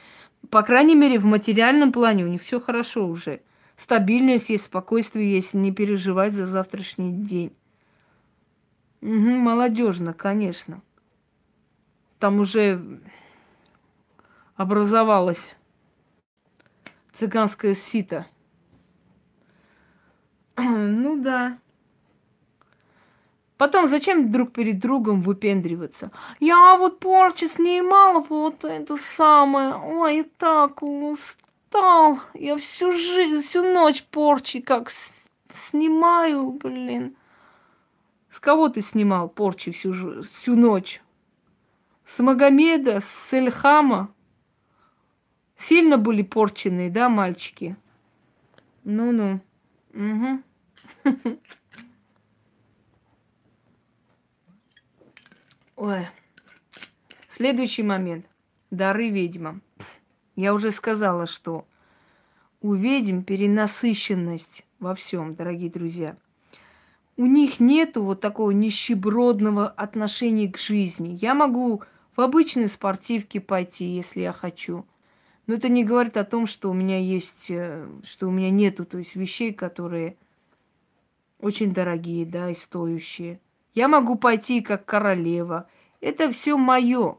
по крайней мере, в материальном плане у них все хорошо уже. Стабильность есть, спокойствие есть, не переживать за завтрашний день. Угу, молодежно, конечно. Там уже образовалась цыганская сито. [clears throat] Ну да. Потом зачем друг перед другом выпендриваться? Я вот порчи снимала вот это самое. Ой, я так устал. Я всю жизнь, всю ночь порчи как снимаю, блин. С кого ты снимал порчи всю, всю ночь? С Магомеда, с Эльхама? Сильно были порченые, да, мальчики? Ну-ну. Угу. [laughs] Ой. Следующий момент. Дары ведьмам. Я уже сказала, что у ведьм перенасыщенность во всем, дорогие друзья. У них нету вот такого нищебродного отношения к жизни. Я могу в обычные спортивки пойти, если я хочу. Но это не говорит о том, что у меня есть, э, что у меня нету, то есть вещей, которые очень дорогие, да, и стоящие. Я могу пойти как королева. Это все мое.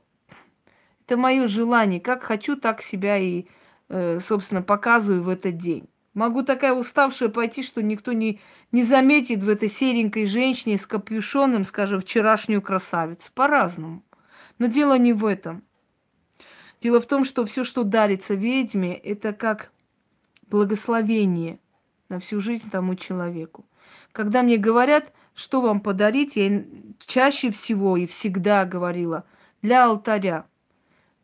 Это мое желание. Как хочу, так себя и, э, собственно, показываю в этот день. Могу такая уставшая пойти, что никто не, не заметит в этой серенькой женщине с капюшоном, скажем, вчерашнюю красавицу. По-разному. Но дело не в этом. Дело в том, что все, что дарится ведьме, это как благословение на всю жизнь тому человеку. Когда мне говорят, что вам подарить, я чаще всего и всегда говорила, для алтаря.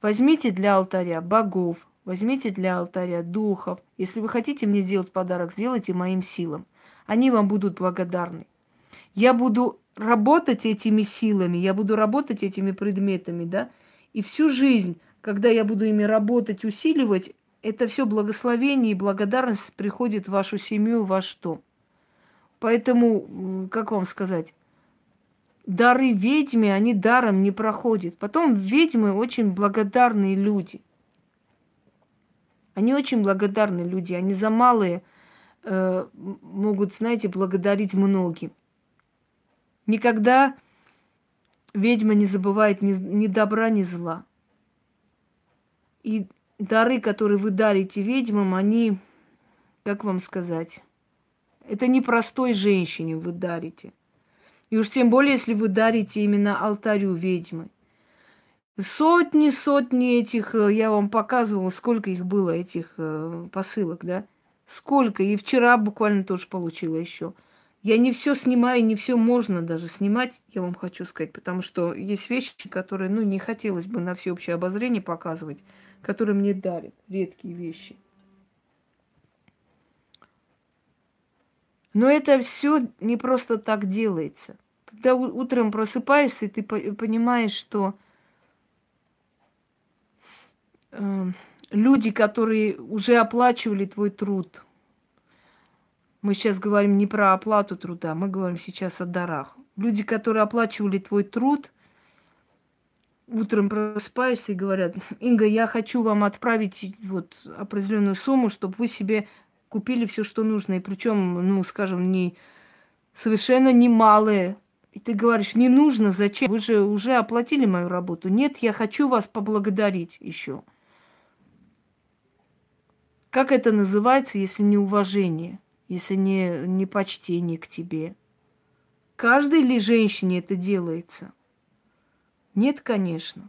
Возьмите для алтаря богов, возьмите для алтаря духов. Если вы хотите мне сделать подарок, сделайте моим силам. Они вам будут благодарны. Я буду работать этими силами, я буду работать этими предметами, да, и всю жизнь, когда я буду ими работать, усиливать, это все благословение и благодарность приходит в вашу семью, в ваш дом. Поэтому, как вам сказать, дары ведьме, они даром не проходят. Потом ведьмы очень благодарные люди. Они очень благодарные люди. Они за малые э, могут, знаете, благодарить многим. Никогда ведьма не забывает ни, ни добра, ни зла. И дары, которые вы дарите ведьмам, они, как вам сказать, это не простой женщине вы дарите. И уж тем более, если вы дарите именно алтарю ведьмы. Сотни, сотни этих, э, я вам показывала, сколько их было, этих э, посылок, да? Сколько. И вчера буквально тоже получила еще. Я не все снимаю, не все можно даже снимать, я вам хочу сказать, потому что есть вещи, которые, ну, не хотелось бы на всеобщее обозрение показывать, которые мне дарят, редкие вещи. Но это все не просто так делается. Когда утром просыпаешься, и ты понимаешь, что э, люди, которые уже оплачивали твой труд. Мы сейчас говорим не про оплату труда, мы говорим сейчас о дарах. Люди, которые оплачивали твой труд, утром просыпаешься и говорят, Инга, я хочу вам отправить вот определенную сумму, чтобы вы себе купили все, что нужно. И причем, ну, скажем, не совершенно немалые. И ты говоришь, не нужно, зачем? Вы же уже оплатили мою работу. Нет, я хочу вас поблагодарить еще. Как это называется, если не уважение, если не, не почтение к тебе? Каждой ли женщине это делается? Нет, конечно.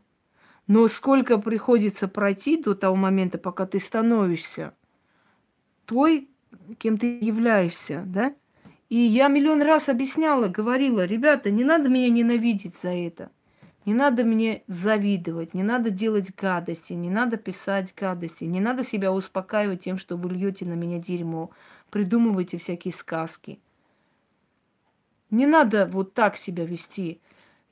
Но сколько приходится пройти до того момента, пока ты становишься той, кем ты являешься, да? И я миллион раз объясняла, говорила, ребята, не надо меня ненавидеть за это. Не надо мне завидовать, не надо делать гадости, не надо писать гадости, не надо себя успокаивать тем, что вы льете на меня дерьмо, придумываете всякие сказки. Не надо вот так себя вести.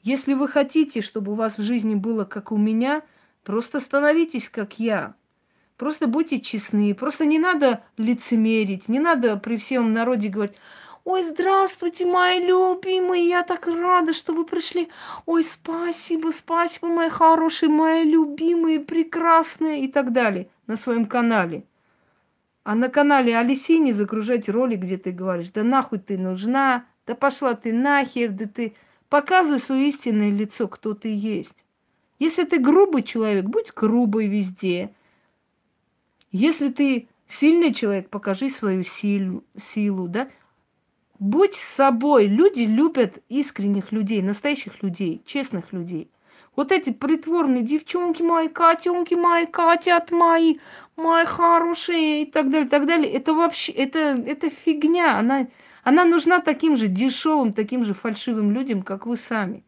Если вы хотите, чтобы у вас в жизни было как у меня, просто становитесь как я. Просто будьте честны. Просто не надо лицемерить, не надо при всем народе говорить, Ой, здравствуйте, мои любимые, я так рада, что вы пришли. Ой, спасибо, спасибо, мои хорошие, мои любимые, прекрасные и так далее на своем канале. А на канале Алисини загружать ролик, где ты говоришь, да нахуй ты нужна, да пошла ты нахер, да ты... Показывай свое истинное лицо, кто ты есть. Если ты грубый человек, будь грубый везде. Если ты сильный человек, покажи свою силу, силу да? Будь собой. Люди любят искренних людей, настоящих людей, честных людей. Вот эти притворные девчонки мои, котенки мои, котят мои, мои хорошие и так далее, так далее. Это вообще, это, это фигня. Она, она нужна таким же дешевым, таким же фальшивым людям, как вы сами.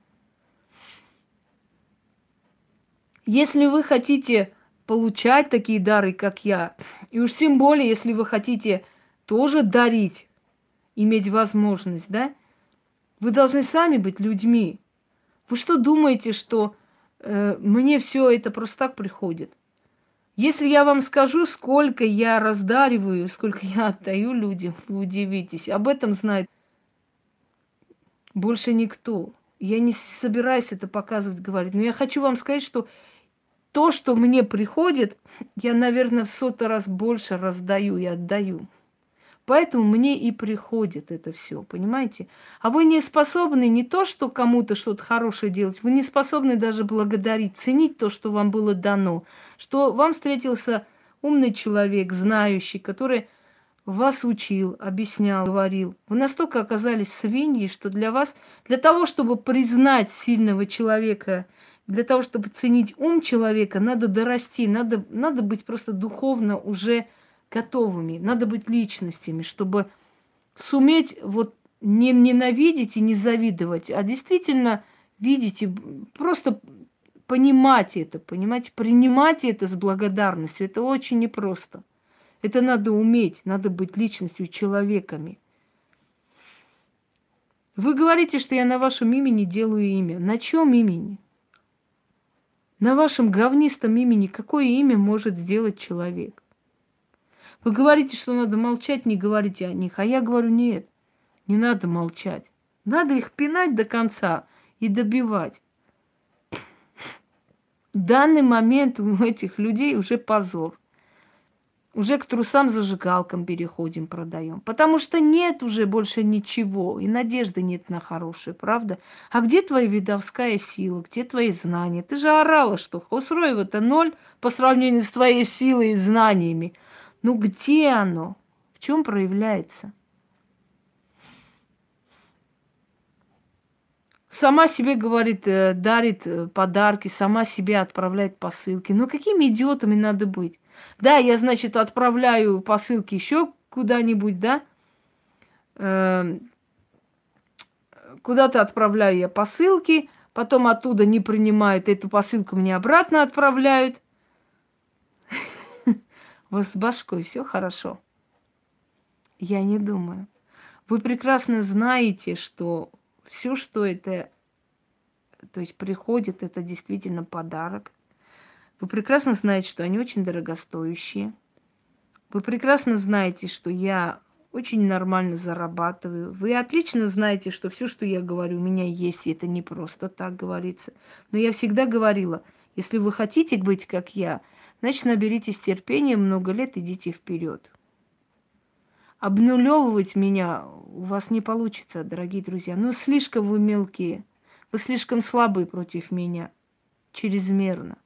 Если вы хотите получать такие дары, как я, и уж тем более, если вы хотите тоже дарить, иметь возможность, да? Вы должны сами быть людьми. Вы что думаете, что э, мне все это просто так приходит? Если я вам скажу, сколько я раздариваю, сколько я отдаю людям, вы удивитесь. Об этом знает больше никто. Я не собираюсь это показывать, говорить. Но я хочу вам сказать, что то, что мне приходит, я, наверное, в сотый раз больше раздаю и отдаю. Поэтому мне и приходит это все, понимаете? А вы не способны не то, что кому-то что-то хорошее делать, вы не способны даже благодарить, ценить то, что вам было дано, что вам встретился умный человек, знающий, который вас учил, объяснял, говорил. Вы настолько оказались свиньи, что для вас, для того, чтобы признать сильного человека, для того, чтобы ценить ум человека, надо дорасти, надо, надо быть просто духовно уже готовыми, надо быть личностями, чтобы суметь вот не ненавидеть и не завидовать, а действительно видеть и просто понимать это, понимать, принимать это с благодарностью. Это очень непросто. Это надо уметь, надо быть личностью, человеками. Вы говорите, что я на вашем имени делаю имя. На чем имени? На вашем говнистом имени какое имя может сделать человек? Вы говорите, что надо молчать, не говорите о них. А я говорю, нет, не надо молчать. Надо их пинать до конца и добивать. В данный момент у этих людей уже позор. Уже к трусам зажигалкам переходим, продаем. Потому что нет уже больше ничего, и надежды нет на хорошее, правда? А где твоя видовская сила, где твои знания? Ты же орала, что Хосроева-то ноль по сравнению с твоей силой и знаниями. Ну где оно? В чем проявляется? Сама себе говорит, э, дарит э, подарки, сама себе отправляет посылки. Ну какими идиотами надо быть? Да, я, значит, отправляю посылки еще куда-нибудь, да? Эм, куда-то отправляю я посылки, потом оттуда не принимают эту посылку, мне обратно отправляют [laughs] – вас с башкой все хорошо? Я не думаю. Вы прекрасно знаете, что все, что это, то есть приходит, это действительно подарок. Вы прекрасно знаете, что они очень дорогостоящие. Вы прекрасно знаете, что я очень нормально зарабатываю. Вы отлично знаете, что все, что я говорю, у меня есть, и это не просто так говорится. Но я всегда говорила, если вы хотите быть как я, значит, наберитесь терпения, много лет идите вперед. Обнулевывать меня у вас не получится, дорогие друзья. Ну, слишком вы мелкие. Вы слишком слабые против меня. Чрезмерно.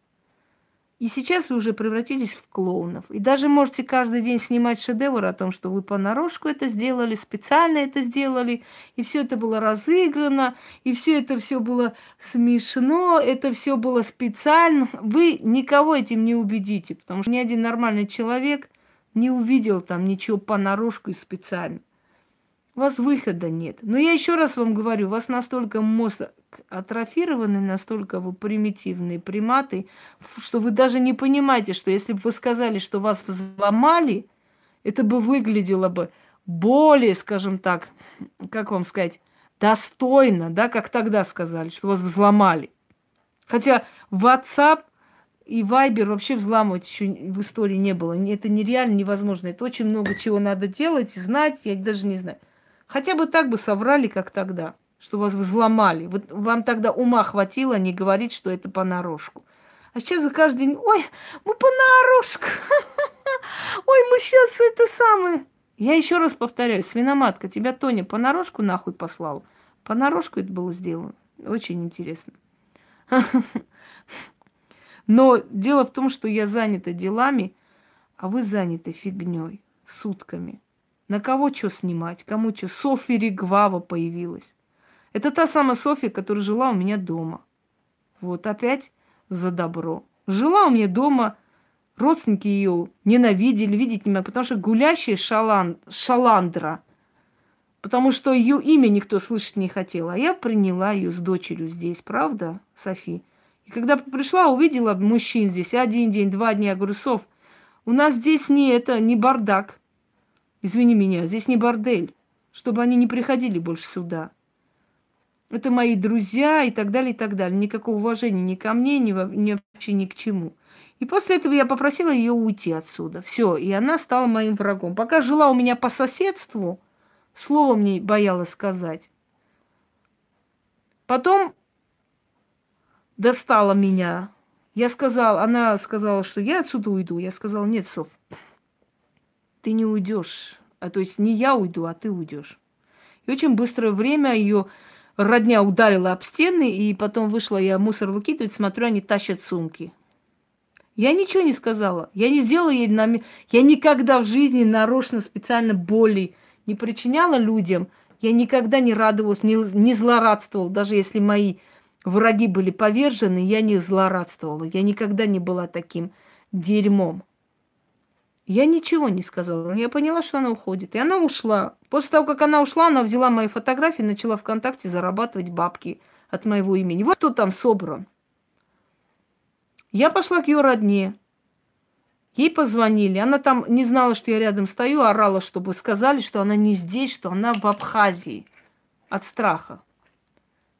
И сейчас вы уже превратились в клоунов. И даже можете каждый день снимать шедевр о том, что вы понарошку это сделали, специально это сделали, и все это было разыграно, и все это все было смешно, это все было специально. Вы никого этим не убедите, потому что ни один нормальный человек не увидел там ничего понарошку и специально. У вас выхода нет. Но я еще раз вам говорю, у вас настолько мозг атрофированный, настолько вы примитивные приматы, что вы даже не понимаете, что если бы вы сказали, что вас взломали, это бы выглядело бы более, скажем так, как вам сказать, достойно, да, как тогда сказали, что вас взломали. Хотя WhatsApp и Viber вообще взламывать еще в истории не было. Это нереально, невозможно. Это очень много чего надо делать и знать, я даже не знаю. Хотя бы так бы соврали, как тогда, что вас взломали. Вот вам тогда ума хватило не говорить, что это понарошку. А сейчас вы каждый день, ой, мы понарошку. [laughs] Ой, мы сейчас это самое. Я еще раз повторяю, свиноматка, тебя Тоня понарошку нахуй послал. Понарошку это было сделано. Очень интересно. [laughs] Но дело в том, что я занята делами, а вы заняты фигней, сутками. На кого что снимать, кому что. Софья Ригвава появилась. Это та самая Софья, которая жила у меня дома. Вот опять за добро. Жила у меня дома, родственники ее ненавидели, видеть не могли, потому что гулящая шалан, шаландра. Потому что ее имя никто слышать не хотел. А я приняла ее с дочерью здесь, правда, Софи? И когда пришла, увидела мужчин здесь один день, два дня, я говорю, Соф, у нас здесь не это, не бардак. Извини меня, здесь не бордель, чтобы они не приходили больше сюда. Это мои друзья и так далее, и так далее. Никакого уважения ни ко мне, ни, вообще ни к чему. И после этого я попросила ее уйти отсюда. Все, и она стала моим врагом. Пока жила у меня по соседству, слово мне боялась сказать. Потом достала меня. Я сказала, она сказала, что я отсюда уйду. Я сказала, нет, Соф, ты не уйдешь. А то есть не я уйду, а ты уйдешь. И очень быстрое время ее родня ударила об стены, и потом вышла я мусор выкидывать, смотрю, они тащат сумки. Я ничего не сказала. Я не сделала ей нами... Я никогда в жизни нарочно специально боли не причиняла людям. Я никогда не радовалась, не, не злорадствовала. Даже если мои враги были повержены, я не злорадствовала. Я никогда не была таким дерьмом. Я ничего не сказала. Я поняла, что она уходит. И она ушла. После того, как она ушла, она взяла мои фотографии начала ВКонтакте зарабатывать бабки от моего имени. Вот кто там собран. Я пошла к ее родне. Ей позвонили. Она там не знала, что я рядом стою, орала, чтобы сказали, что она не здесь, что она в Абхазии от страха.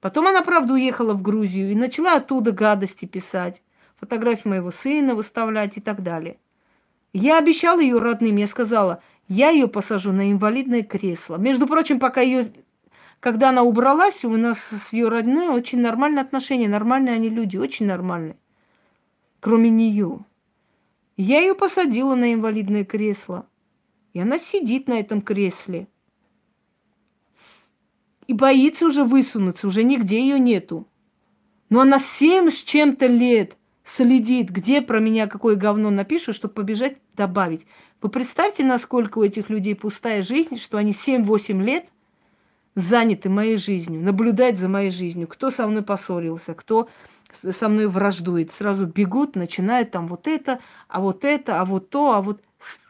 Потом она, правда, уехала в Грузию и начала оттуда гадости писать, фотографии моего сына выставлять и так далее. Я обещала ее родным, я сказала, я ее посажу на инвалидное кресло. Между прочим, пока ее, когда она убралась, у нас с ее родной очень нормальные отношения, нормальные они люди, очень нормальные. Кроме нее. Я ее посадила на инвалидное кресло. И она сидит на этом кресле. И боится уже высунуться, уже нигде ее нету. Но она семь с чем-то лет – следит, где про меня какое говно напишут, чтобы побежать добавить. Вы представьте, насколько у этих людей пустая жизнь, что они 7-8 лет заняты моей жизнью, наблюдать за моей жизнью, кто со мной поссорился, кто со мной враждует. Сразу бегут, начинают там вот это, а вот это, а вот то, а вот...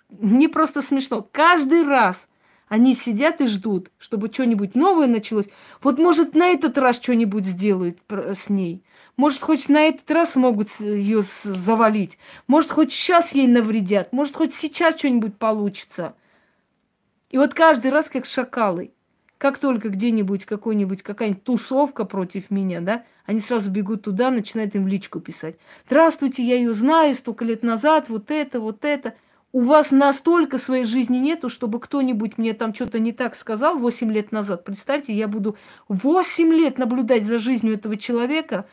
Мне просто смешно. Каждый раз они сидят и ждут, чтобы что-нибудь новое началось. Вот, может, на этот раз что-нибудь сделают с ней – может, хоть на этот раз могут ее завалить. Может, хоть сейчас ей навредят. Может, хоть сейчас что-нибудь получится. И вот каждый раз как шакалы. Как только где-нибудь какой-нибудь, какая-нибудь тусовка против меня, да, они сразу бегут туда, начинают им в личку писать. Здравствуйте, я ее знаю, столько лет назад, вот это, вот это. У вас настолько своей жизни нету, чтобы кто-нибудь мне там что-то не так сказал 8 лет назад. Представьте, я буду 8 лет наблюдать за жизнью этого человека,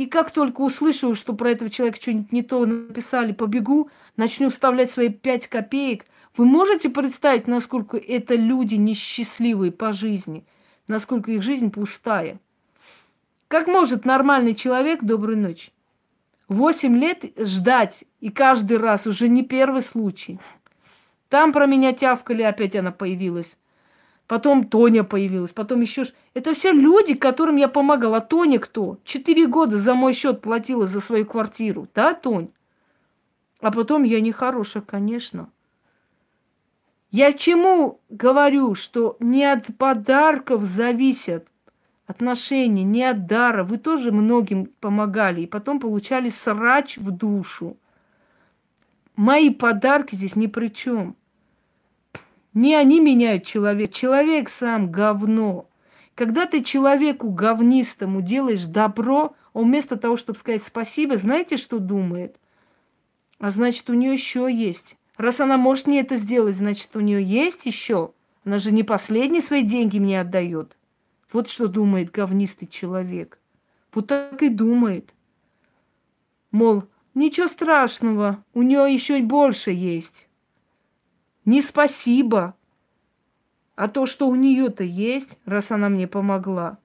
и как только услышу, что про этого человека что-нибудь не то написали, побегу, начну вставлять свои 5 копеек – вы можете представить, насколько это люди несчастливые по жизни, насколько их жизнь пустая? Как может нормальный человек, доброй ночи, восемь лет ждать, и каждый раз уже не первый случай. Там про меня тявкали, опять она появилась. Потом Тоня появилась, потом еще... Это все люди, которым я помогала. А Тоня кто? Четыре года за мой счет платила за свою квартиру. Да, Тонь? А потом я нехорошая, конечно. Я чему говорю, что не от подарков зависят отношения, не от дара. Вы тоже многим помогали и потом получали срач в душу. Мои подарки здесь ни при чем. Не они меняют человека. Человек сам говно. Когда ты человеку говнистому делаешь добро, он вместо того, чтобы сказать спасибо, знаете, что думает? А значит, у нее еще есть Раз она может мне это сделать, значит, у нее есть еще. Она же не последние свои деньги мне отдает. Вот что думает говнистый человек. Вот так и думает. Мол, ничего страшного, у нее еще больше есть. Не спасибо. А то, что у нее-то есть, раз она мне помогла.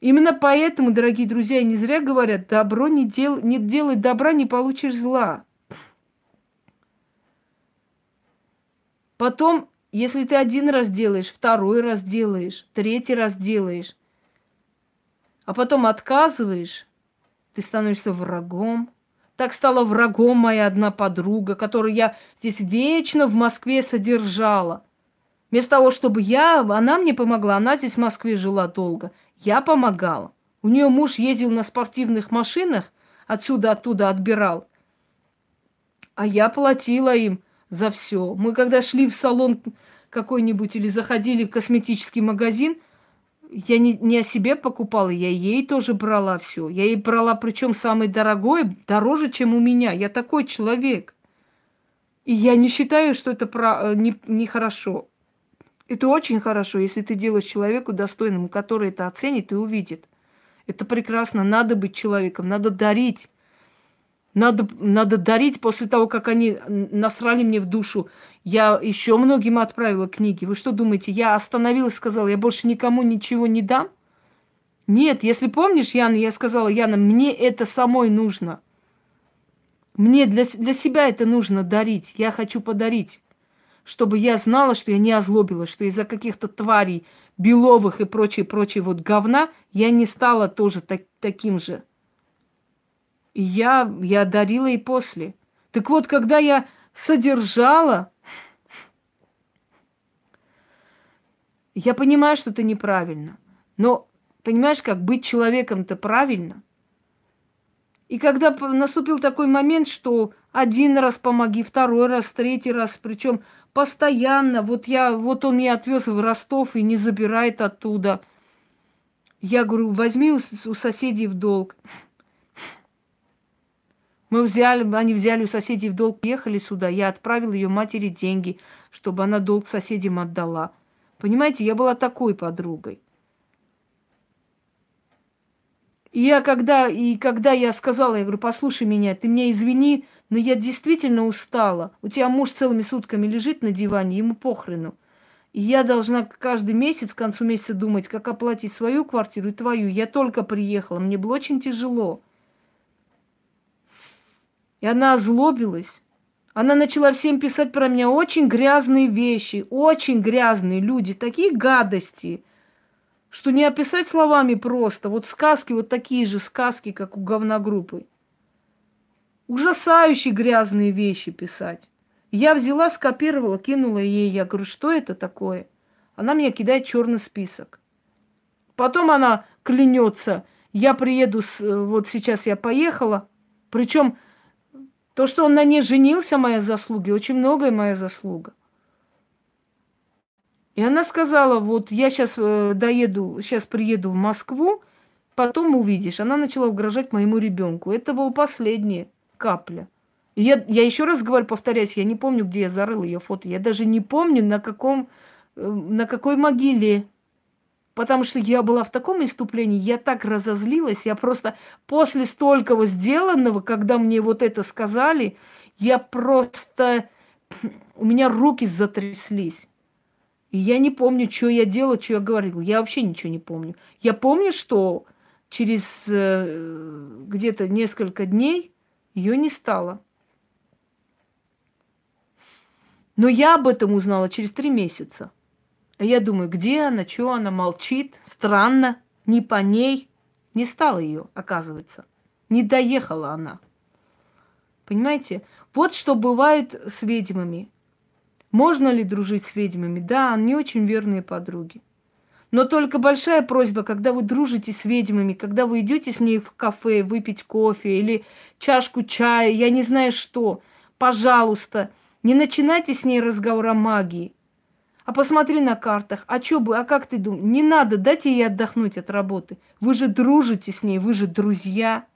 Именно поэтому, дорогие друзья, не зря говорят, добро не, дел, не делай добра, не получишь зла. Потом, если ты один раз делаешь, второй раз делаешь, третий раз делаешь, а потом отказываешь, ты становишься врагом. Так стала врагом моя одна подруга, которую я здесь вечно в Москве содержала. Вместо того, чтобы я, она мне помогла, она здесь в Москве жила долго. Я помогала. У нее муж ездил на спортивных машинах, отсюда-оттуда отбирал. А я платила им за все. Мы когда шли в салон какой-нибудь или заходили в косметический магазин, я не, не о себе покупала, я ей тоже брала все. Я ей брала, причем самое дорогое, дороже, чем у меня. Я такой человек. И я не считаю, что это про, не, не хорошо. Это очень хорошо, если ты делаешь человеку достойному, который это оценит и увидит. Это прекрасно. Надо быть человеком, надо дарить. Надо, надо дарить после того, как они насрали мне в душу. Я еще многим отправила книги. Вы что думаете, я остановилась, сказала, я больше никому ничего не дам? Нет, если помнишь, Яна, я сказала, Яна, мне это самой нужно. Мне для, для себя это нужно дарить. Я хочу подарить. Чтобы я знала, что я не озлобилась, что из-за каких-то тварей беловых и прочее вот говна я не стала тоже так, таким же. И я, я дарила и после. Так вот, когда я содержала, я понимаю, что это неправильно. Но понимаешь, как быть человеком-то правильно? И когда наступил такой момент, что один раз помоги, второй раз, третий раз, причем постоянно, вот я, вот он меня отвез в Ростов и не забирает оттуда. Я говорю, возьми у, у соседей в долг. Мы взяли, они взяли у соседей в долг, ехали сюда. Я отправил ее матери деньги, чтобы она долг соседям отдала. Понимаете, я была такой подругой. И я когда, и когда я сказала, я говорю, послушай меня, ты меня извини, но я действительно устала. У тебя муж целыми сутками лежит на диване, ему похрену. И я должна каждый месяц, к концу месяца думать, как оплатить свою квартиру и твою. Я только приехала, мне было очень тяжело. И она озлобилась. Она начала всем писать про меня очень грязные вещи, очень грязные люди, такие гадости, что не описать словами просто. Вот сказки, вот такие же сказки, как у говногруппы. Ужасающие грязные вещи писать. Я взяла, скопировала, кинула ей. Я говорю, что это такое? Она мне кидает черный список. Потом она клянется, я приеду, с, вот сейчас я поехала. Причем то, что он на ней женился, моя заслуга, очень многое моя заслуга. И она сказала, вот я сейчас э, доеду, сейчас приеду в Москву, потом увидишь. Она начала угрожать моему ребенку. Это была последняя капля. И я, я еще раз говорю, повторяюсь, я не помню, где я зарыла ее фото. Я даже не помню, на каком, э, на какой могиле. Потому что я была в таком иступлении, я так разозлилась, я просто после столького сделанного, когда мне вот это сказали, я просто... [clears throat] У меня руки затряслись. И я не помню, что я делала, что я говорила. Я вообще ничего не помню. Я помню, что через э, где-то несколько дней ее не стало. Но я об этом узнала через три месяца. А я думаю, где она, что она молчит, странно, не по ней. Не стало ее, оказывается. Не доехала она. Понимаете? Вот что бывает с ведьмами. Можно ли дружить с ведьмами? Да, они очень верные подруги. Но только большая просьба, когда вы дружите с ведьмами, когда вы идете с ней в кафе выпить кофе или чашку чая, я не знаю что, пожалуйста, не начинайте с ней разговор о магии. А посмотри на картах. А что бы, а как ты думаешь? Не надо, дайте ей отдохнуть от работы. Вы же дружите с ней, вы же друзья.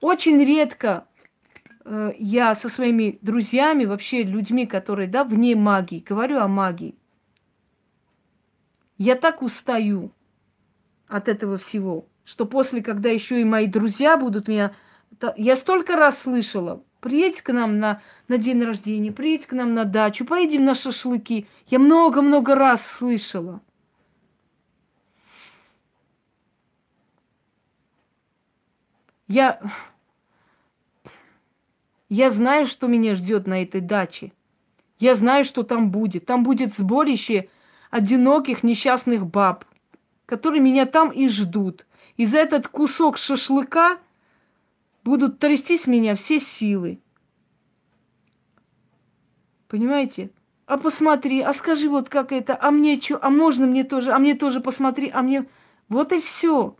Очень редко э, я со своими друзьями, вообще людьми, которые, да, вне магии, говорю о магии. Я так устаю от этого всего, что после, когда еще и мои друзья будут меня... Я столько раз слышала, приедь к нам на, на день рождения, приедь к нам на дачу, поедем на шашлыки. Я много-много раз слышала. Я... Я знаю, что меня ждет на этой даче. Я знаю, что там будет. Там будет сборище одиноких несчастных баб, которые меня там и ждут. И за этот кусок шашлыка будут трястись меня все силы. Понимаете? А посмотри, а скажи вот как это, а мне что, а можно мне тоже, а мне тоже посмотри, а мне... Вот и все.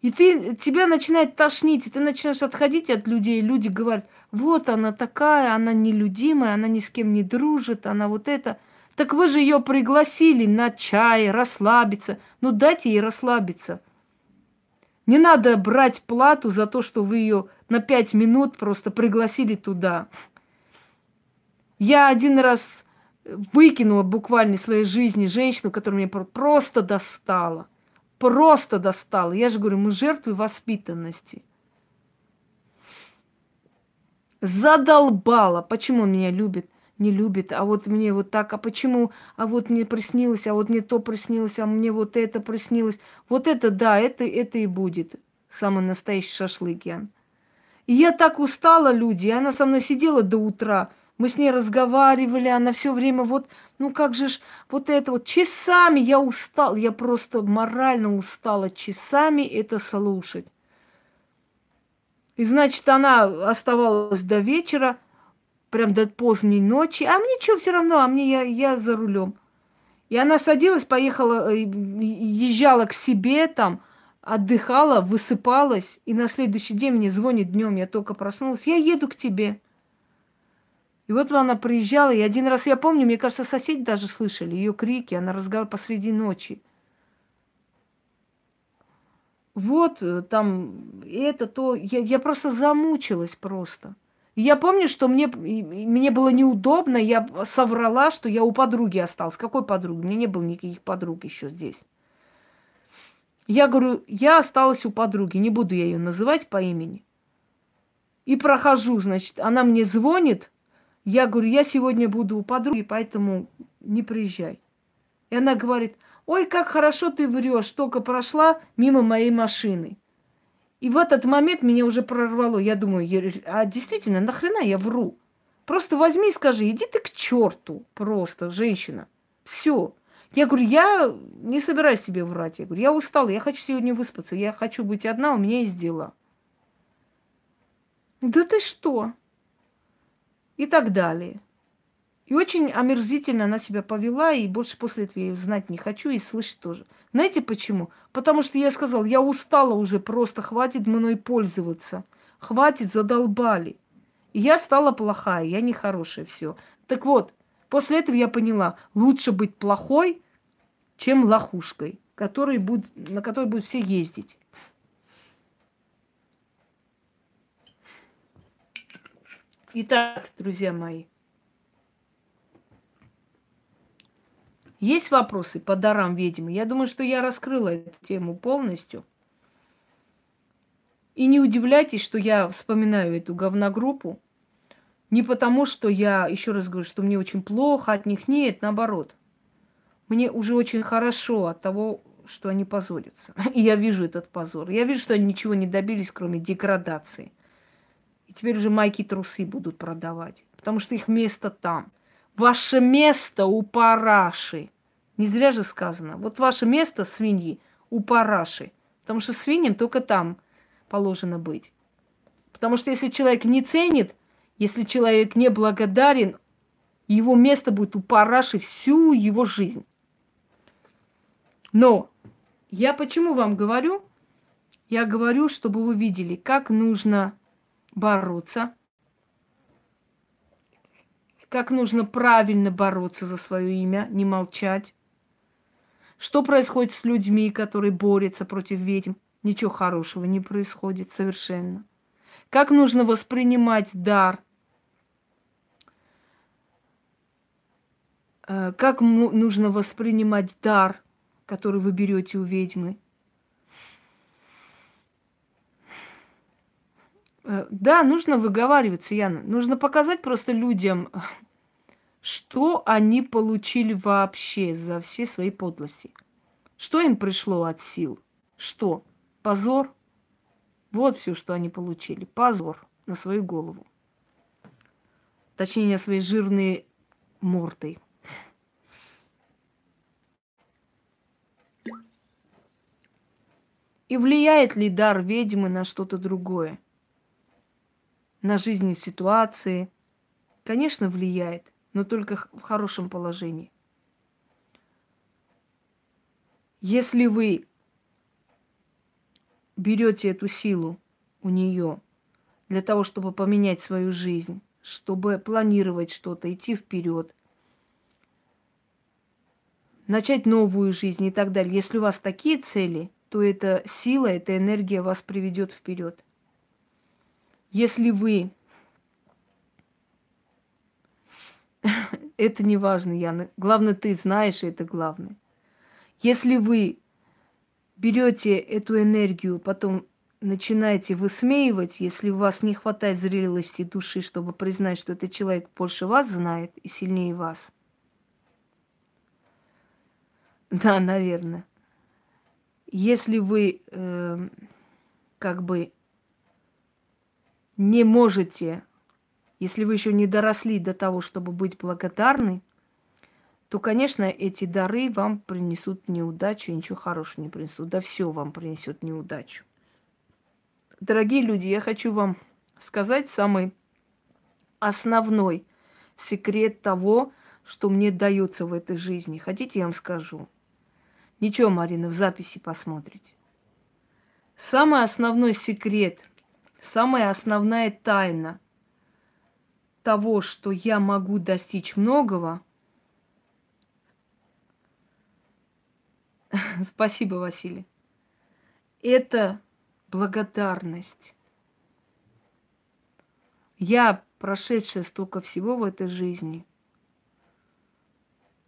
И ты, тебя начинает тошнить, и ты начинаешь отходить от людей. Люди говорят, вот она такая, она нелюдимая, она ни с кем не дружит, она вот это. Так вы же ее пригласили на чай, расслабиться. Ну дайте ей расслабиться. Не надо брать плату за то, что вы ее на пять минут просто пригласили туда. Я один раз выкинула буквально из своей жизни женщину, которая меня просто достала. Просто достала. Я же говорю, мы жертвы воспитанности. Задолбала. Почему он меня любит? Не любит, а вот мне вот так, а почему, а вот мне приснилось, а вот мне то приснилось, а мне вот это приснилось. Вот это, да, это, это и будет самый настоящий шашлык, Ян. И я так устала, люди, и она со мной сидела до утра, мы с ней разговаривали, она все время вот, ну как же ж, вот это вот, часами я устал, я просто морально устала часами это слушать. И значит, она оставалась до вечера, прям до поздней ночи. А мне что, все равно, а мне я, я за рулем. И она садилась, поехала, э, езжала к себе там, отдыхала, высыпалась, и на следующий день мне звонит днем, я только проснулась, я еду к тебе. И вот она приезжала, и один раз я помню, мне кажется, соседи даже слышали ее крики, она разговаривала посреди ночи. Вот э, там это, то, я, я просто замучилась просто я помню, что мне, мне было неудобно, я соврала, что я у подруги осталась. Какой подруги? У меня не было никаких подруг еще здесь. Я говорю, я осталась у подруги, не буду я ее называть по имени. И прохожу, значит, она мне звонит, я говорю, я сегодня буду у подруги, поэтому не приезжай. И она говорит, ой, как хорошо ты врешь, только прошла мимо моей машины. И в этот момент меня уже прорвало. Я думаю, а действительно, нахрена я вру? Просто возьми и скажи, иди ты к черту, просто, женщина. Все. Я говорю, я не собираюсь тебе врать. Я говорю, я устала, я хочу сегодня выспаться, я хочу быть одна, у меня есть дела. Да ты что? И так далее. И очень омерзительно она себя повела, и больше после этого я знать не хочу и слышать тоже. Знаете почему? Потому что я сказал, я устала уже просто, хватит мной пользоваться. Хватит, задолбали. И я стала плохая, я нехорошая, все. Так вот, После этого я поняла, лучше быть плохой, чем лохушкой, который будет, на которой будут все ездить. Итак, друзья мои, есть вопросы по дарам ведьмы? Я думаю, что я раскрыла эту тему полностью. И не удивляйтесь, что я вспоминаю эту говногруппу. Не потому, что я, еще раз говорю, что мне очень плохо от них. Нет, наоборот. Мне уже очень хорошо от того, что они позорятся. [laughs] И я вижу этот позор. Я вижу, что они ничего не добились, кроме деградации. И теперь уже майки трусы будут продавать. Потому что их место там. Ваше место у параши. Не зря же сказано. Вот ваше место свиньи у параши. Потому что свиньям только там положено быть. Потому что если человек не ценит, если человек не благодарен, его место будет у параши всю его жизнь. Но я почему вам говорю? Я говорю, чтобы вы видели, как нужно бороться, как нужно правильно бороться за свое имя, не молчать. Что происходит с людьми, которые борются против ведьм? Ничего хорошего не происходит совершенно. Как нужно воспринимать дар? Э, как нужно воспринимать дар, который вы берете у ведьмы? Да, нужно выговариваться, Яна. Нужно показать просто людям, что они получили вообще за все свои подлости. Что им пришло от сил? Что? Позор? Вот все, что они получили. Позор на свою голову. Точнее, на свои жирные морды. И влияет ли дар ведьмы на что-то другое? На жизненные ситуации. Конечно, влияет, но только в хорошем положении. Если вы берете эту силу у нее для того, чтобы поменять свою жизнь, чтобы планировать что-то, идти вперед, начать новую жизнь и так далее. Если у вас такие цели, то эта сила, эта энергия вас приведет вперед. Если вы... [laughs] это не важно, Яна. Главное, ты знаешь, это главное. Если вы берете эту энергию, потом начинаете высмеивать, если у вас не хватает зрелости души, чтобы признать, что этот человек больше вас знает и сильнее вас. [laughs] Да, наверное. Если вы э, как бы не можете, если вы еще не доросли до того, чтобы быть благодарны, то, конечно, эти дары вам принесут неудачу, ничего хорошего не принесут. Да все вам принесет неудачу. Дорогие люди, я хочу вам сказать самый основной секрет того, что мне дается в этой жизни. Хотите, я вам скажу? Ничего, Марина, в записи посмотрите. Самый основной секрет самая основная тайна того, что я могу достичь многого. [laughs] Спасибо, Василий. Это благодарность. Я, прошедшая столько всего в этой жизни,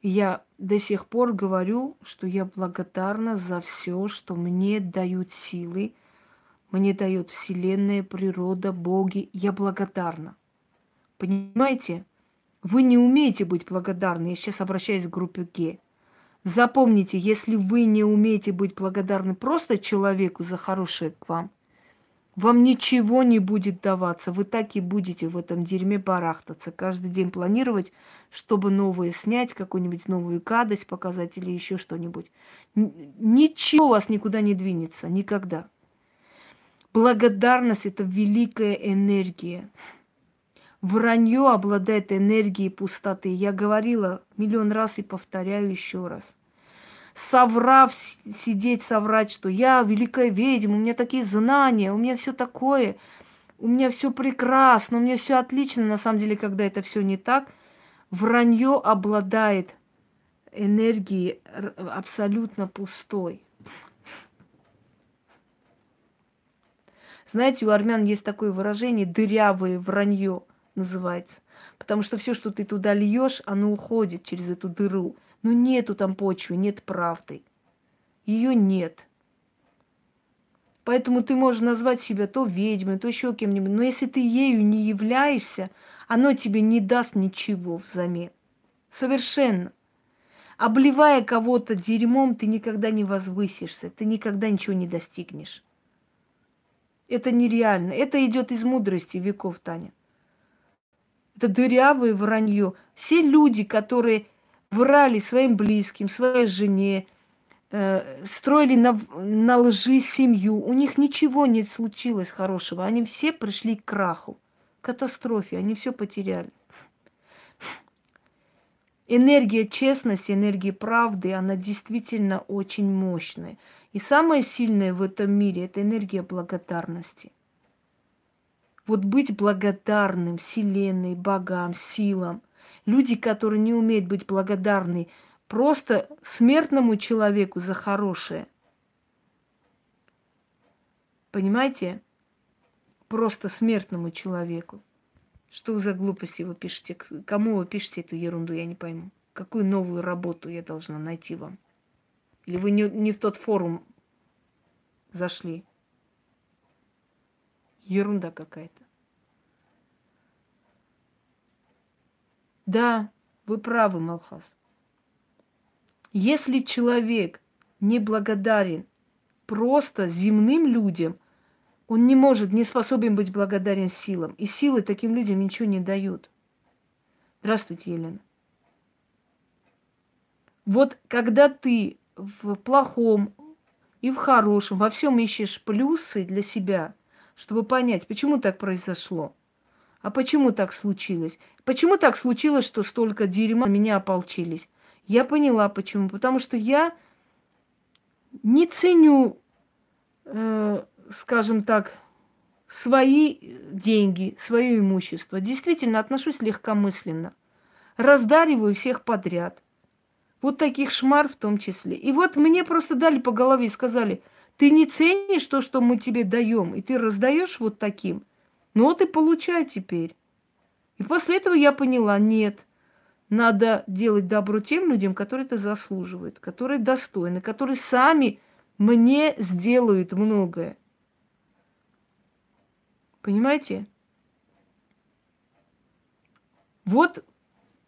я до сих пор говорю, что я благодарна за все, что мне дают силы, мне дает Вселенная, природа, боги. Я благодарна. Понимаете? Вы не умеете быть благодарны. Я сейчас обращаюсь к группе Г. Запомните, если вы не умеете быть благодарны просто человеку за хорошее к вам, вам ничего не будет даваться. Вы так и будете в этом дерьме барахтаться. Каждый день планировать, чтобы новое снять, какую-нибудь новую гадость показать или еще что-нибудь. Ничего у вас никуда не двинется. Никогда. Благодарность – это великая энергия. Вранье обладает энергией пустоты. Я говорила миллион раз и повторяю еще раз. Соврав, сидеть, соврать, что я великая ведьма, у меня такие знания, у меня все такое, у меня все прекрасно, у меня все отлично. На самом деле, когда это все не так, Вранье обладает энергией абсолютно пустой. Знаете, у армян есть такое выражение дырявое вранье называется. Потому что все, что ты туда льешь, оно уходит через эту дыру. Но нету там почвы, нет правды. Ее нет. Поэтому ты можешь назвать себя то ведьмой, то еще кем-нибудь. Но если ты ею не являешься, оно тебе не даст ничего взамен. Совершенно. Обливая кого-то дерьмом, ты никогда не возвысишься, ты никогда ничего не достигнешь. Это нереально. Это идет из мудрости веков, Таня. Это дырявое вранье. Все люди, которые врали своим близким, своей жене, э, строили на, на лжи семью, у них ничего не случилось хорошего. Они все пришли к краху, к катастрофе, они все потеряли. Энергия честности, энергия правды, она действительно очень мощная. И самое сильное в этом мире – это энергия благодарности. Вот быть благодарным Вселенной, богам, силам. Люди, которые не умеют быть благодарны просто смертному человеку за хорошее. Понимаете? Просто смертному человеку. Что за глупости вы пишете? Кому вы пишете эту ерунду, я не пойму. Какую новую работу я должна найти вам? Или вы не, не в тот форум зашли? Ерунда какая-то. Да, вы правы, Малхас. Если человек не благодарен просто земным людям, он не может, не способен быть благодарен силам. И силы таким людям ничего не дают. Здравствуйте, Елена. Вот когда ты в плохом и в хорошем, во всем ищешь плюсы для себя, чтобы понять, почему так произошло. А почему так случилось? Почему так случилось, что столько дерьма на меня ополчились? Я поняла почему. Потому что я не ценю, э, скажем так, свои деньги, свое имущество. Действительно, отношусь легкомысленно. Раздариваю всех подряд – вот таких шмар в том числе. И вот мне просто дали по голове и сказали, ты не ценишь то, что мы тебе даем, и ты раздаешь вот таким. Ну вот и получай теперь. И после этого я поняла, нет, надо делать добро тем людям, которые это заслуживают, которые достойны, которые сами мне сделают многое. Понимаете? Вот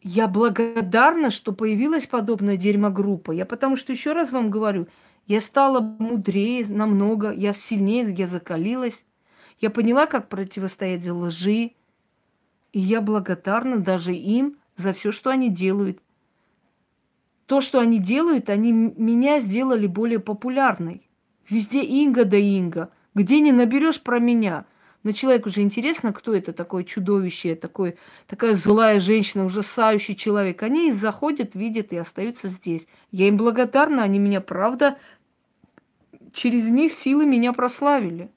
я благодарна, что появилась подобная дерьмогруппа. Я потому что, еще раз вам говорю, я стала мудрее намного, я сильнее, я закалилась. Я поняла, как противостоять лжи. И я благодарна даже им за все, что они делают. То, что они делают, они меня сделали более популярной. Везде Инга да Инга. Где не наберешь про меня – но человеку же интересно, кто это такое чудовище, такой, такая злая женщина, ужасающий человек. Они заходят, видят и остаются здесь. Я им благодарна, они меня, правда, через них силы меня прославили.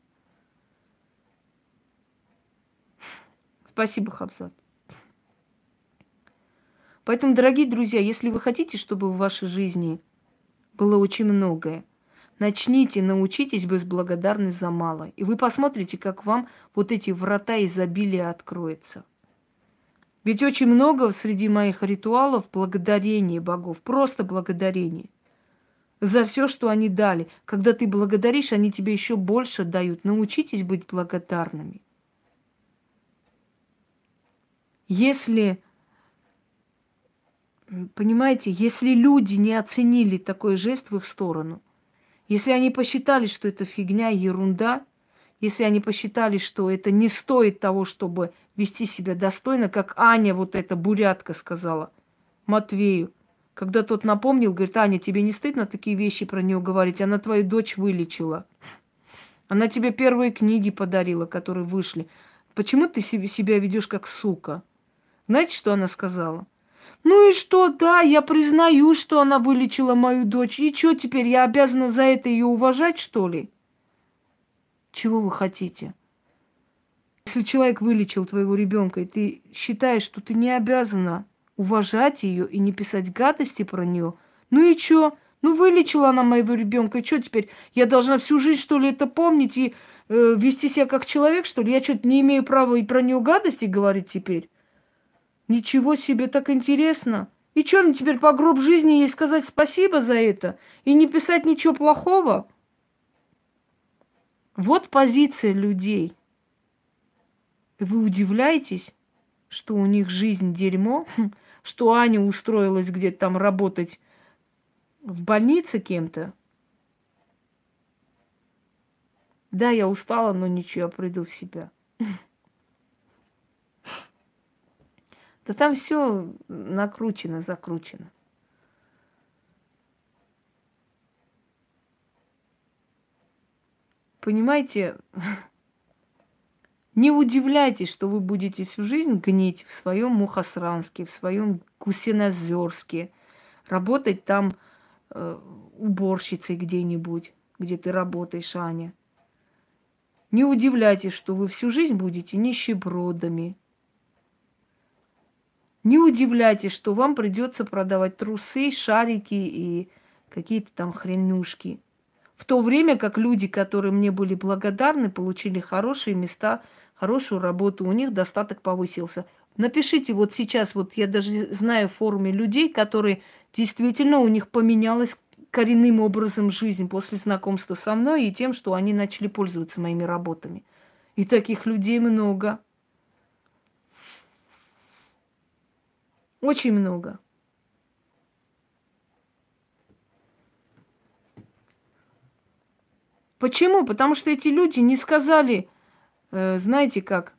Спасибо, Хабзат. Поэтому, дорогие друзья, если вы хотите, чтобы в вашей жизни было очень многое – Начните, научитесь быть благодарны за мало. И вы посмотрите, как вам вот эти врата изобилия откроются. Ведь очень много среди моих ритуалов благодарения богов, просто благодарение за все, что они дали. Когда ты благодаришь, они тебе еще больше дают. Научитесь быть благодарными. Если, понимаете, если люди не оценили такой жест в их сторону, если они посчитали, что это фигня, ерунда, если они посчитали, что это не стоит того, чтобы вести себя достойно, как Аня, вот эта бурятка, сказала Матвею, когда тот напомнил, говорит, Аня, тебе не стыдно такие вещи про нее говорить? Она твою дочь вылечила. Она тебе первые книги подарила, которые вышли. Почему ты себя ведешь как сука? Знаете, что она сказала? Ну и что, да, я признаю, что она вылечила мою дочь. И что теперь, я обязана за это ее уважать, что ли? Чего вы хотите? Если человек вылечил твоего ребенка, и ты считаешь, что ты не обязана уважать ее и не писать гадости про нее. Ну и чё? Ну вылечила она моего ребенка, и что теперь? Я должна всю жизнь, что ли, это помнить и э, вести себя как человек, что ли? Я что-то не имею права и про нее гадости говорить теперь? Ничего себе, так интересно. И что мне теперь по гроб жизни ей сказать спасибо за это? И не писать ничего плохого? Вот позиция людей. Вы удивляетесь, что у них жизнь дерьмо, [laughs] что Аня устроилась где-то там работать в больнице кем-то. Да, я устала, но ничего, я приду в себя. [laughs] Да там все накручено, закручено. Понимаете, [laughs] не удивляйтесь, что вы будете всю жизнь гнить в своем Мухосранске, в своем Кусинозерске, работать там э, уборщицей где-нибудь, где ты работаешь, Аня. Не удивляйтесь, что вы всю жизнь будете нищебродами, не удивляйтесь, что вам придется продавать трусы, шарики и какие-то там хренюшки. В то время как люди, которые мне были благодарны, получили хорошие места, хорошую работу, у них достаток повысился. Напишите вот сейчас, вот я даже знаю в форуме людей, которые действительно у них поменялась коренным образом жизнь после знакомства со мной и тем, что они начали пользоваться моими работами. И таких людей много. Очень много. Почему? Потому что эти люди не сказали, э, знаете как,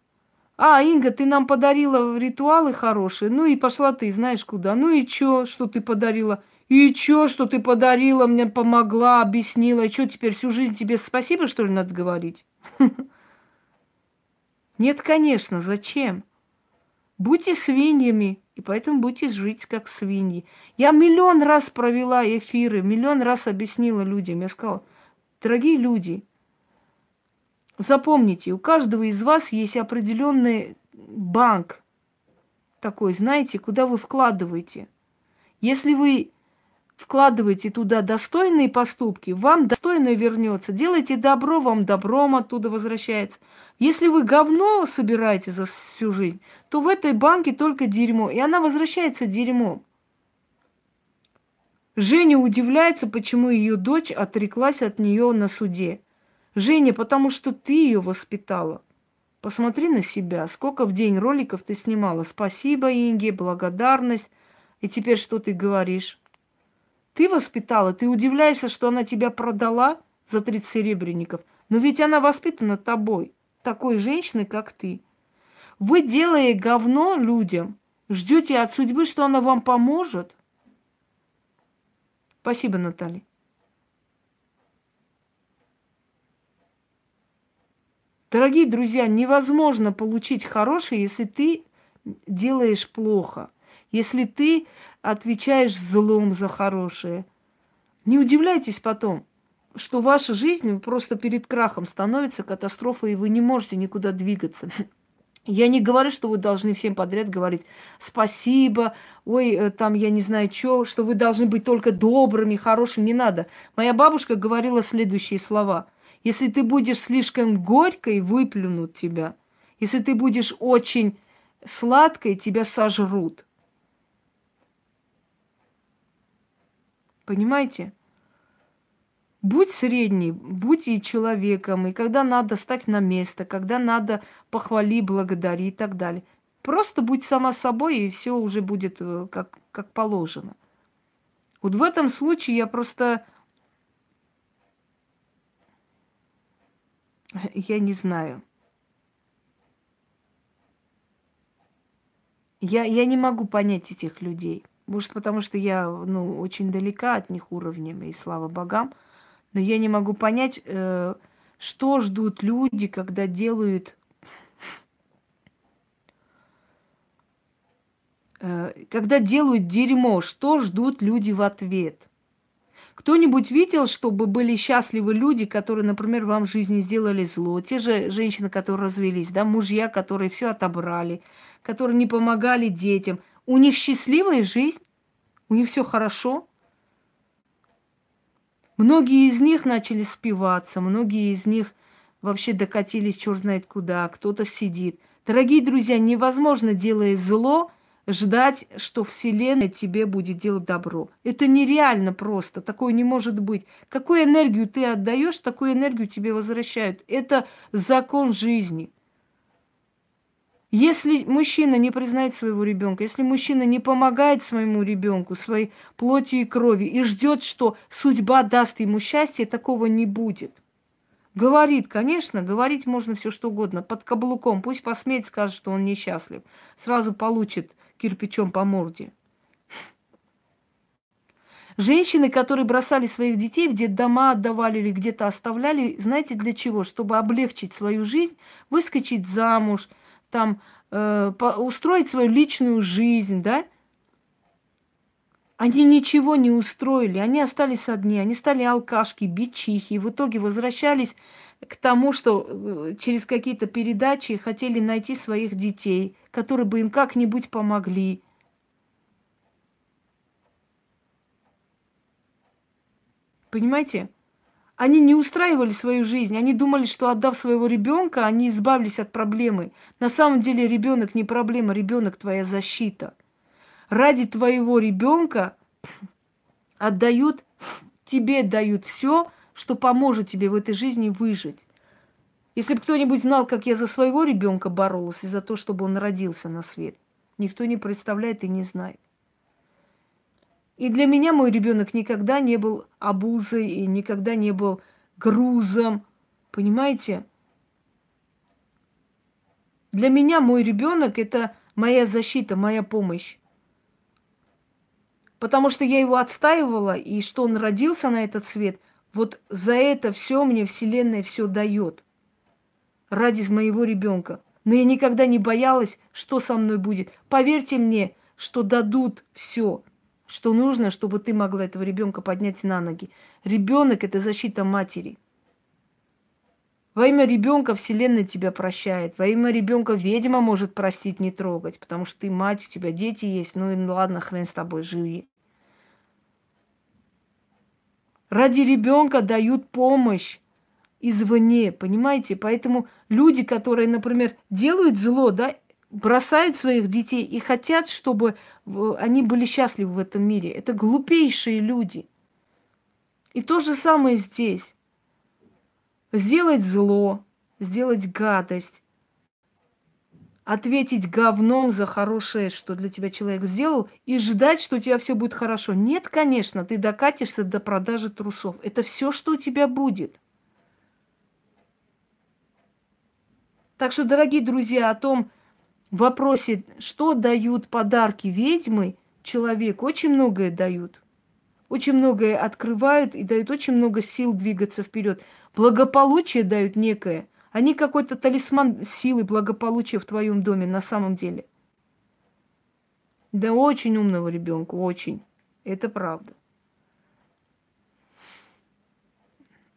а, Инга, ты нам подарила ритуалы хорошие, ну и пошла ты, знаешь куда. Ну и чё, что ты подарила? И чё, что ты подарила, мне помогла, объяснила. И чё, теперь всю жизнь тебе спасибо, что ли, надо говорить? [laughs] Нет, конечно, зачем? Будьте свиньями, и поэтому будете жить как свиньи. Я миллион раз провела эфиры, миллион раз объяснила людям. Я сказала, дорогие люди, запомните, у каждого из вас есть определенный банк такой, знаете, куда вы вкладываете. Если вы вкладываете туда достойные поступки, вам достойно вернется. Делайте добро, вам добром оттуда возвращается. Если вы говно собираете за всю жизнь, то в этой банке только дерьмо, и она возвращается дерьмом. Женя удивляется, почему ее дочь отреклась от нее на суде. Женя, потому что ты ее воспитала. Посмотри на себя, сколько в день роликов ты снимала. Спасибо, Инге, благодарность. И теперь что ты говоришь? Ты воспитала, ты удивляешься, что она тебя продала за 30 серебряников. Но ведь она воспитана тобой, такой женщиной, как ты. Вы, делая говно людям, ждете от судьбы, что она вам поможет? Спасибо, Наталья. Дорогие друзья, невозможно получить хорошее, если ты делаешь плохо если ты отвечаешь злом за хорошее. Не удивляйтесь потом, что ваша жизнь просто перед крахом становится катастрофой, и вы не можете никуда двигаться. Я не говорю, что вы должны всем подряд говорить спасибо, ой, э, там я не знаю что, что вы должны быть только добрыми, хорошими, не надо. Моя бабушка говорила следующие слова. Если ты будешь слишком горькой, выплюнут тебя. Если ты будешь очень сладкой, тебя сожрут. Понимаете? Будь средний, будь и человеком, и когда надо, ставь на место, когда надо, похвали, благодари и так далее. Просто будь сама собой, и все уже будет э, как, как положено. Вот в этом случае я просто... Я не знаю. Я, я не могу понять этих людей. Может, потому что я, ну, очень далека от них уровнем, и слава богам. Но я не могу понять, э, что ждут люди, когда делают... Э, когда делают дерьмо, что ждут люди в ответ? Кто-нибудь видел, чтобы были счастливы люди, которые, например, вам в жизни сделали зло? Те же женщины, которые развелись, да, мужья, которые все отобрали, которые не помогали детям – У них счастливая жизнь, у них все хорошо. Многие из них начали спиваться, многие из них вообще докатились черт знает куда, кто-то сидит. Дорогие друзья, невозможно, делая зло, ждать, что Вселенная тебе будет делать добро. Это нереально просто, такое не может быть. Какую энергию ты отдаешь, такую энергию тебе возвращают. Это закон жизни. Если мужчина не признает своего ребенка, если мужчина не помогает своему ребенку, своей плоти и крови, и ждет, что судьба даст ему счастье, такого не будет. Говорит, конечно, говорить можно все что угодно, под каблуком. Пусть посмеет, скажет, что он несчастлив. Сразу получит кирпичом по морде. Женщины, которые бросали своих детей в детдома, отдавали или где-то оставляли, знаете для чего? Чтобы облегчить свою жизнь, выскочить замуж, там, э, устроить свою личную жизнь, да? Они ничего не устроили, они остались одни, они стали алкашки, бичихи, и в итоге возвращались к тому, что э, через какие-то передачи хотели найти своих детей, которые бы им как-нибудь помогли. Понимаете? Они не устраивали свою жизнь, они думали, что отдав своего ребенка, они избавились от проблемы. На самом деле ребенок не проблема, ребенок твоя защита – ради твоего ребенка отдают, тебе дают все, что поможет тебе в этой жизни выжить. Если бы кто-нибудь знал, как я за своего ребенка боролась и за то, чтобы он родился на свет, никто не представляет и не знает. И для меня мой ребенок никогда не был обузой и никогда не был грузом. Понимаете? Для меня мой ребенок это моя защита, моя помощь. Потому что я его отстаивала, и что он родился на этот свет, вот за это все мне Вселенная все дает. Ради моего ребенка. Но я никогда не боялась, что со мной будет. Поверьте мне, что дадут все, что нужно, чтобы ты могла этого ребенка поднять на ноги. Ребенок это защита матери. Во имя ребенка Вселенная тебя прощает. Во имя ребенка ведьма может простить, не трогать, потому что ты мать, у тебя дети есть. Ну и ладно, хрен с тобой, живи. Ради ребенка дают помощь извне, понимаете? Поэтому люди, которые, например, делают зло, да, бросают своих детей и хотят, чтобы они были счастливы в этом мире. Это глупейшие люди. И то же самое здесь сделать зло, сделать гадость, ответить говном за хорошее, что для тебя человек сделал, и ждать, что у тебя все будет хорошо. Нет, конечно, ты докатишься до продажи трусов. Это все, что у тебя будет. Так что, дорогие друзья, о том вопросе, что дают подарки ведьмы, человек очень многое дают. Очень многое открывают и дают очень много сил двигаться вперед благополучие дают некое. Они какой-то талисман силы, благополучия в твоем доме на самом деле. Да очень умного ребенка, очень. Это правда.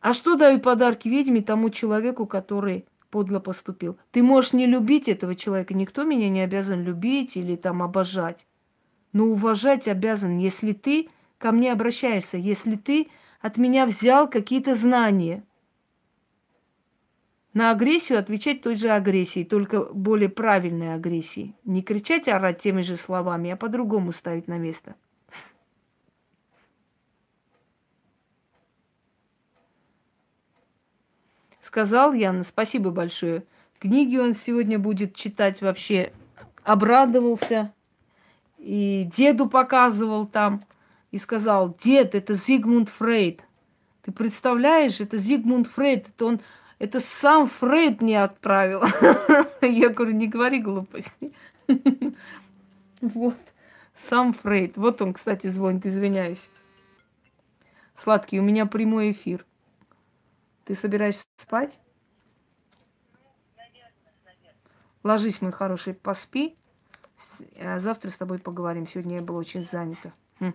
А что дают подарки ведьме тому человеку, который подло поступил? Ты можешь не любить этого человека, никто меня не обязан любить или там обожать. Но уважать обязан, если ты ко мне обращаешься, если ты от меня взял какие-то знания – на агрессию отвечать той же агрессией, только более правильной агрессией. Не кричать, орать теми же словами, а по-другому ставить на место. Сказал Яна, спасибо большое. Книги он сегодня будет читать вообще. Обрадовался. И деду показывал там. И сказал, дед, это Зигмунд Фрейд. Ты представляешь, это Зигмунд Фрейд. Это он это сам Фрейд не отправил. [laughs] Я говорю, не говори глупости. [laughs] Вот. Сам Фрейд. Вот он, кстати, звонит, извиняюсь. Сладкий, у меня прямой эфир. Ты собираешься спать? Ложись, мой хороший, поспи. А завтра с тобой поговорим. Сегодня я была очень занята. Хм.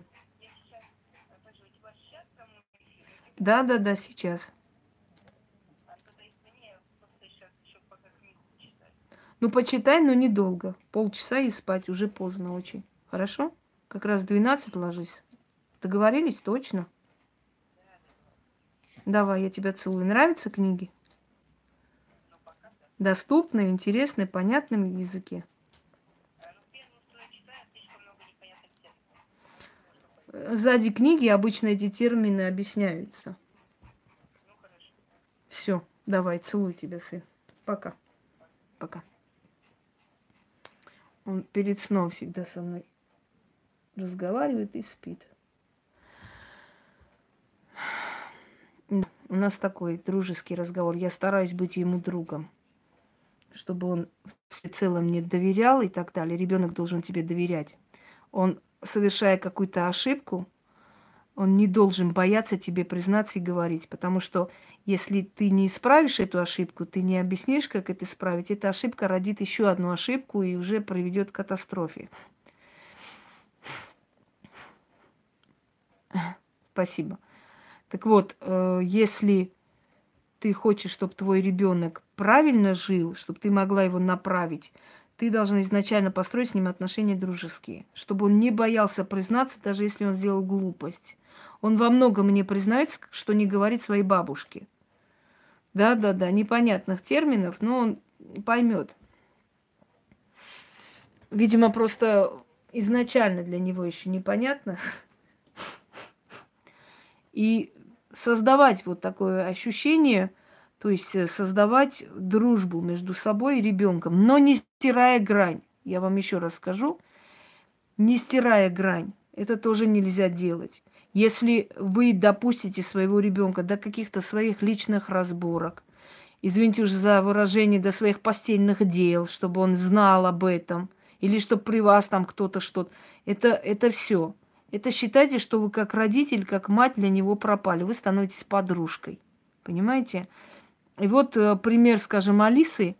Да, да, да, сейчас. Ну, почитай, но недолго. Полчаса и спать, уже поздно очень. Хорошо? Как раз в 12 ложись. Договорились? Точно? Давай, я тебя целую. Нравятся книги? Доступные, интересные, понятном языке. Сзади книги обычно эти термины объясняются. Все, давай, целую тебя, сын. Пока. Пока. Он перед сном всегда со мной разговаривает и спит. У нас такой дружеский разговор. Я стараюсь быть ему другом, чтобы он всецело мне доверял и так далее. Ребенок должен тебе доверять. Он, совершая какую-то ошибку, он не должен бояться тебе признаться и говорить, потому что если ты не исправишь эту ошибку, ты не объяснишь, как это исправить, эта ошибка родит еще одну ошибку и уже приведет к катастрофе. Спасибо. Так вот, э, если ты хочешь, чтобы твой ребенок правильно жил, чтобы ты могла его направить, ты должна изначально построить с ним отношения дружеские, чтобы он не боялся признаться, даже если он сделал глупость. Он во многом мне признается, что не говорит своей бабушке. Да-да-да, непонятных терминов, но он поймет. Видимо, просто изначально для него еще непонятно. И создавать вот такое ощущение, то есть э, создавать дружбу между собой и ребенком, но не стирая грань. Я вам еще раз скажу, не стирая грань. Это тоже нельзя делать. Если вы допустите своего ребенка до каких-то своих личных разборок, извините уже за выражение, до своих постельных дел, чтобы он знал об этом, или чтобы при вас там кто-то что-то, это, это все. Это считайте, что вы как родитель, как мать для него пропали. Вы становитесь подружкой. Понимаете? И вот э, пример, скажем, Алисы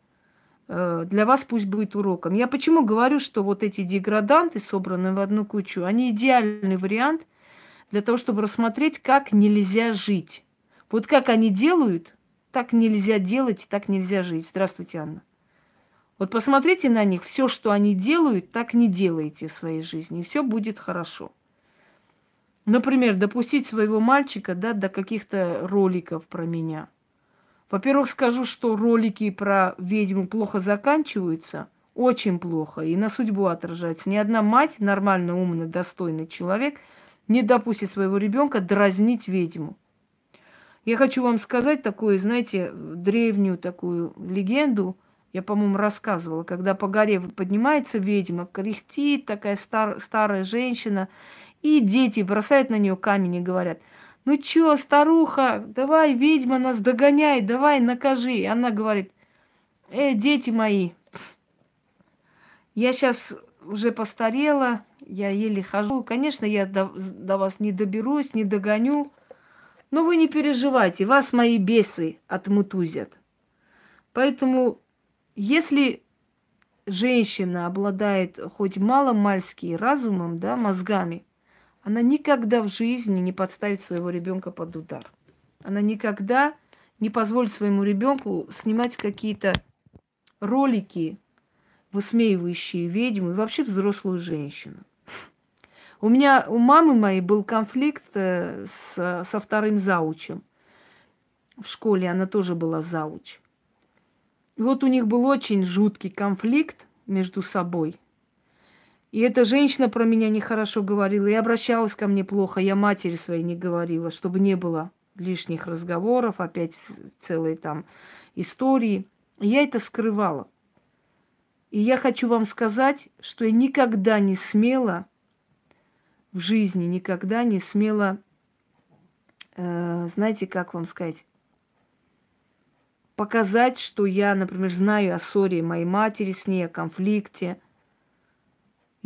э, для вас пусть будет уроком. Я почему говорю, что вот эти деграданты, собранные в одну кучу, они идеальный вариант для того, чтобы рассмотреть, как нельзя жить. Вот как они делают, так нельзя делать, так нельзя жить. Здравствуйте, Анна. Вот посмотрите на них, все, что они делают, так не делайте в своей жизни, и все будет хорошо. Например, допустить своего мальчика да, до каких-то роликов про меня. Во-первых, скажу, что ролики про ведьму плохо заканчиваются, очень плохо, и на судьбу отражается. Ни одна мать, нормально, умный, достойный человек, не допустит своего ребенка дразнить ведьму. Я хочу вам сказать такую, знаете, древнюю такую легенду, я, по-моему, рассказывала, когда по горе поднимается ведьма, кряхтит такая стар, старая женщина, и дети бросают на нее камень и говорят, ну чё, старуха, давай, ведьма нас догоняй, давай, накажи. И она говорит, э, дети мои, я сейчас уже постарела, я еле хожу. Конечно, я до, до вас не доберусь, не догоню. Но вы не переживайте, вас мои бесы отмутузят. Поэтому, если женщина обладает хоть мало-мальски разумом, да, мозгами, она никогда в жизни не подставит своего ребенка под удар. Она никогда не позволит своему ребенку снимать какие-то ролики, высмеивающие ведьму и вообще взрослую женщину. У меня, у мамы моей был конфликт э, с, со вторым заучем. В школе она тоже была зауч. И вот у них был очень жуткий конфликт между собой. И эта женщина про меня нехорошо говорила и обращалась ко мне плохо. Я матери своей не говорила, чтобы не было лишних разговоров, опять целой там истории. Я это скрывала. И я хочу вам сказать, что я никогда не смела в жизни, никогда не смела, э, знаете, как вам сказать, показать, что я, например, знаю о ссоре моей матери с ней, о конфликте –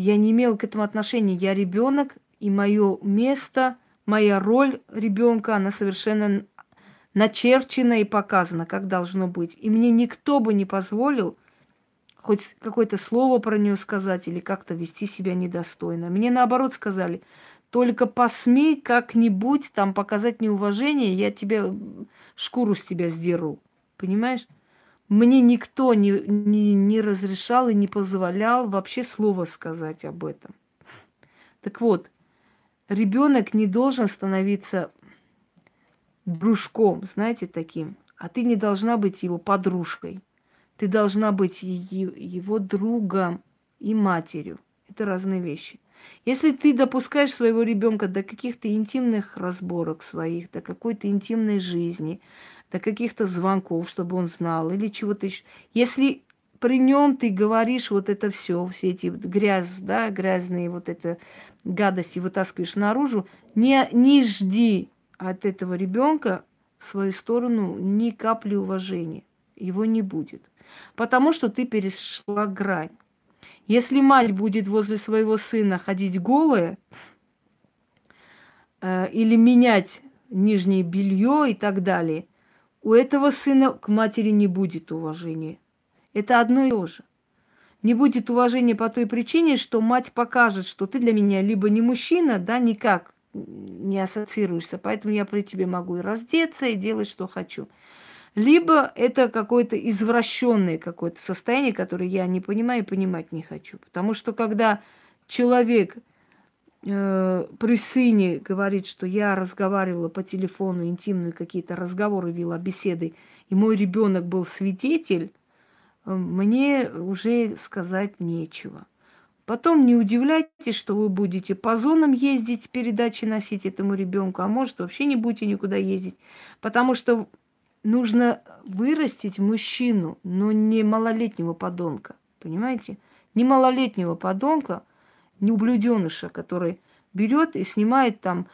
я не имел к этому отношения. Я ребенок, и мое место, моя роль ребенка, она совершенно начерчена и показана, как должно быть. И мне никто бы не позволил хоть какое-то слово про нее сказать или как-то вести себя недостойно. Мне наоборот сказали, только посмей как-нибудь там показать неуважение, я тебе шкуру с тебя сдеру. Понимаешь? Мне никто не, не, не разрешал и не позволял вообще слова сказать об этом. Так вот, ребенок не должен становиться дружком, знаете, таким, а ты не должна быть его подружкой. Ты должна быть его другом и матерью. Это разные вещи. Если ты допускаешь своего ребенка до каких-то интимных разборок своих, до какой-то интимной жизни, до каких-то звонков, чтобы он знал, или чего-то еще. Если при нем ты говоришь вот это все, все эти грязь, да, грязные вот это гадости вытаскиваешь наружу, не, не жди от этого ребенка в свою сторону ни капли уважения. Его не будет. Потому что ты перешла грань. Если мать будет возле своего сына ходить голая э, или менять нижнее белье и так далее, у этого сына к матери не будет уважения. Это одно и то же. Не будет уважения по той причине, что мать покажет, что ты для меня либо не мужчина, да, никак не ассоциируешься, поэтому я при тебе могу и раздеться, и делать, что хочу либо это какое-то извращенное какое-то состояние, которое я не понимаю и понимать не хочу. Потому что когда человек э, при сыне говорит, что я разговаривала по телефону, интимные какие-то разговоры вела, беседы, и мой ребенок был свидетель, э, мне уже сказать нечего. Потом не удивляйтесь, что вы будете по зонам ездить, передачи носить этому ребенку, а может вообще не будете никуда ездить, потому что нужно вырастить мужчину, но не малолетнего подонка. Понимаете? Не малолетнего подонка, не ублюденыша, который берет и снимает там,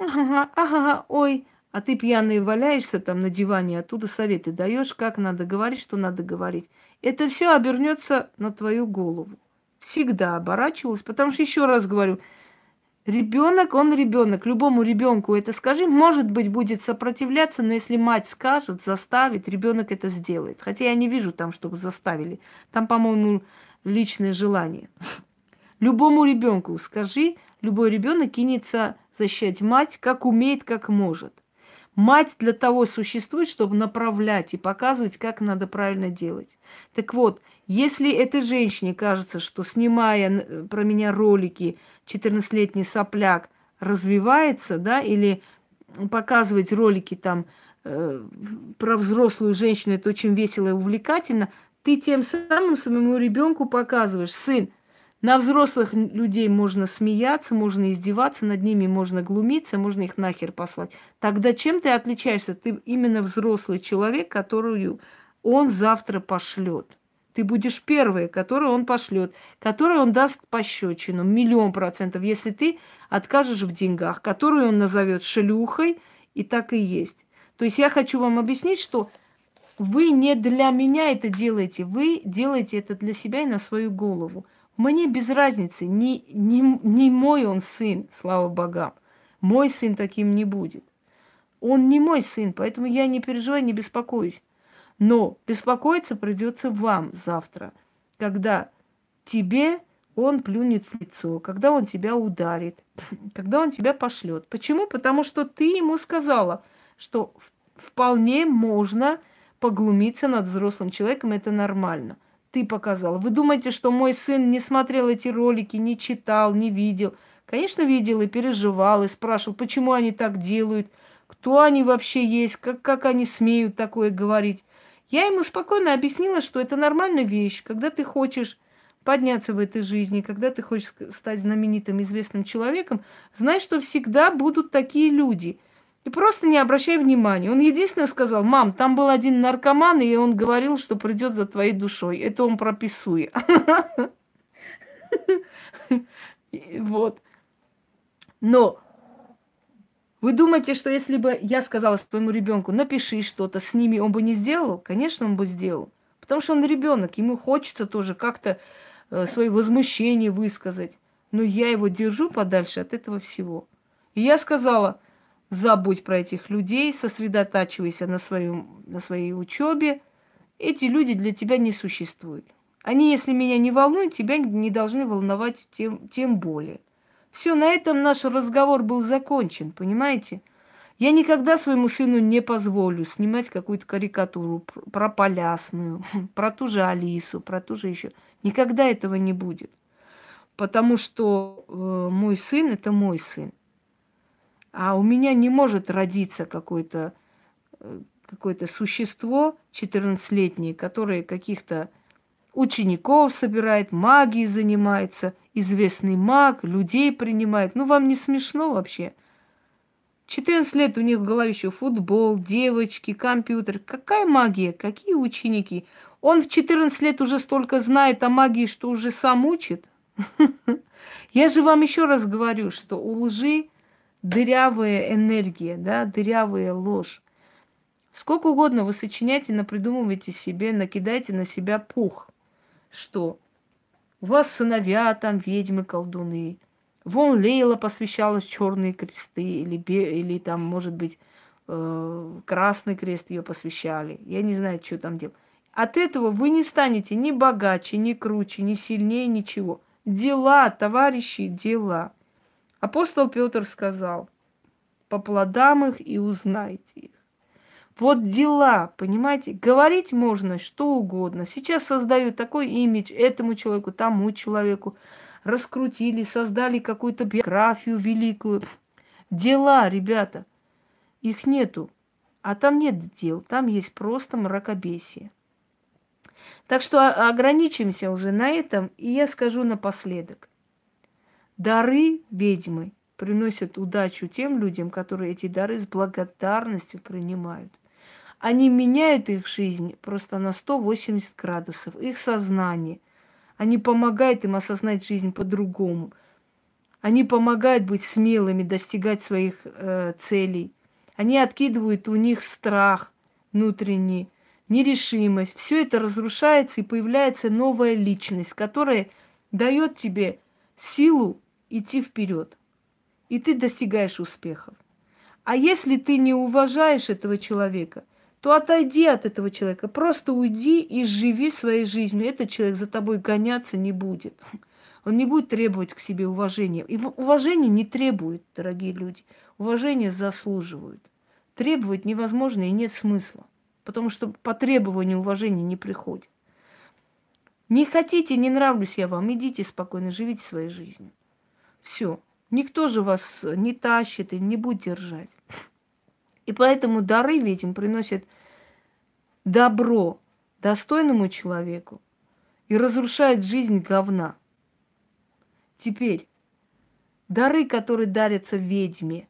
ага, ага, ой, а ты пьяный валяешься там на диване, оттуда советы даешь, как надо говорить, что надо говорить. Это все обернется на твою голову. Всегда оборачивалось, потому что еще раз говорю, Ребенок, он ребенок. Любому ребенку это скажи, может быть, будет сопротивляться, но если мать скажет, заставит, ребенок это сделает. Хотя я не вижу там, чтобы заставили. Там, по-моему, личное желание. Любому ребенку скажи, любой ребенок кинется защищать мать, как умеет, как может. Мать для того существует, чтобы направлять и показывать, как надо правильно делать. Так вот, если этой женщине кажется, что снимая про меня ролики, 14-летний сопляк развивается, да, или показывать ролики там э, про взрослую женщину, это очень весело и увлекательно, ты тем самым своему ребенку показываешь, сын, на взрослых людей можно смеяться, можно издеваться, над ними можно глумиться, можно их нахер послать. Тогда чем ты отличаешься? Ты именно взрослый человек, которую он завтра пошлет. Ты будешь первый, который он пошлет, который он даст пощечину, миллион процентов, если ты откажешь в деньгах, которую он назовет шлюхой, и так и есть. То есть я хочу вам объяснить, что вы не для меня это делаете, вы делаете это для себя и на свою голову. Мне без разницы, не, не, не мой он сын, слава богам. Мой сын таким не будет. Он не мой сын, поэтому я не переживаю, не беспокоюсь. Но беспокоиться придется вам завтра, когда тебе он плюнет в лицо, когда он тебя ударит, [laughs] когда он тебя пошлет. Почему? Потому что ты ему сказала, что вполне можно поглумиться над взрослым человеком, это нормально ты показал. Вы думаете, что мой сын не смотрел эти ролики, не читал, не видел? Конечно, видел и переживал, и спрашивал, почему они так делают, кто они вообще есть, как, как они смеют такое говорить. Я ему спокойно объяснила, что это нормальная вещь, когда ты хочешь подняться в этой жизни, когда ты хочешь стать знаменитым, известным человеком, знай, что всегда будут такие люди – и просто не обращай внимания. Он единственное сказал, мам, там был один наркоман, и он говорил, что придет за твоей душой. Это он прописует. Вот. Но вы думаете, что если бы я сказала своему ребенку, напиши что-то, сними, он бы не сделал? Конечно, он бы сделал. Потому что он ребенок, ему хочется тоже как-то э, свои возмущения высказать. Но я его держу подальше от этого всего. И я сказала, забудь про этих людей, сосредотачивайся на, своем, на своей учебе. Эти люди для тебя не существуют. Они, если меня не волнуют, тебя не должны волновать тем, тем более. Все, на этом наш разговор был закончен, понимаете? Я никогда своему сыну не позволю снимать какую-то карикатуру про Полясную, [laughs] про ту же Алису, про ту же еще. Никогда этого не будет. потому что э, мой сын это мой сын. А у меня не может родиться какое-то э, какое-то существо 14-летнее, которое каких-то учеников собирает, магией занимается, известный маг, людей принимает. Ну, вам не смешно вообще? 14 лет у них в голове еще футбол, девочки, компьютер. Какая магия? Какие ученики? Он в 14 лет уже столько знает о магии, что уже сам учит. [laughs] Я же вам еще раз говорю, что у лжи дырявая энергия, да, дырявая ложь. Сколько угодно вы сочиняйте, напридумывайте себе, накидайте на себя пух. Что? У вас сыновья там ведьмы, колдуны. Вон Лейла посвящалась черные кресты, или, или там, может быть, э, красный крест ее посвящали. Я не знаю, что там делать. От этого вы не станете ни богаче, ни круче, ни сильнее, ничего. Дела, товарищи, дела. Апостол Петр сказал, по плодам их и узнайте их. Вот дела, понимаете? Говорить можно что угодно. Сейчас создают такой имидж этому человеку, тому человеку. Раскрутили, создали какую-то биографию великую. Дела, ребята, их нету. А там нет дел, там есть просто мракобесие. Так что ограничимся уже на этом, и я скажу напоследок. Дары ведьмы приносят удачу тем людям, которые эти дары с благодарностью принимают – они меняют их жизнь просто на 180 градусов, их сознание. Они помогают им осознать жизнь по-другому. Они помогают быть смелыми, достигать своих э, целей. Они откидывают у них страх внутренний, нерешимость. Все это разрушается и появляется новая личность, которая дает тебе силу идти вперед. И ты достигаешь успехов. А если ты не уважаешь этого человека – то отойди от этого человека, просто уйди и живи своей жизнью. Этот человек за тобой гоняться не будет. Он не будет требовать к себе уважения. И уважение не требует, дорогие люди. Уважение заслуживают. Требовать невозможно и нет смысла. Потому что по требованию уважения не приходит. Не хотите, не нравлюсь я вам, идите спокойно, живите своей жизнью. Все. Никто же вас не тащит и не будет держать. И поэтому дары ведьм приносят добро достойному человеку и разрушает жизнь говна. Теперь, дары, которые дарятся ведьме,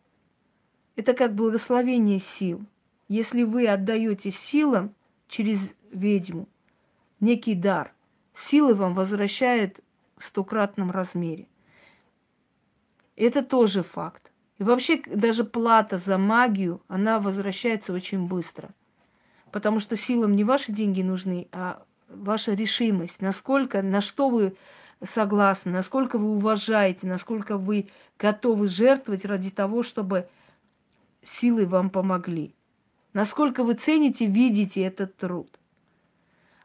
это как благословение сил. Если вы отдаете силам через ведьму некий дар, силы вам возвращают в стократном размере. Это тоже факт. И вообще даже плата за магию, она возвращается очень быстро. Потому что силам не ваши деньги нужны, а ваша решимость. Насколько, на что вы согласны, насколько вы уважаете, насколько вы готовы жертвовать ради того, чтобы силы вам помогли. Насколько вы цените, видите этот труд.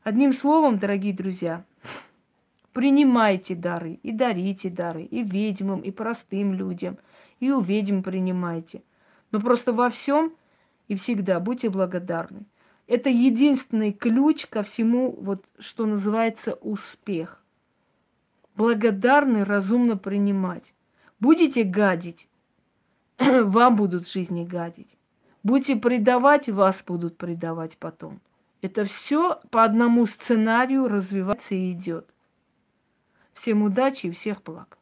Одним словом, дорогие друзья, принимайте дары и дарите дары и ведьмам, и простым людям – и у ведьм принимайте. Но просто во всем и всегда будьте благодарны. Это единственный ключ ко всему, вот, что называется успех. Благодарны, разумно принимать. Будете гадить, [clears throat] вам будут в жизни гадить. Будете предавать, вас будут предавать потом. Это все по одному сценарию развивается и идет. Всем удачи и всех благ.